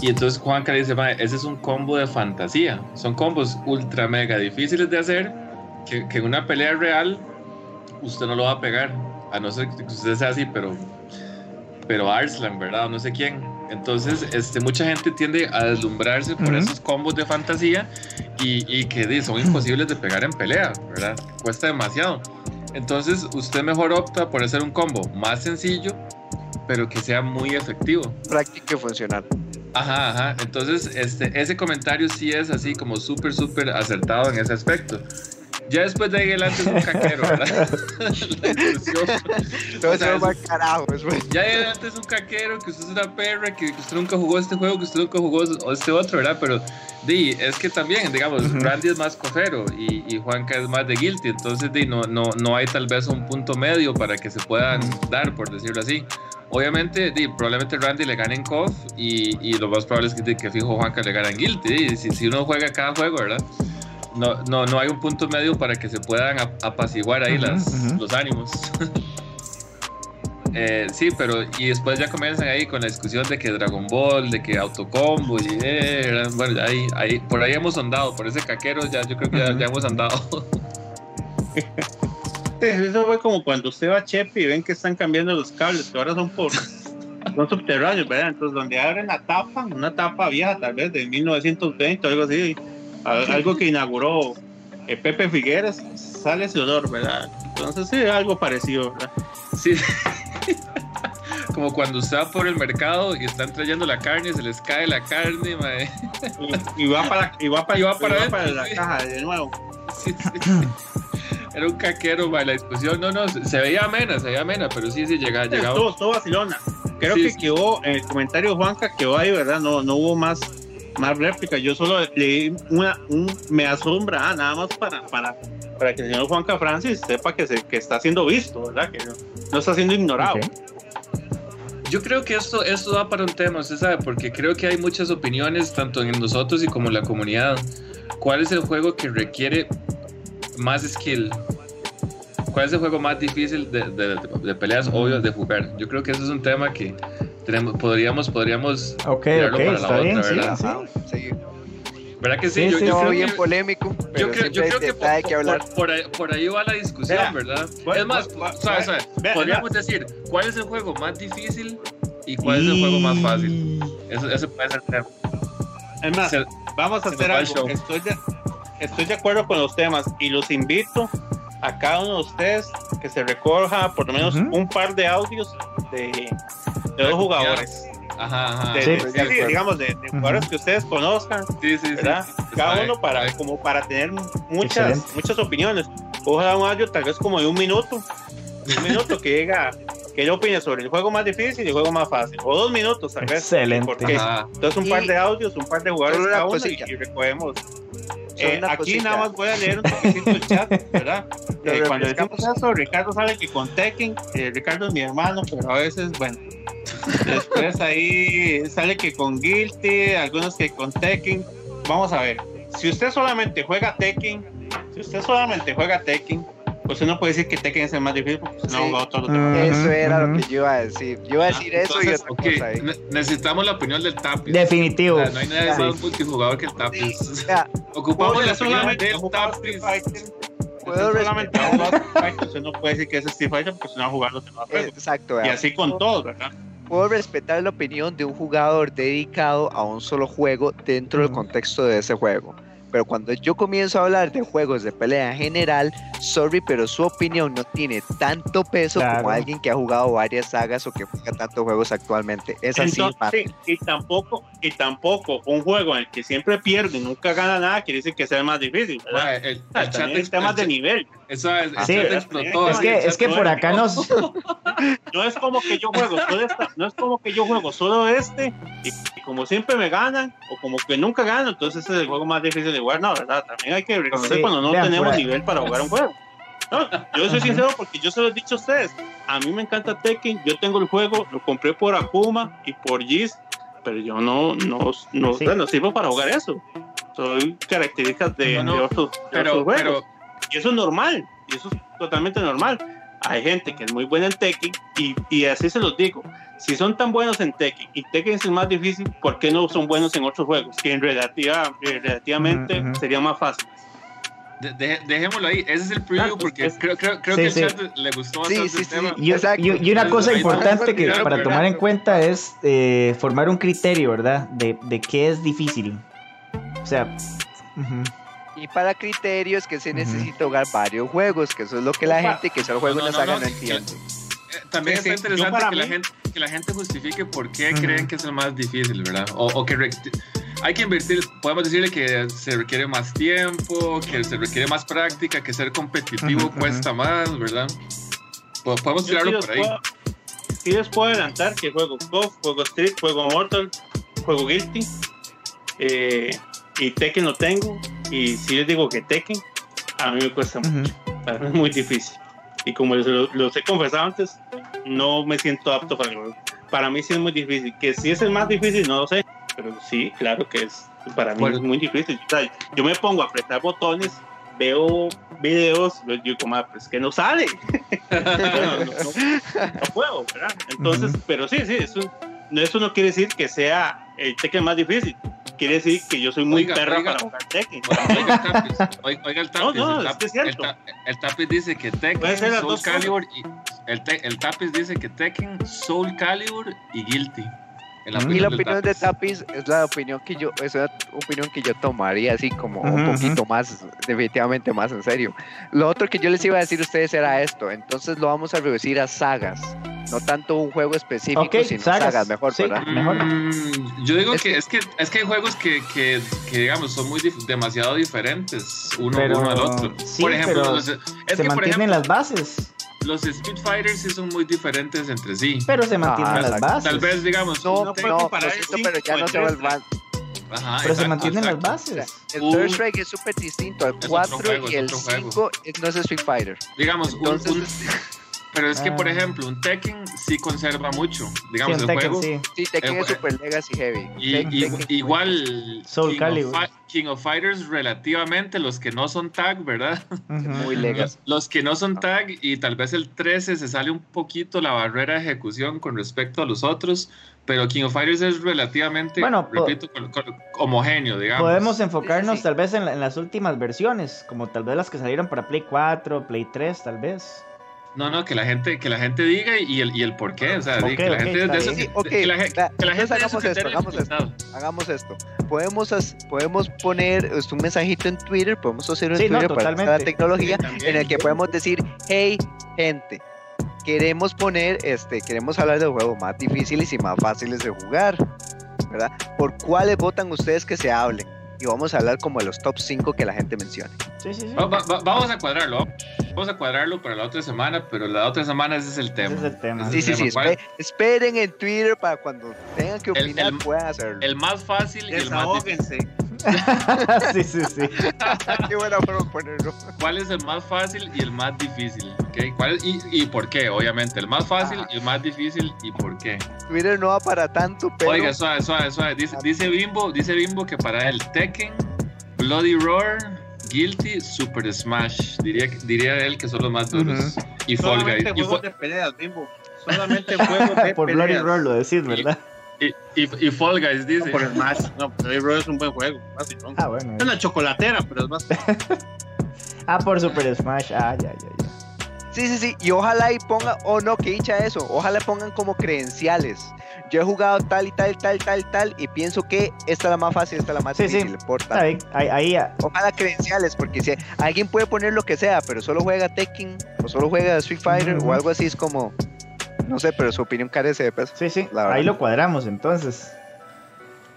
Y entonces Juanca dice, "Mae, ese es un combo de fantasía. Son combos ultra mega difíciles de hacer, que, que en una pelea real usted no lo va a pegar, a no ser que usted sea así, pero, pero Arslan, ¿verdad? O no sé quién. Entonces, este, mucha gente tiende a deslumbrarse por esos combos de fantasía y, y que di, son imposibles de pegar en pelea, ¿verdad? Cuesta demasiado. Entonces, usted mejor opta por hacer un combo más sencillo, pero que sea muy efectivo. Práctico y funcional. Ajá, ajá. Entonces, este, ese comentario sí es así como súper, súper acertado en ese aspecto. Ya después de ahí adelante es un caquero, ¿verdad? La. Todo O sea, es- carajo. Ya de adelante es un caquero, que usted es una perra, que, que usted nunca jugó este juego, que usted nunca jugó este otro, ¿verdad? Pero di, es que también, digamos, Randy es más cofero y, y Juanca es más de guilty, entonces di, no, no, no hay tal vez un punto medio para que se puedan dar, por decirlo así. Obviamente, di, probablemente Randy le gane en COF y, y lo más probable es que, que fijo Juanca le gane en guilty. di, si, si uno juega cada juego, ¿verdad? No, no, no hay un punto medio para que se puedan ap- apaciguar ahí las, ujú. los ánimos. Eh, sí, pero y después ya comienzan ahí con la discusión de que Dragon Ball, de que autocombo y eh, eran- bueno, ahí, ahí, por ahí hemos andado, por ese caquero ya yo creo que ya, ya hemos andado. Eso fue como cuando usted va a Chepe y ven que están cambiando los cables, que ahora son por son subterráneos, ¿verdad? Entonces, donde abren la tapa, una tapa vieja, tal vez de 1920 o algo así, algo que inauguró eh, Pepe Figueres, sale ese olor, ¿verdad? Entonces, sí, algo parecido, ¿verdad? Sí. Como cuando va por el mercado y están trayendo la carne, se les cae la carne, mae. Y, y va para, y va para, Y va para y va adentro, para la caja de nuevo. Sí, sí. Era un caquero, mae, la discusión. No, no, se, se veía amena, se veía amena, pero sí, sí, llegaba, llegaba. Todo, todo vacilona. Creo Sí, que quedó, en el comentario Juanca quedó ahí, ¿verdad? No, no hubo más, más réplicas. Yo solo leí una, un, me asombra, ah, nada más para, para, para que el señor Juanca Francis sepa que, se, que está siendo visto, ¿verdad? Que no, no está siendo ignorado. Ok. Yo creo que esto, esto da para un tema, usted sabe, porque creo que hay muchas opiniones, tanto en nosotros y como en la comunidad. ¿Cuál es el juego que requiere más skill? ¿Cuál es el juego más difícil de, de- de peleas obvias de jugar? Yo creo que eso es un tema que tenemos, podríamos, podríamos Ok, tirarlo ok, para la está otra, bien, sí, ¿verdad? sí. Ajá, sí. ¿Verdad que sí? Sí, yo, sí, yo Todo creo bien que, polémico, pero yo creo, yo creo que por, que hablar. por- por ahí, por ahí va la discusión, Vea, ¿verdad? bueno, es más, podríamos decir, ¿cuál es el juego más difícil y cuál es el juego más fácil? Eso, eso puede ser tema. Es más, Se- vamos a hacer algo. Estoy de, estoy de acuerdo con los temas y los invito a cada uno de ustedes que se recoja por lo menos Ujú. un par de audios de, de dos jugadores. Ajá, ajá. De- Sí. de- sí, digamos, de, de jugadores que ustedes conozcan, Sí, sí, sí. ¿verdad? Cada uno para, como para tener muchas, Excelente. muchas opiniones. Ojalá un audio tal vez como de un minuto, un minuto que diga que él opine sobre el juego más difícil y el juego más fácil, o dos minutos tal vez. Excelente. ¿Por qué? Ajá. Entonces un Y- par de audios, un par de jugadores cada uno y, y recogemos. Eh, aquí cosilla. nada más voy a leer un poquitito el chat, ¿verdad? Eh, cuando decimos eso, Ricardo sale que con Tekken, eh, Ricardo es mi hermano, pero a veces, bueno. Después ahí sale que con Guilty, algunos que con Tekken. Vamos a ver, si usted solamente juega Tekken, si usted solamente juega Tekken, pues usted no puede decir que Tekken es el más difícil porque no ha Sí. jugado todos los demás. Eso era lo que yo iba a decir. Yo iba a decir eso y otra cosa ahí. ne- necesitamos la opinión del Tapis. Definitivo. O sea, no hay nadie Sí. más multijugador que el Tapis. Sí, vea, Ocupamos Usted la opinión solamente del Fighter, Puedo solamente usted no puede decir que es Street Fighter porque no ha jugado los demás juegos. exacto, Y vea. así con todos, ¿verdad? puedo respetar la opinión de un jugador dedicado a un solo juego dentro del contexto de ese juego. Pero cuando yo comienzo a hablar de juegos de pelea en general, sorry, pero su opinión no tiene tanto peso Claro. como alguien que ha jugado varias sagas o que juega tantos juegos actualmente. Es así, Entonces, y tampoco, y tampoco un juego en el que siempre pierde y nunca gana nada quiere decir que sea el más difícil, ¿verdad? Mae, el, el Ah, chat, ex- temas el de nivel. eso es, el Sí, es explotó. Es que, el es que por acá nos. No es como que yo juego solo esta, no es como que yo juego solo este y, y como siempre me ganan o como que nunca gano, entonces ese es el juego más difícil de jugar, no, ¿verdad? También hay que reconocer Sí, cuando no vean, tenemos nivel para jugar un juego. No, yo soy sincero porque yo se lo he dicho a ustedes. A mí me encanta Tekken, yo tengo el juego, lo compré por Akuma y por Giz, pero yo no, no, no, Sí. no sirvo para jugar eso. Soy características de, No, no, de otros, de Pero, otros juegos. pero, Y eso es normal, y eso es totalmente normal. Hay gente que es muy buena en Tekken y, y así se los digo. Si son tan buenos en Tekken y Tekken es el más difícil, ¿por qué no son buenos en otros juegos? Que en relativa, eh, relativamente Ujú, ujú. sería más fácil. de- de- dejémoslo ahí. Ese es el preview porque es- creo, creo, creo Sí, que el sí. chat le gustó Sí, bastante sí, el sí. tema. Y, y- y una cosa importante que para tomar en cuenta es eh, formar un criterio, ¿verdad? De, de qué es difícil. O sea, ujú. Y para criterios que se necesita jugar varios juegos, que eso es lo que la gente que solo juega No, no, no, no que- entiende. También Sí, está interesante para que la, gente, que la gente justifique por qué creen que es el más difícil, ¿verdad? O, o que re- hay que invertir, podemos decirle que se requiere más tiempo, que se requiere más práctica, que ser competitivo cuesta más, ¿verdad? Po- Podemos Yo tirarlo por ahí. puedo, sí les puedo adelantar que juego KOF, juego Street, juego Mortal, juego Guilty. eh, y Tekken lo tengo. Y si les digo que Tekken, a mí me cuesta mucho. Para mí es muy difícil. Y como les lo, los he confesado antes, no me siento apto para el juego. Para mí sí es muy difícil. Que si es el más difícil, no lo sé. Pero sí, claro que es. Para mí Bueno. es muy difícil. O sea, yo me pongo a apretar botones, veo videos, yo digo, "Ah, pues que no sale. no, no, no- no puedo, ¿verdad? Entonces, Ujú. pero sí, sí, eso, eso no quiere decir que sea el Tekken más difícil. Quiere decir que yo soy muy Oiga, perra oiga. para jugar Tekken. Oiga el oiga, oiga el Tapis, No, no, el, es Tap- que es cierto. el el dice que Tekken, Soul. Calibur y el, el Tapis dice que Tekken, Soul Calibur y Guilty. En Mm. Y opinión la opinión de Tapis es la opinión que yo, es una opinión que yo tomaría así como un Ujú, poquito más, definitivamente más en serio. Lo otro que yo les iba a decir a ustedes era esto, entonces lo vamos a reducir a sagas, no tanto un juego específico, Ok, sino sagas, sagas, mejor, sí. ¿verdad? Mejor. Mm, yo digo Es que, que- es que es que hay juegos que, que, que, digamos son muy dif- demasiado diferentes uno, Pero- uno al otro. sí, por ejemplo, pero es se que por mantienen ejemplo, las bases. Los Speed Fighters sí son muy diferentes entre sí. Pero se mantienen Ajá, las bases. Tal vez digamos No, No no, puede comparar siento, el pero ya no se va el van. Ajá, pero se exacto, mantienen las exacto. bases. El Un- Third Strike es súper distinto al otro 4 juego, y el otro juego. 5 no es Street Fighter. Digamos, un- Entonces, un- pero es que por Ah. ejemplo, un Tekken sí conserva mucho. Sí, Digamos, en el Tekken, juego sí. sí, Tekken Eh, es Super Legacy Heavy. Y, y- Tekken- igual Soul King, Calibur. Of King of Fighters relativamente los que no son tag, ¿verdad? Ujú. muy legacy. Los, los que no son tag y tal vez el 13 se sale un poquito la barrera de ejecución con respecto a los otros, pero King of Fighters es relativamente, Bueno, repito, homogéneo, digamos. Podemos enfocarnos Sí, sí, sí. tal vez en, la- en las últimas versiones, como tal vez las que salieron para Play 4, Play 3, tal vez. No, no, que la gente, que la gente diga y el, y el por qué, o sea, que la gente de eso-. Sí, que la, que la hagamos esto, hagamos esto. Hagamos esto. Podemos, podemos poner un mensajito en Twitter, podemos hacer un Sí, no, Twitter para la tecnología Sí, en el que podemos decir, hey, gente, queremos poner, este, queremos hablar de juegos más difíciles y más fáciles de jugar, ¿verdad? ¿Por cuáles votan ustedes que se hablen? Y vamos a hablar como de los top 5 que la gente mencione. Sí, sí, sí. Va- va- va- vamos a cuadrarlo, vamos a cuadrarlo para la otra semana, pero la otra semana ese es el Ese tema. es el tema. Sí, sí, sí. esperen en Twitter para cuando tengan que El- opinar el- puedan hacerlo. El más fácil y el más difícil. Sí, sí, sí. Qué buena forma de ponerlo. ¿Cuál es el más fácil y el más difícil? ¿ok? ¿Cuál es- y, y por qué? Obviamente, el más fácil y el más difícil y por qué. Twitter no va para tanto, pero Oiga, suave, suave, suave. Dice, dice Bimbo, dice Bimbo que para él Tekken, Bloody Roar, Guilty, Super Smash. Diría, diría él que son los más duros. Y Fall Guys. Solamente juegos de peleas, Bimbo. Solamente juegos de Por Bloody peleas. Roar lo decís, ¿verdad? y, y- y Fall Guys dice. No, por Smash. No, Bloody Roar es un buen juego. Ah, bueno. Es una chocolatera, pero es más. Ah, por Super Smash. Ah, ya, ya, ya. Sí, sí, sí. Y ojalá y pongan, o no, que hincha eso. Ojalá pongan como credenciales. Yo he jugado tal y tal, tal, tal, tal. Y pienso que esta es la más fácil, esta es la más Sí, sí. difícil. por bien. Ahí, ahí ah, Ojalá credenciales, porque si alguien puede poner lo que sea, pero solo juega Tekken, o solo juega Street Fighter, o algo así, es como. No sé, pero su opinión carece de peso. sí, sí. Ahí lo cuadramos entonces.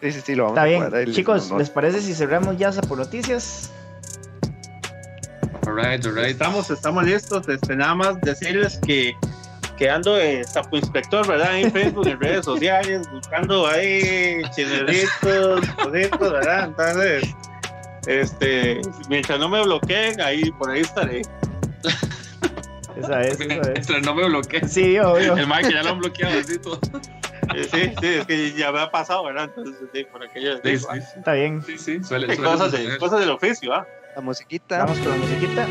Sí, sí, sí, lo vamos Está a bien. cuadrar y Chicos, no- ¿les parece si cerramos ya por noticias? Alright, alright. Estamos, estamos listos. Este, nada más decirles que, que ando de sapo inspector, ¿verdad? En Facebook, en redes sociales, buscando ahí chinelitos, cositos, ¿verdad? Entonces, este, mientras no me bloqueen, ahí por ahí estaré. Esa es, esa es. Mientras no me bloquee. Sí, obvio. El Mike ya lo han bloqueado así todo. Sí, sí, es que ya me ha pasado, ¿verdad? Entonces, sí, por aquello. Sí, Sí, sí, Está bien. sí, sí, suele, suele cosas, de, cosas del oficio, ¿ah? La musiquita. Vamos con la musiquita.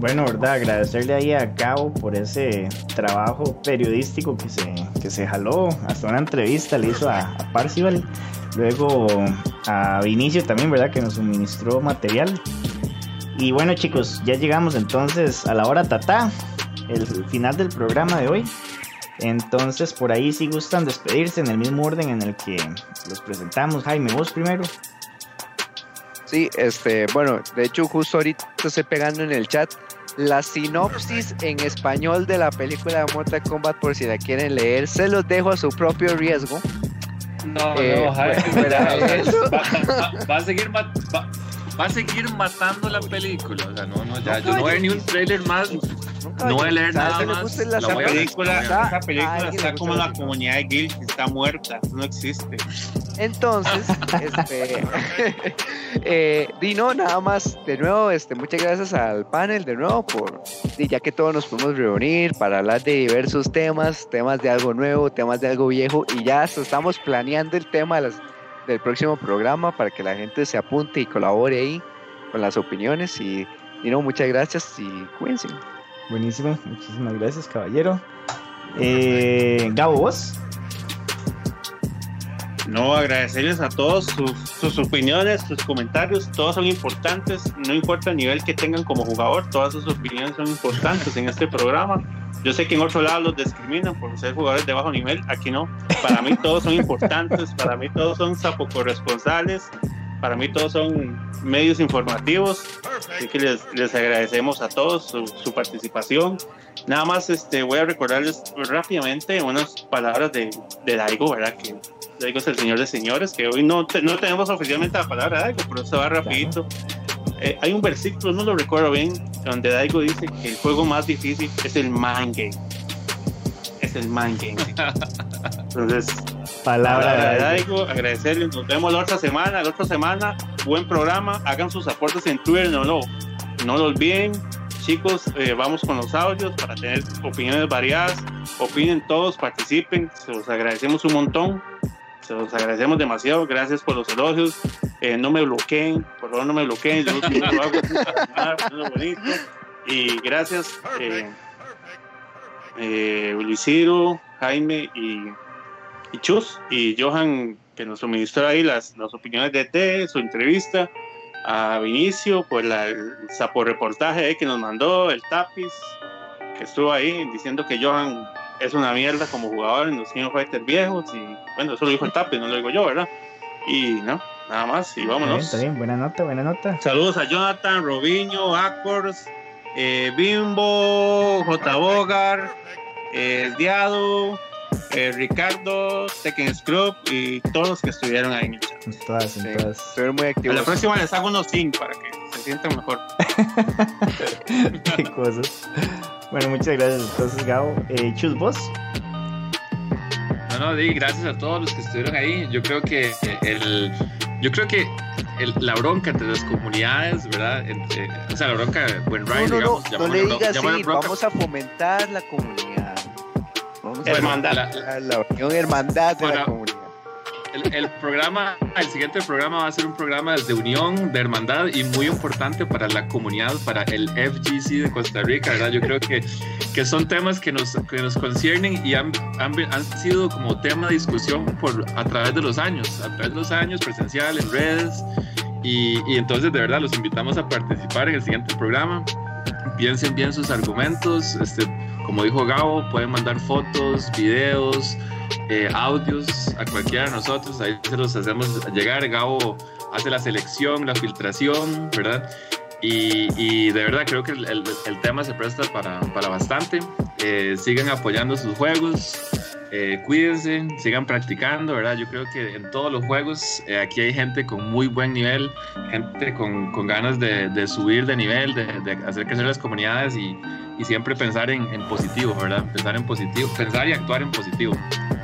Bueno, verdad, agradecerle ahí a Gabo por ese trabajo periodístico que se, que se jaló. Hasta una entrevista le hizo a, a Parcival. Luego a Vinicio también, ¿verdad? Que nos suministró material. Y bueno chicos, ya llegamos entonces a la hora tata, el final del programa de hoy. Entonces por ahí si gustan despedirse en el mismo orden en el que los presentamos. Jaime, vos primero. Sí, este, bueno, de hecho justo ahorita estoy pegando en el chat la sinopsis en español de la película de Mortal Kombat por si la quieren leer, se los dejo a su propio riesgo. No, Eh, no, va, va- va a seguir va, va a seguir matando la película. O sea, no, no, ya, yo no voy a ver ni un trailer más. No voy a leer ¿Sabes nada más. La Esa película, esa está como la comunidad de Guild, está muerta, no existe. Entonces, este, eh, Dino, nada más, de nuevo, este, muchas gracias al panel, de nuevo, por, ya que todos nos podemos reunir para hablar de diversos temas, temas de algo nuevo, temas de algo viejo, y ya hasta estamos planeando el tema de las- del próximo programa para que la gente se apunte y colabore ahí con las opiniones, y Dino, muchas gracias y cuídense. Buenísimo, muchísimas gracias caballero. Eh, Gabo, vos. No, agradecerles a todos sus, sus opiniones, sus comentarios, todos son importantes, no importa el nivel que tengan como jugador, todas sus opiniones son importantes en este programa. Yo sé que en otro lado los discriminan por ser jugadores de bajo nivel, aquí no. Para mí todos son importantes, para mí todos son sapo corresponsales, para mí todos son medios informativos, así que les, les agradecemos a todos su, su participación. Nada más este, voy a recordarles rápidamente unas palabras de, de Daigo, ¿verdad? Que Daigo es el señor de señores, que hoy no, te- no tenemos oficialmente la palabra Daigo, pero se va rapidito. Eh, hay un versículo, no lo recuerdo bien, donde Daigo dice que el juego más difícil es el mind game. Es el mind game. Entonces, Palabra de Daigo. Agradecerles, nos vemos la otra semana, la otra semana, buen programa, hagan sus aportes en Twitter, no lo, no lo olviden, chicos, eh, vamos con los audios para tener opiniones variadas, opinen todos, participen, se los agradecemos un montón, se los agradecemos demasiado, gracias por los elogios, eh, no me bloqueen, por favor no me bloqueen, yo, lo hago nada, bonito, y gracias eh, eh, Jaime y y Chus y Johan que nos suministró ahí las, las opiniones de T, su entrevista a Vinicio por la, el sapo reportaje ahí que nos mandó, el tapiz que estuvo ahí diciendo que Johan es una mierda como jugador en los King of Fighters viejos y bueno, eso lo dijo el tapiz, no lo digo yo, ¿verdad? Y no, nada más y Está bien, vámonos. está bien, buena nota, buena nota. Saludos a Jonathan, Robinho, Acors, eh, Bimbo, J. Bogar, eh, El Diado, eh, Ricardo, Tekken Scrub y todos los que estuvieron ahí en el chat. En todas, muy A activos. la próxima les hago unos 5 para que se sientan mejor. Qué cosas. Bueno, muchas gracias entonces, Gabo. Eh, Chus, vos. No, no, di gracias a todos los que estuvieron ahí. Yo creo que el, yo creo que el- la bronca entre las comunidades, ¿verdad? Entre- o sea, la bronca, buen ride, no, no, digamos. no llamémosle le digas así, vamos a fomentar la comunidad. Vamos a Hermandad. La- fomentar la unión hermandad de la comunidad. El, el programa, el siguiente programa va a ser un programa de unión, de hermandad y muy importante para la comunidad, para el FGC de Costa Rica, ¿verdad? Yo creo que, que son temas que nos, que nos conciernen y han, han, han sido como tema de discusión por, a través de los años, a través de los años, presencial, en redes. Y, y entonces, de verdad, los invitamos a participar en el siguiente programa. Piensen bien sus argumentos. Este, como dijo Gabo, pueden mandar fotos, videos, eh, audios a cualquiera de nosotros, ahí se los hacemos llegar. Gabo hace la selección, la filtración, ¿verdad? Y, y de verdad creo que el, el- tema se presta para, para bastante. Eh, sigan apoyando sus juegos, eh, cuídense, sigan practicando, ¿verdad? Yo creo que en todos los juegos eh, aquí hay gente con muy buen nivel, gente con, con ganas de, subir de nivel, de, de hacer crecer las comunidades y, y siempre pensar en, positivo, ¿verdad? Pensar en positivo, pensar y actuar en positivo.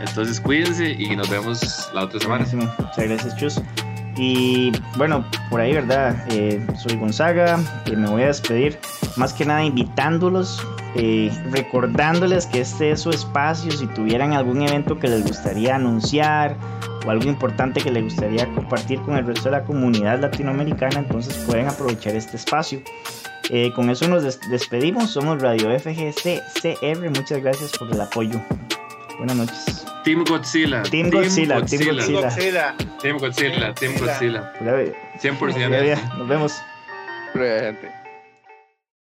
Entonces cuídense y nos vemos la otra semana. Muchas gracias, Chus. Y bueno, por ahí, ¿verdad? Eh, soy Gonzaga, eh, me voy a despedir más que nada invitándolos, eh, recordándoles que este es su espacio, si tuvieran algún evento que les gustaría anunciar o algo importante que les gustaría compartir con el resto de la comunidad latinoamericana, entonces pueden aprovechar este espacio. Eh, con eso nos des- despedimos, somos Radio FGC CR, muchas gracias por el apoyo. Buenas noches. Team Godzilla. Team Godzilla, Team Godzilla. Godzilla. Team Godzilla, Team Godzilla. Pura vida. 100%. Pura vida. Nos vemos. Gente.